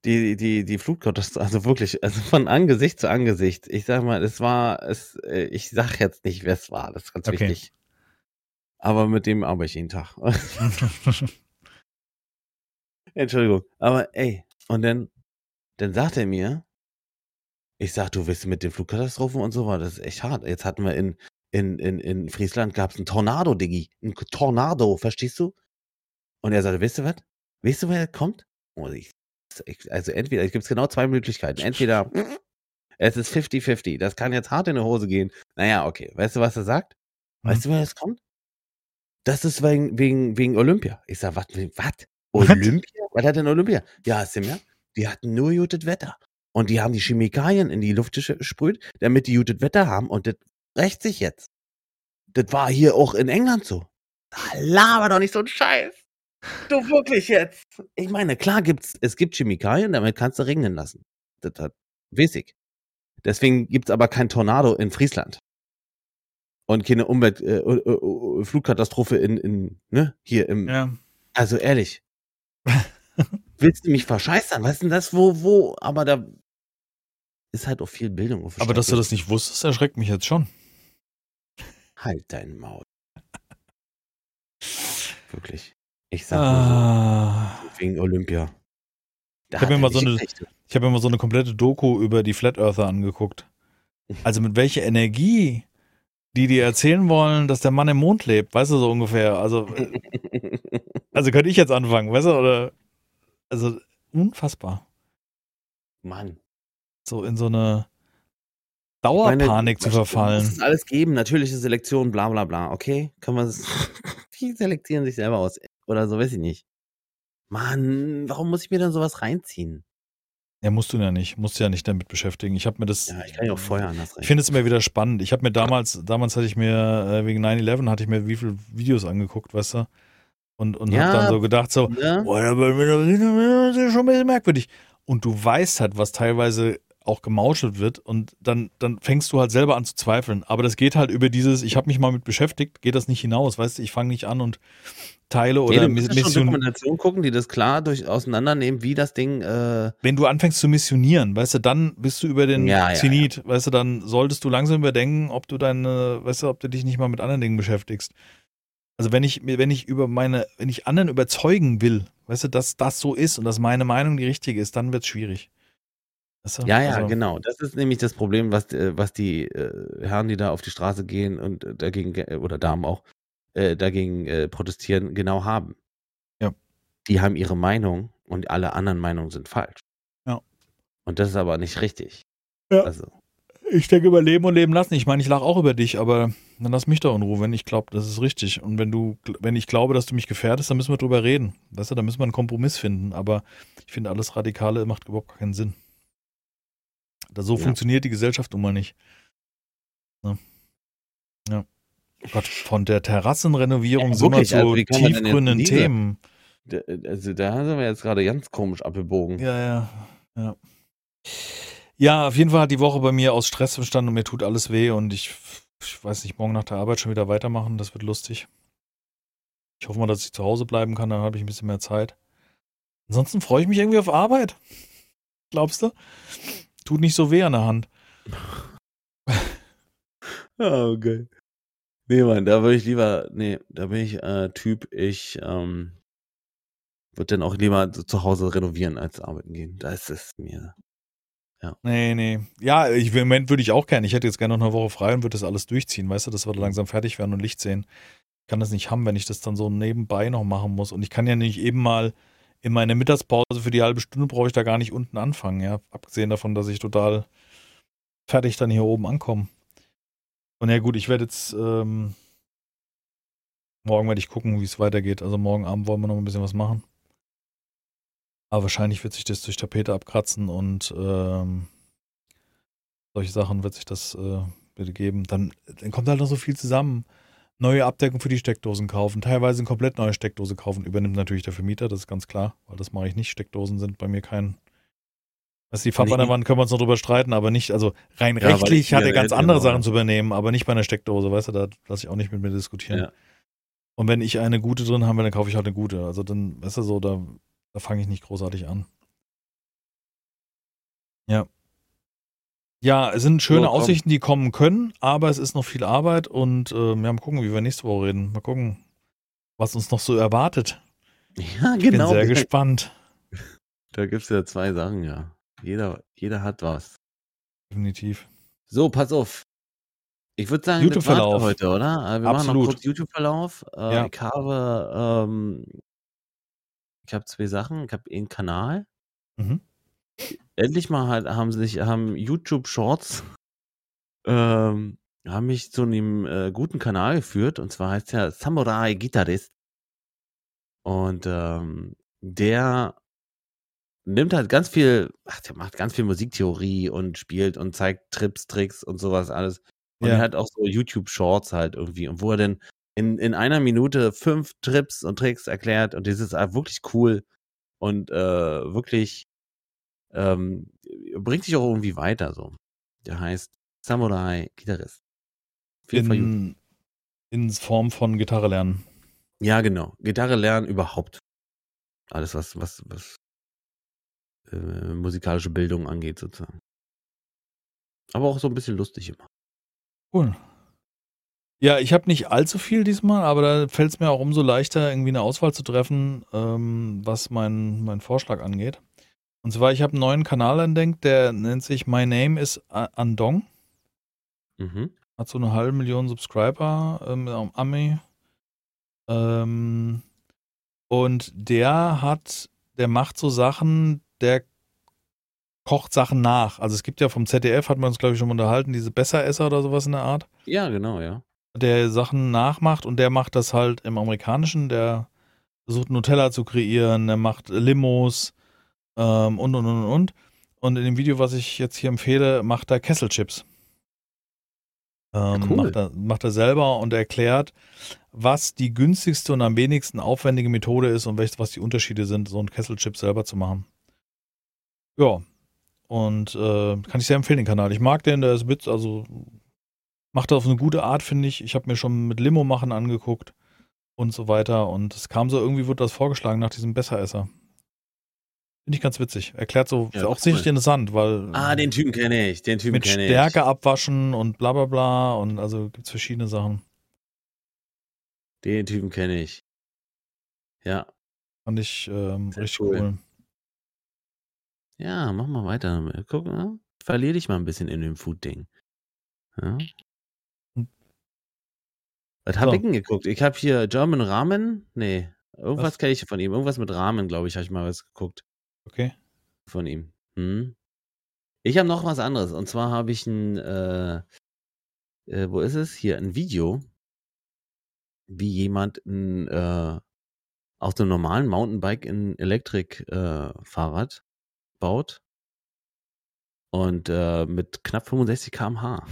B: die, die, die Flutkatastrophe, also wirklich, also von Angesicht zu Angesicht. Ich sag mal, es war, es, äh, ich sag jetzt nicht, wer es war, das ist ganz okay. wichtig. Aber mit dem arbeite ich jeden Tag. Entschuldigung. Aber ey, und dann, dann sagt er mir, ich sag, du willst mit den Flugkatastrophen und so war das ist echt hart. Jetzt hatten wir in, in, in, in Friesland gab es einen Tornado, Diggi. Ein Tornado, verstehst du? Und er sagte, weißt du was? Weißt du, wer kommt? Und ich also entweder, es gibt genau zwei Möglichkeiten. Entweder es ist 50-50, das kann jetzt hart in die Hose gehen. Naja, okay. Weißt du, was er sagt? Weißt hm. du, wer das kommt? Das ist wegen, wegen, wegen Olympia. Ich sag, was? Was? Olympia? was hat denn Olympia? Ja, hast du mehr? Die hatten nur gutes Wetter. Und die haben die Chemikalien in die Luft gesprüht, damit die gutes Wetter haben. Und das rächt sich jetzt. Das war hier auch in England so. Da laber doch nicht so ein Scheiß. Du wirklich jetzt? Ich meine, klar gibt's, es gibt Chemikalien, damit kannst du regnen lassen. Das hat wissig. Deswegen gibt's aber kein Tornado in Friesland. Und keine Umwelt, äh, äh, Flugkatastrophe in, in, ne, hier im. Ja. Also ehrlich. Willst du mich verscheißern? Was ist denn das, wo, wo, aber da ist halt auch viel Bildung.
A: Auf aber dass du das nicht wusstest, erschreckt mich jetzt schon.
B: Halt dein Maul. Wirklich. Ich sag ah. so, wegen Olympia.
A: Da ich habe mir, so hab mir mal so eine komplette Doku über die Flat Earther angeguckt. Also mit welcher Energie die dir erzählen wollen, dass der Mann im Mond lebt, weißt du so ungefähr. Also, also könnte ich jetzt anfangen, weißt du, oder? Also unfassbar.
B: Mann.
A: So in so eine Dauerpanik meine, zu verfallen.
B: Muss es alles geben, natürliche Selektion, bla bla bla, okay? Kann man es. Die selektieren sich selber aus. Oder so, weiß ich nicht. Mann, warum muss ich mir dann sowas reinziehen?
A: Ja, musst du ja nicht. Musst du ja nicht damit beschäftigen. Ich habe mir das.
B: Ja, ich kann ja auch feuern, das
A: Ich finde es immer wieder spannend. Ich habe mir damals, damals hatte ich mir, äh, wegen 9-11 hatte ich mir wie viele Videos angeguckt, weißt du? Und, und
B: Ja,
A: habe dann so gedacht, so,
B: Ja.
A: boah, das ist schon ein bisschen merkwürdig. Und du weißt halt, was teilweise auch gemauschelt wird und dann, dann fängst du halt selber an zu zweifeln. Aber das geht halt über dieses, ich habe mich mal mit beschäftigt, geht das nicht hinaus, weißt du, ich fange nicht an und teile
B: Nee,
A: oder
B: du
A: Miss-
B: musst ja schon
A: Mission.
B: Dokumentation gucken, die das klar durch auseinandernehmen, wie das Ding, äh,
A: Wenn du anfängst zu missionieren, weißt du, dann bist du über den
B: Ja, ja,
A: Zenit, weißt du, dann solltest du langsam überdenken, ob du deine, weißt du, ob du dich nicht mal mit anderen Dingen beschäftigst. Also wenn ich, wenn ich über meine, wenn ich anderen überzeugen will, weißt du, dass das so ist und dass meine Meinung die richtige ist, dann wird es schwierig. Du?
B: ja, ja,
A: Also,
B: genau. Das ist nämlich das Problem, was, äh, was die äh, Herren, die da auf die Straße gehen und äh, dagegen, ge- oder Damen auch, äh, dagegen äh, protestieren, genau haben.
A: Ja.
B: Die haben ihre Meinung und alle anderen Meinungen sind falsch.
A: Ja.
B: Und das ist aber nicht richtig.
A: Ja.
B: Also,
A: Ich denke über Leben und Leben lassen. Ich meine, ich lache auch über dich, aber dann lass mich doch in Ruhe, wenn ich glaube, das ist richtig. Und wenn du, wenn ich glaube, dass du mich gefährdest, dann müssen wir drüber reden. Weißt du, dann müssen wir einen Kompromiss finden. Aber ich finde, alles Radikale macht überhaupt keinen Sinn. Da so
B: Ja.
A: funktioniert die Gesellschaft nun mal nicht. Ne? Ja. Oh Gott, von der Terrassenrenovierung
B: Ja,
A: sind wir
B: wirklich,
A: zu
B: also diese-
A: Themen.
B: da, also da sind wir jetzt gerade ganz komisch abgebogen.
A: Ja, ja, ja. Ja, auf jeden Fall hat die Woche bei mir aus Stress bestanden und mir tut alles weh und ich, ich weiß nicht, morgen nach der Arbeit schon wieder weitermachen. Das wird lustig. Ich hoffe mal, dass ich zu Hause bleiben kann, dann habe ich ein bisschen mehr Zeit. Ansonsten freue ich mich irgendwie auf Arbeit. Glaubst du? Tut nicht so weh an der Hand.
B: Ah, okay. Nee, Mann, da würde ich lieber, nee, da bin ich äh, Typ, ich ähm, würde dann auch lieber zu- Hause renovieren als arbeiten gehen. Da ist es mir.
A: Nee, nee. Ja, ich, im Moment würde ich auch gerne. Ich hätte jetzt gerne noch eine Woche frei und würde das alles durchziehen, weißt du, dass wir da langsam fertig werden und Licht sehen. Ich kann das nicht haben, wenn ich das dann so nebenbei noch machen muss. Und ich kann ja nicht eben mal in meiner Mittagspause für die halbe Stunde brauche ich da gar nicht unten anfangen, ja. Abgesehen davon, dass ich total fertig dann hier oben ankomme. Und ja gut, ich werde jetzt ähm, morgen werde ich gucken, wie es weitergeht. Also morgen Abend wollen wir noch ein bisschen was machen. Aber wahrscheinlich wird sich das durch Tapete abkratzen und ähm, solche Sachen wird sich das äh, bitte geben. Dann, dann kommt halt noch so viel zusammen. Neue Abdeckung für die Steckdosen kaufen, teilweise eine komplett neue Steckdose kaufen, übernimmt natürlich der Vermieter, das ist ganz klar, weil das mache ich nicht. Steckdosen sind bei mir kein. Was die Farbe an der. Wand können wir uns noch drüber streiten, aber nicht, also rein
B: Ja,
A: rechtlich
B: ich
A: hat er ganz andere Sachen zu übernehmen, aber nicht bei einer Steckdose, weißt du, da lasse ich auch nicht mit mir diskutieren.
B: Ja.
A: Und wenn ich eine gute drin habe, dann kaufe ich halt eine gute. Also dann, weißt du, so, da, da fange ich nicht großartig an. Ja. Ja, es sind schöne
B: So.
A: Aussichten, die kommen können, aber es ist noch viel Arbeit und äh, wir mal gucken, wie wir nächste Woche reden. Mal gucken, was uns noch so erwartet.
B: Ja,
A: Ich
B: genau.
A: bin sehr gespannt.
B: Da gibt es ja zwei Sachen, ja. Jeder, jeder hat was.
A: Definitiv.
B: So, pass auf. Ich würde sagen,
A: YouTube-Verlauf.
B: heute, oder? Äh, Wir machen
A: Absolut.
B: noch kurz YouTube-Verlauf. Äh,
A: Ja.
B: Ich habe, ähm, ich habe zwei Sachen. Ich habe einen Kanal.
A: Mhm.
B: Endlich mal halt haben sich, haben YouTube Shorts, ähm, haben mich zu einem äh, guten Kanal geführt. Und zwar heißt der Samurai Gitarrist. Und ähm, der nimmt halt ganz viel, ach, der macht ganz viel Musiktheorie und spielt und zeigt Trips, Tricks und sowas alles. Und
A: Ja.
B: er hat auch so YouTube-Shorts halt irgendwie. Und wo er dann in, in einer Minute fünf Trips und Tricks erklärt. Und das ist halt wirklich cool und äh, wirklich ähm, bringt sich auch irgendwie weiter so. Der heißt Samurai Gitarrist.
A: In, in Form von Gitarre lernen.
B: Ja, genau. Gitarre lernen überhaupt. Alles, was, was, was äh, musikalische Bildung angeht, sozusagen. Aber auch so ein bisschen lustig immer.
A: Cool. Ja, ich habe nicht allzu viel diesmal, aber da fällt es mir auch umso leichter, irgendwie eine Auswahl zu treffen, ähm, was mein, mein Vorschlag angeht. Und zwar, ich habe einen neuen Kanal entdeckt, der nennt sich My Name is Andong.
B: Mhm.
A: Hat so eine halbe Million Subscriber, ähm, am Ami. Ähm, und der hat, der macht so Sachen, der kocht Sachen nach. Also es gibt ja vom ZDF, hat man uns glaube ich schon unterhalten, diese Besseresser oder sowas in der Art.
B: Ja, genau, ja.
A: der Sachen nachmacht und der macht das halt im Amerikanischen, der versucht Nutella zu kreieren, der macht Limos ähm, und und und und. Und in dem Video, was ich jetzt hier empfehle, macht er Kesselchips. Ähm,
B: Cool.
A: macht, er, macht er selber und erklärt, was die günstigste und am wenigsten aufwendige Methode ist und welches, was die Unterschiede sind, so ein Kesselchip selber zu machen. Ja. Und äh, kann ich sehr empfehlen, den Kanal. Ich mag den, der ist witz, also macht er auf eine gute Art, finde ich. Ich habe mir schon mit Limo machen angeguckt und so weiter. Und es kam so, irgendwie wurde das vorgeschlagen nach diesem Besseresser. Finde ich ganz witzig. Erklärt so,
B: Ja,
A: auch
B: cool.
A: sicherlich interessant, weil
B: Ah, den Typen kenne ich. Den Typen
A: mit
B: ich.
A: Stärke abwaschen und bla bla bla und also gibt es verschiedene Sachen.
B: Den Typen kenne ich. Ja.
A: Fand ich ähm, richtig
B: cool.
A: cool.
B: Ja, mach mal weiter. Guck, ne? verlier dich mal ein bisschen in dem Food-Ding. Ja.
A: Hm.
B: Was habe
A: So.
B: ich denn geguckt? Ich habe hier German Ramen. Nee, irgendwas
A: Was?
B: kenne ich von ihm. Irgendwas mit Ramen, glaube ich, habe ich mal was geguckt
A: Okay.
B: von ihm. Hm. Ich habe noch was anderes. Und zwar habe ich ein, äh, äh, wo ist es? Hier, ein Video, wie jemand ein, äh, aus dem normalen Mountainbike ein Elektrik-Fahrrad baut. Und äh, mit knapp 65 km/h.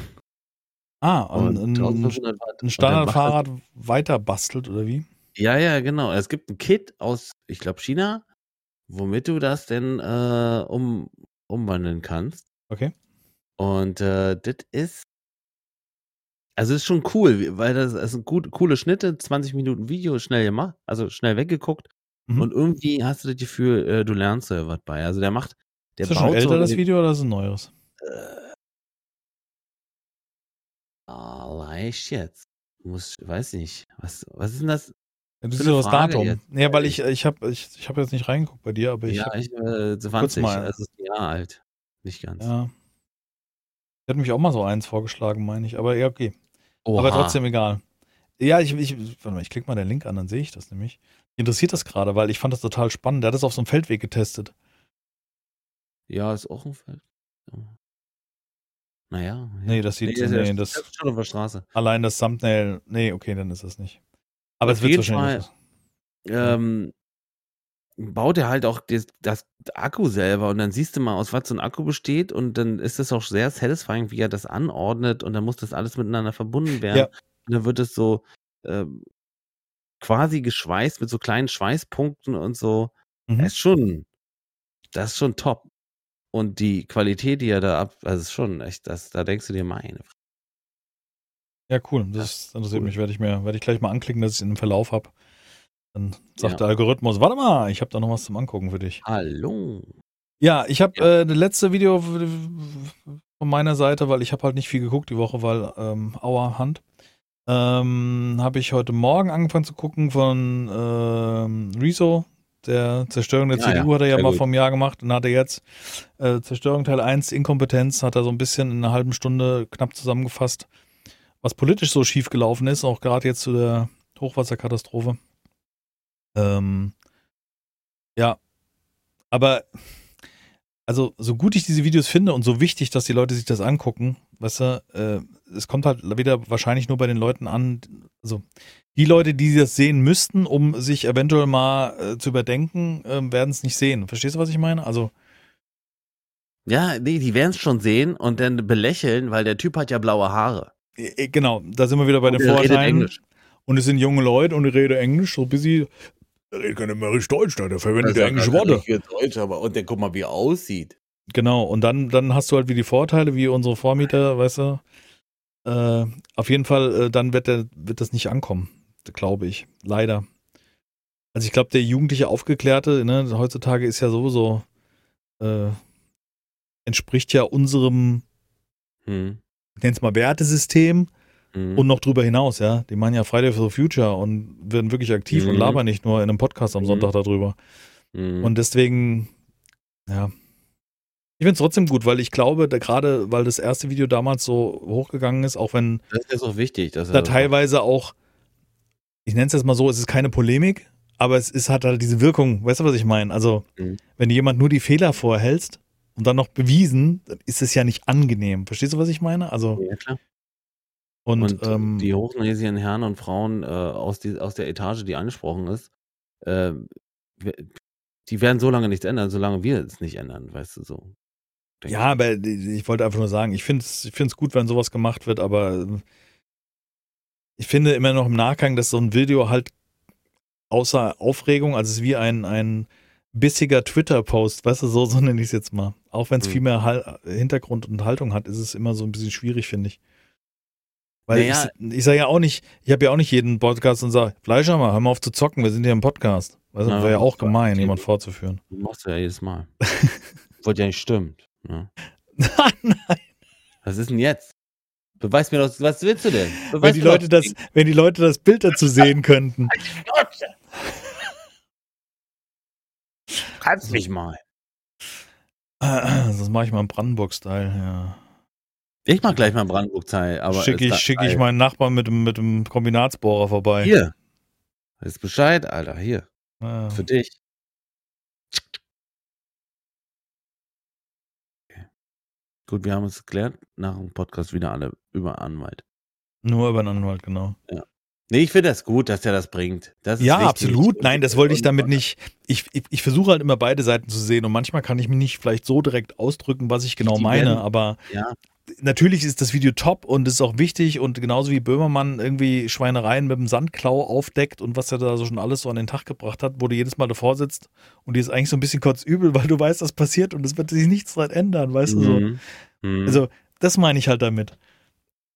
A: Ah,
B: Und
A: ein, ein,
B: 1500 Watt.
A: ein
B: Und
A: Standardfahrrad weiter bastelt oder wie?
B: Ja, ja, genau. Es gibt ein Kit aus, ich glaube, China, womit du das denn äh, um, umwandeln kannst.
A: Okay.
B: Und äh, das ist. Also ist schon cool, weil das, das sind gut, coole Schnitte, 20 Minuten Video, schnell gemacht, also schnell weggeguckt.
A: Mhm.
B: Und irgendwie hast du das Gefühl, äh, du lernst da was bei. Also der macht, der
A: ist das schon älter,
B: so
A: das Video, oder ist es ein neueres?
B: Äh, vielleicht jetzt. Muss, weiß nicht. Was, was ist denn das?
A: Ja, das ist das Datum.
B: jetzt.
A: Ja, weil ich, ich habe ich, ich hab jetzt nicht reingeguckt bei dir, aber ich
B: ja, ich, äh, 20,
A: mal.
B: also ist ein Jahr alt. Nicht ganz.
A: ja. Ich hatte mich auch mal so eins vorgeschlagen, meine ich. Aber ja, okay.
B: Oha.
A: Aber trotzdem egal. Ja, ich, ich, warte mal, ich klicke mal den Link an, dann sehe ich das nämlich. Interessiert das gerade, weil ich fand das total spannend. Der hat das auf so einem Feldweg getestet.
B: Ja, ist auch ein Feld. Ja. Naja. Ja.
A: Nee, das sieht,
B: Nee, das,
A: nee,
B: das,
A: das,
B: der Straße.
A: allein das Thumbnail, nee, okay, dann ist das nicht. Aber es wird wahrscheinlich.
B: Ähm, baut er halt auch das, das Akku selber und dann siehst du mal, aus was so ein Akku besteht und dann ist es auch sehr satisfying, wie er das anordnet und dann muss das alles miteinander verbunden werden.
A: Ja.
B: Und dann wird es so ähm, quasi geschweißt mit so kleinen Schweißpunkten und so.
A: Mhm.
B: Das ist schon, das ist schon top. Und die Qualität, die er da ab, also ist schon echt, das, da denkst du dir, meine.
A: Ja, cool. Das interessiert
B: cool.
A: mich. Werde ich mir, werde ich gleich mal anklicken, dass ich es in dem Verlauf habe. Dann sagt
B: Ja.
A: der Algorithmus, warte mal, ich habe da noch was zum Angucken für dich.
B: Hallo.
A: Ja, ich habe
B: Ja.
A: äh, das letzte Video von meiner Seite, weil ich habe halt nicht viel geguckt die Woche, weil ähm, Aua Hand. Ähm, habe ich heute Morgen angefangen zu gucken von ähm, Rezo, der Zerstörung der
B: Ja,
A: CDU
B: ja,
A: hat er ja mal
B: gut.
A: vom Jahr gemacht und hat er jetzt äh, Zerstörung Teil 1, Inkompetenz, hat er so ein bisschen in einer halben Stunde knapp zusammengefasst, was politisch so schief gelaufen ist, auch gerade jetzt zu der Hochwasserkatastrophe. Ähm, ja, aber also so gut ich diese Videos finde und so wichtig, dass die Leute sich das angucken, weißt du, äh, es kommt halt wieder wahrscheinlich nur bei den Leuten an, also die Leute, die das sehen müssten, um sich eventuell mal äh, zu überdenken, äh, werden es nicht sehen. Verstehst du, was ich meine? Also
B: Ja, nee, die werden es schon sehen und dann belächeln, weil der Typ hat ja blaue Haare.
A: Äh, äh, genau, da sind wir wieder bei den
B: Und
A: Vorurteilen. Und es sind junge Leute und die reden Englisch, so bis sie er redet kein immer richtig Deutsch, da, der verwendet ja englische Worte.
B: Deutsch, aber und der guck mal, wie er aussieht.
A: Genau, und dann, dann hast du halt wie die Vorteile, wie unsere Vormieter, weißt du. Äh, auf jeden Fall, äh, dann wird, der, wird das nicht ankommen, glaube ich. Leider. Also ich glaube, der jugendliche Aufgeklärte, ne, heutzutage ist ja sowieso, äh, entspricht ja unserem,
B: Hm.
A: Es mal Wertesystem
B: Hm.
A: und noch drüber hinaus, ja. Die machen ja Friday for the Future und werden wirklich aktiv und
B: Mhm.
A: labern nicht nur in einem Podcast am
B: Mhm.
A: Sonntag darüber.
B: Hm.
A: Und deswegen, ja. Ich finde es trotzdem gut, weil ich glaube, da gerade, weil das erste Video damals so hochgegangen ist, auch wenn
B: das ist auch wichtig. Dass
A: da teilweise auch, ich nenne es jetzt mal so, es ist keine Polemik, aber es ist, hat halt diese Wirkung, weißt du, was ich meine? Also,
B: Mhm.
A: wenn du jemand nur die Fehler vorhältst und dann noch bewiesen, dann ist es ja nicht angenehm. Verstehst du, was ich meine? Also,
B: Ja, klar.
A: und,
B: Und,
A: ähm,
B: die hochnäsigen Herren und Frauen äh, aus, die, aus der Etage, die angesprochen ist, äh, die werden so lange nichts ändern, solange wir es nicht ändern, weißt du so.
A: Ja, aber ich wollte einfach nur sagen, ich finde es ich find's gut, wenn sowas gemacht wird, aber ich finde immer noch im Nachgang, dass so ein Video halt außer Aufregung, also es ist wie ein, ein bissiger Twitter-Post, weißt du, so, so nenne ich es jetzt mal. Auch wenn es mhm. viel mehr Hal Hintergrund und Haltung hat, ist es immer so ein bisschen schwierig, finde ich. Weil naja. ich, ich sage ja auch nicht, ich habe ja auch nicht jeden Podcast und sage, Fleischhammer, hör mal auf zu zocken, wir sind hier im Podcast. Weißt du, wäre ja auch gemein, jemand vorzuführen.
B: Du machst ja jedes Mal. Wollte ja nicht stimmt. Ja.
A: Nein.
B: Was ist denn jetzt? Beweis mir doch, was willst du denn?
A: Beweis wenn die, Leute das, wenn die Leute das Bild dazu sehen könnten.
B: Kannst mich mal.
A: Das mache ich mal im Brandenburg-Style, ja.
B: Ich mach gleich mal einen Brandenburg-Teil,
A: Schicke ich, schick ich meinen Nachbarn mit dem, mit dem Kombinatsbohrer vorbei.
B: Hier. Ist Bescheid, Alter, hier. Ja. Für dich. Okay. Gut, wir haben es geklärt. Nach dem Podcast wieder alle über Anwalt.
A: Nur über einen Anwalt, genau.
B: Ja. Nee, ich finde das gut, dass er das bringt. Das
A: ja, wichtig. absolut. Nein, das wollte ich damit nicht. Ich, ich, ich versuche halt immer beide Seiten zu sehen und manchmal kann ich mich nicht vielleicht so direkt ausdrücken, was ich genau meine, werden, aber
B: ja
A: natürlich ist das Video top und es ist auch wichtig und genauso wie Böhmermann irgendwie Schweinereien mit dem Sandklau aufdeckt und was er da so schon alles so an den Tag gebracht hat, wo du jedes Mal davor sitzt und dir ist eigentlich so ein bisschen kurz übel, weil du weißt, was passiert und es wird sich nichts dran ändern, weißt mhm. du so. Mhm. Also, das meine ich halt damit.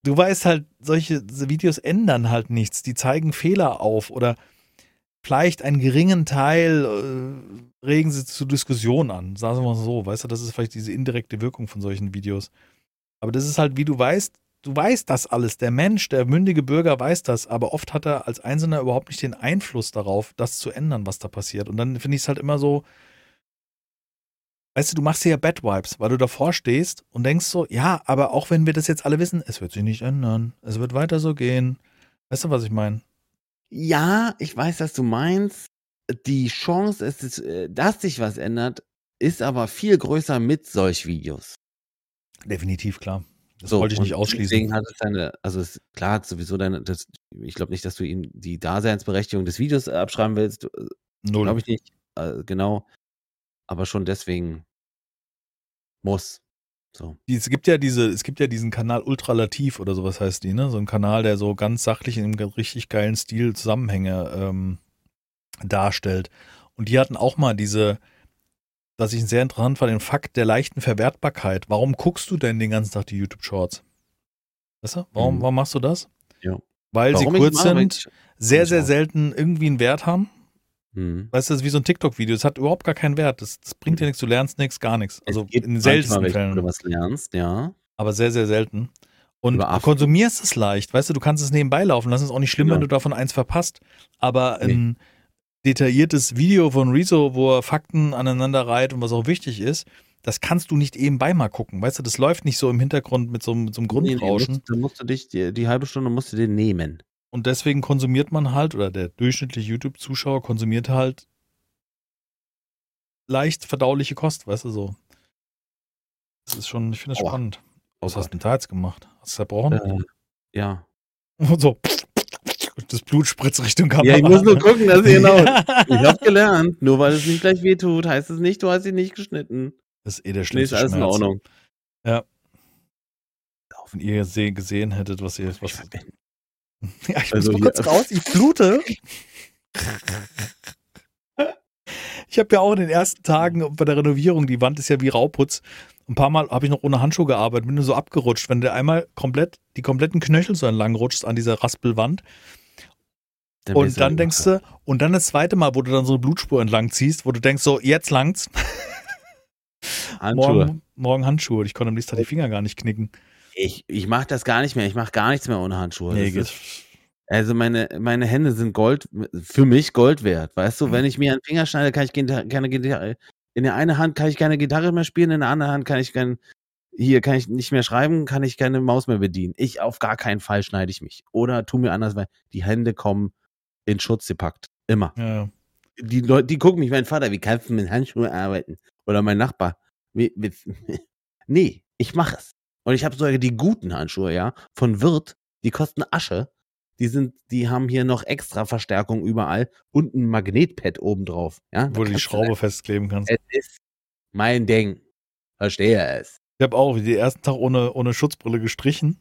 A: Du weißt halt, solche Videos ändern halt nichts. Die zeigen Fehler auf oder vielleicht einen geringen Teil äh, regen sie zu Diskussionen an. Sagen wir mal so, weißt du, das ist vielleicht diese indirekte Wirkung von solchen Videos. Aber das ist halt, wie du weißt, du weißt das alles. Der Mensch, der mündige Bürger weiß das, aber oft hat er als Einzelner überhaupt nicht den Einfluss darauf, das zu ändern, was da passiert. Und dann finde ich es halt immer so, weißt du, du machst dir ja Bad Vibes, weil du davor stehst und denkst so, ja, aber auch wenn wir das jetzt alle wissen, es wird sich nicht ändern. Es wird weiter so gehen. Weißt du, was ich meine?
B: Ja, ich weiß, was du meinst. Die Chance, äh, dass sich was ändert, ist aber viel größer mit solch Videos.
A: Definitiv, klar. Das so, wollte ich nicht ausschließen. Deswegen
B: hat es deine, also es, klar hat sowieso deine, das, ich glaube nicht, dass du ihm die Daseinsberechtigung des Videos abschreiben willst. Äh, Null. Glaube ich nicht. Äh, genau. Aber schon deswegen muss. So.
A: Es gibt ja diese, es gibt ja diesen Kanal Ultralativ oder sowas heißt die, ne? So ein Kanal, der so ganz sachlich in einem richtig geilen Stil Zusammenhänge ähm, darstellt. Und die hatten auch mal diese, dass ich sehr interessant fand, den Fakt der leichten Verwertbarkeit. Warum guckst du denn den ganzen Tag die YouTube-Shorts? Weißt du? Warum, mhm. warum machst du das?
B: Ja.
A: Weil warum sie kurz sind, sehr, sehr selten irgendwie einen Wert haben. Mhm. Weißt du, das ist wie so ein TikTok-Video. Das hat überhaupt gar keinen Wert. Das, das bringt dir nichts, du lernst nichts, gar nichts. Also in den seltensten Fällen.
B: Du was lernst, ja.
A: Aber sehr, sehr selten. Und du konsumierst es leicht. Weißt du, du kannst es nebenbei laufen lassen. ist auch nicht schlimm, ja. wenn du davon eins verpasst. Aber nee. ein detailliertes Video von Rezo, wo er Fakten aneinander reiht und was auch wichtig ist, das kannst du nicht eben bei mal gucken. Weißt du, das läuft nicht so im Hintergrund mit so, mit so einem Grundrauschen. Nee,
B: nee, musst, musst du dich, die, die, halbe Stunde musst du den nehmen.
A: Und deswegen konsumiert man halt, oder der durchschnittliche YouTube-Zuschauer konsumiert halt leicht verdauliche Kost, weißt du so. Das ist schon, ich finde das spannend. Was hast du denn da jetzt gemacht? Hast du zerbrochen? Äh,
B: ja.
A: Und so das Blut spritzt Richtung Kamera.
B: Ja, ich muss nur gucken, dass ihr genau. ich hab gelernt, nur weil es nicht gleich wehtut, heißt es nicht, du hast ihn nicht geschnitten.
A: Das ist eh der schlimmste
B: nee, ist alles Schmerz. in Ordnung.
A: Ja. Wenn ihr gesehen hättet, was ihr. Was, ja, ich also muss mal kurz raus, ich blute. Ich habe ja auch in den ersten Tagen bei der Renovierung, die Wand ist ja wie Rauputz. Ein paar Mal habe ich noch ohne Handschuhe gearbeitet, bin nur so abgerutscht. Wenn du einmal komplett die kompletten Knöchel so entlang rutschst an dieser Raspelwand, dann und dann denkst du, und dann das zweite Mal, wo du dann so eine Blutspur entlang ziehst, wo du denkst, so, jetzt langt's.
B: Handschuhe.
A: Morgen, morgen Handschuhe. Ich konnte am nächsten Tag die Finger gar nicht knicken.
B: Ich, ich mache das gar nicht mehr. Ich mache gar nichts mehr ohne Handschuhe. Nee, ist, also meine, meine Hände sind Gold, für mich Gold wert. Weißt du, mhm. wenn ich mir einen Finger schneide, kann ich keine Gitarre, in der einen Hand kann ich keine Gitarre mehr spielen, in der anderen Hand kann ich kein, hier kann ich nicht mehr schreiben, kann ich keine Maus mehr bedienen. Ich auf gar keinen Fall schneide ich mich. Oder tu mir anders, weil die Hände kommen in Schutz gepackt. Immer.
A: Ja.
B: Die Leute, die gucken mich, mein Vater, wie kannst du mit Handschuhen arbeiten? Oder mein Nachbar. Wie, wie, nee, ich mache es. Und ich habe sogar die guten Handschuhe, ja, von Wirt, die kosten Asche. Die sind, die haben hier noch extra Verstärkung überall und ein Magnetpad obendrauf, ja.
A: Wo du die Schraube festkleben kannst.
B: Es ist mein Ding. Verstehe es.
A: Ich habe auch den ersten Tag ohne, ohne Schutzbrille gestrichen.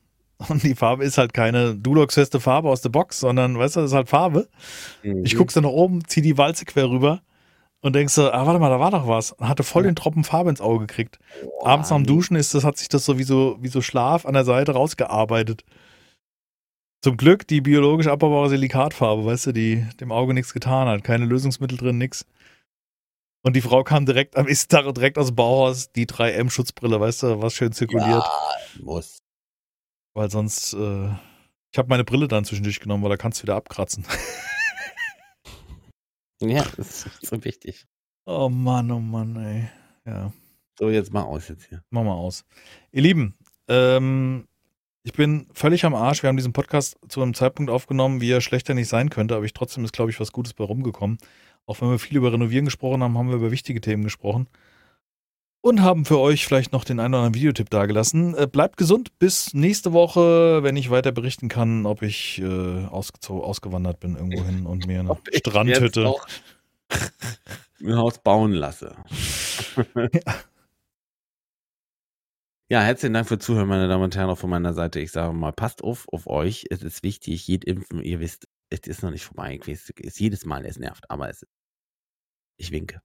A: Und die Farbe ist halt keine Dulox-feste Farbe aus der Box, sondern, weißt du, das ist halt Farbe. Mhm. Ich guck's dann nach oben, zieh die Walze quer rüber und denkst so, ah, warte mal, da war doch was. Und hatte voll den Tropfen Farbe ins Auge gekriegt. Oh, Abends nach dem Duschen ist das, hat sich das so wie so, wie so Schlaf an der Seite rausgearbeitet. Zum Glück die biologisch abbaubare Silikatfarbe, weißt du, die dem Auge nichts getan hat. Keine Lösungsmittel drin, nix. Und die Frau kam direkt am nächsten Tag direkt aus dem Bauhaus, die 3M-Schutzbrille, weißt du, was schön zirkuliert. Ja, muss. Weil sonst, äh, ich habe meine Brille dann zwischendurch genommen, weil da kannst du wieder abkratzen.
B: ja, das ist so wichtig.
A: Oh Mann, oh Mann, ey. Ja.
B: So, jetzt mal aus jetzt hier.
A: Mach mal aus. Ihr Lieben, ähm, ich bin völlig am Arsch. Wir haben diesen Podcast zu einem Zeitpunkt aufgenommen, wie er schlechter nicht sein könnte, aber ich trotzdem ist, glaube ich, was Gutes bei rumgekommen. Auch wenn wir viel über Renovieren gesprochen haben, haben wir über wichtige Themen gesprochen. Und haben für euch vielleicht noch den einen oder anderen Videotipp dagelassen. Äh, bleibt gesund bis nächste Woche, wenn ich weiter berichten kann, ob ich äh, ausgewandert bin irgendwohin und mir eine Strandhütte
B: ein Haus bauen lasse. ja. Ja, herzlichen Dank für Zuhören, meine Damen und Herren, auch von meiner Seite. Ich sage mal, passt auf auf euch. Es ist wichtig, jed impfen. Ihr wisst, es ist noch nicht vorbei. Es ist jedes Mal, es nervt, aber es ist. Ich winke.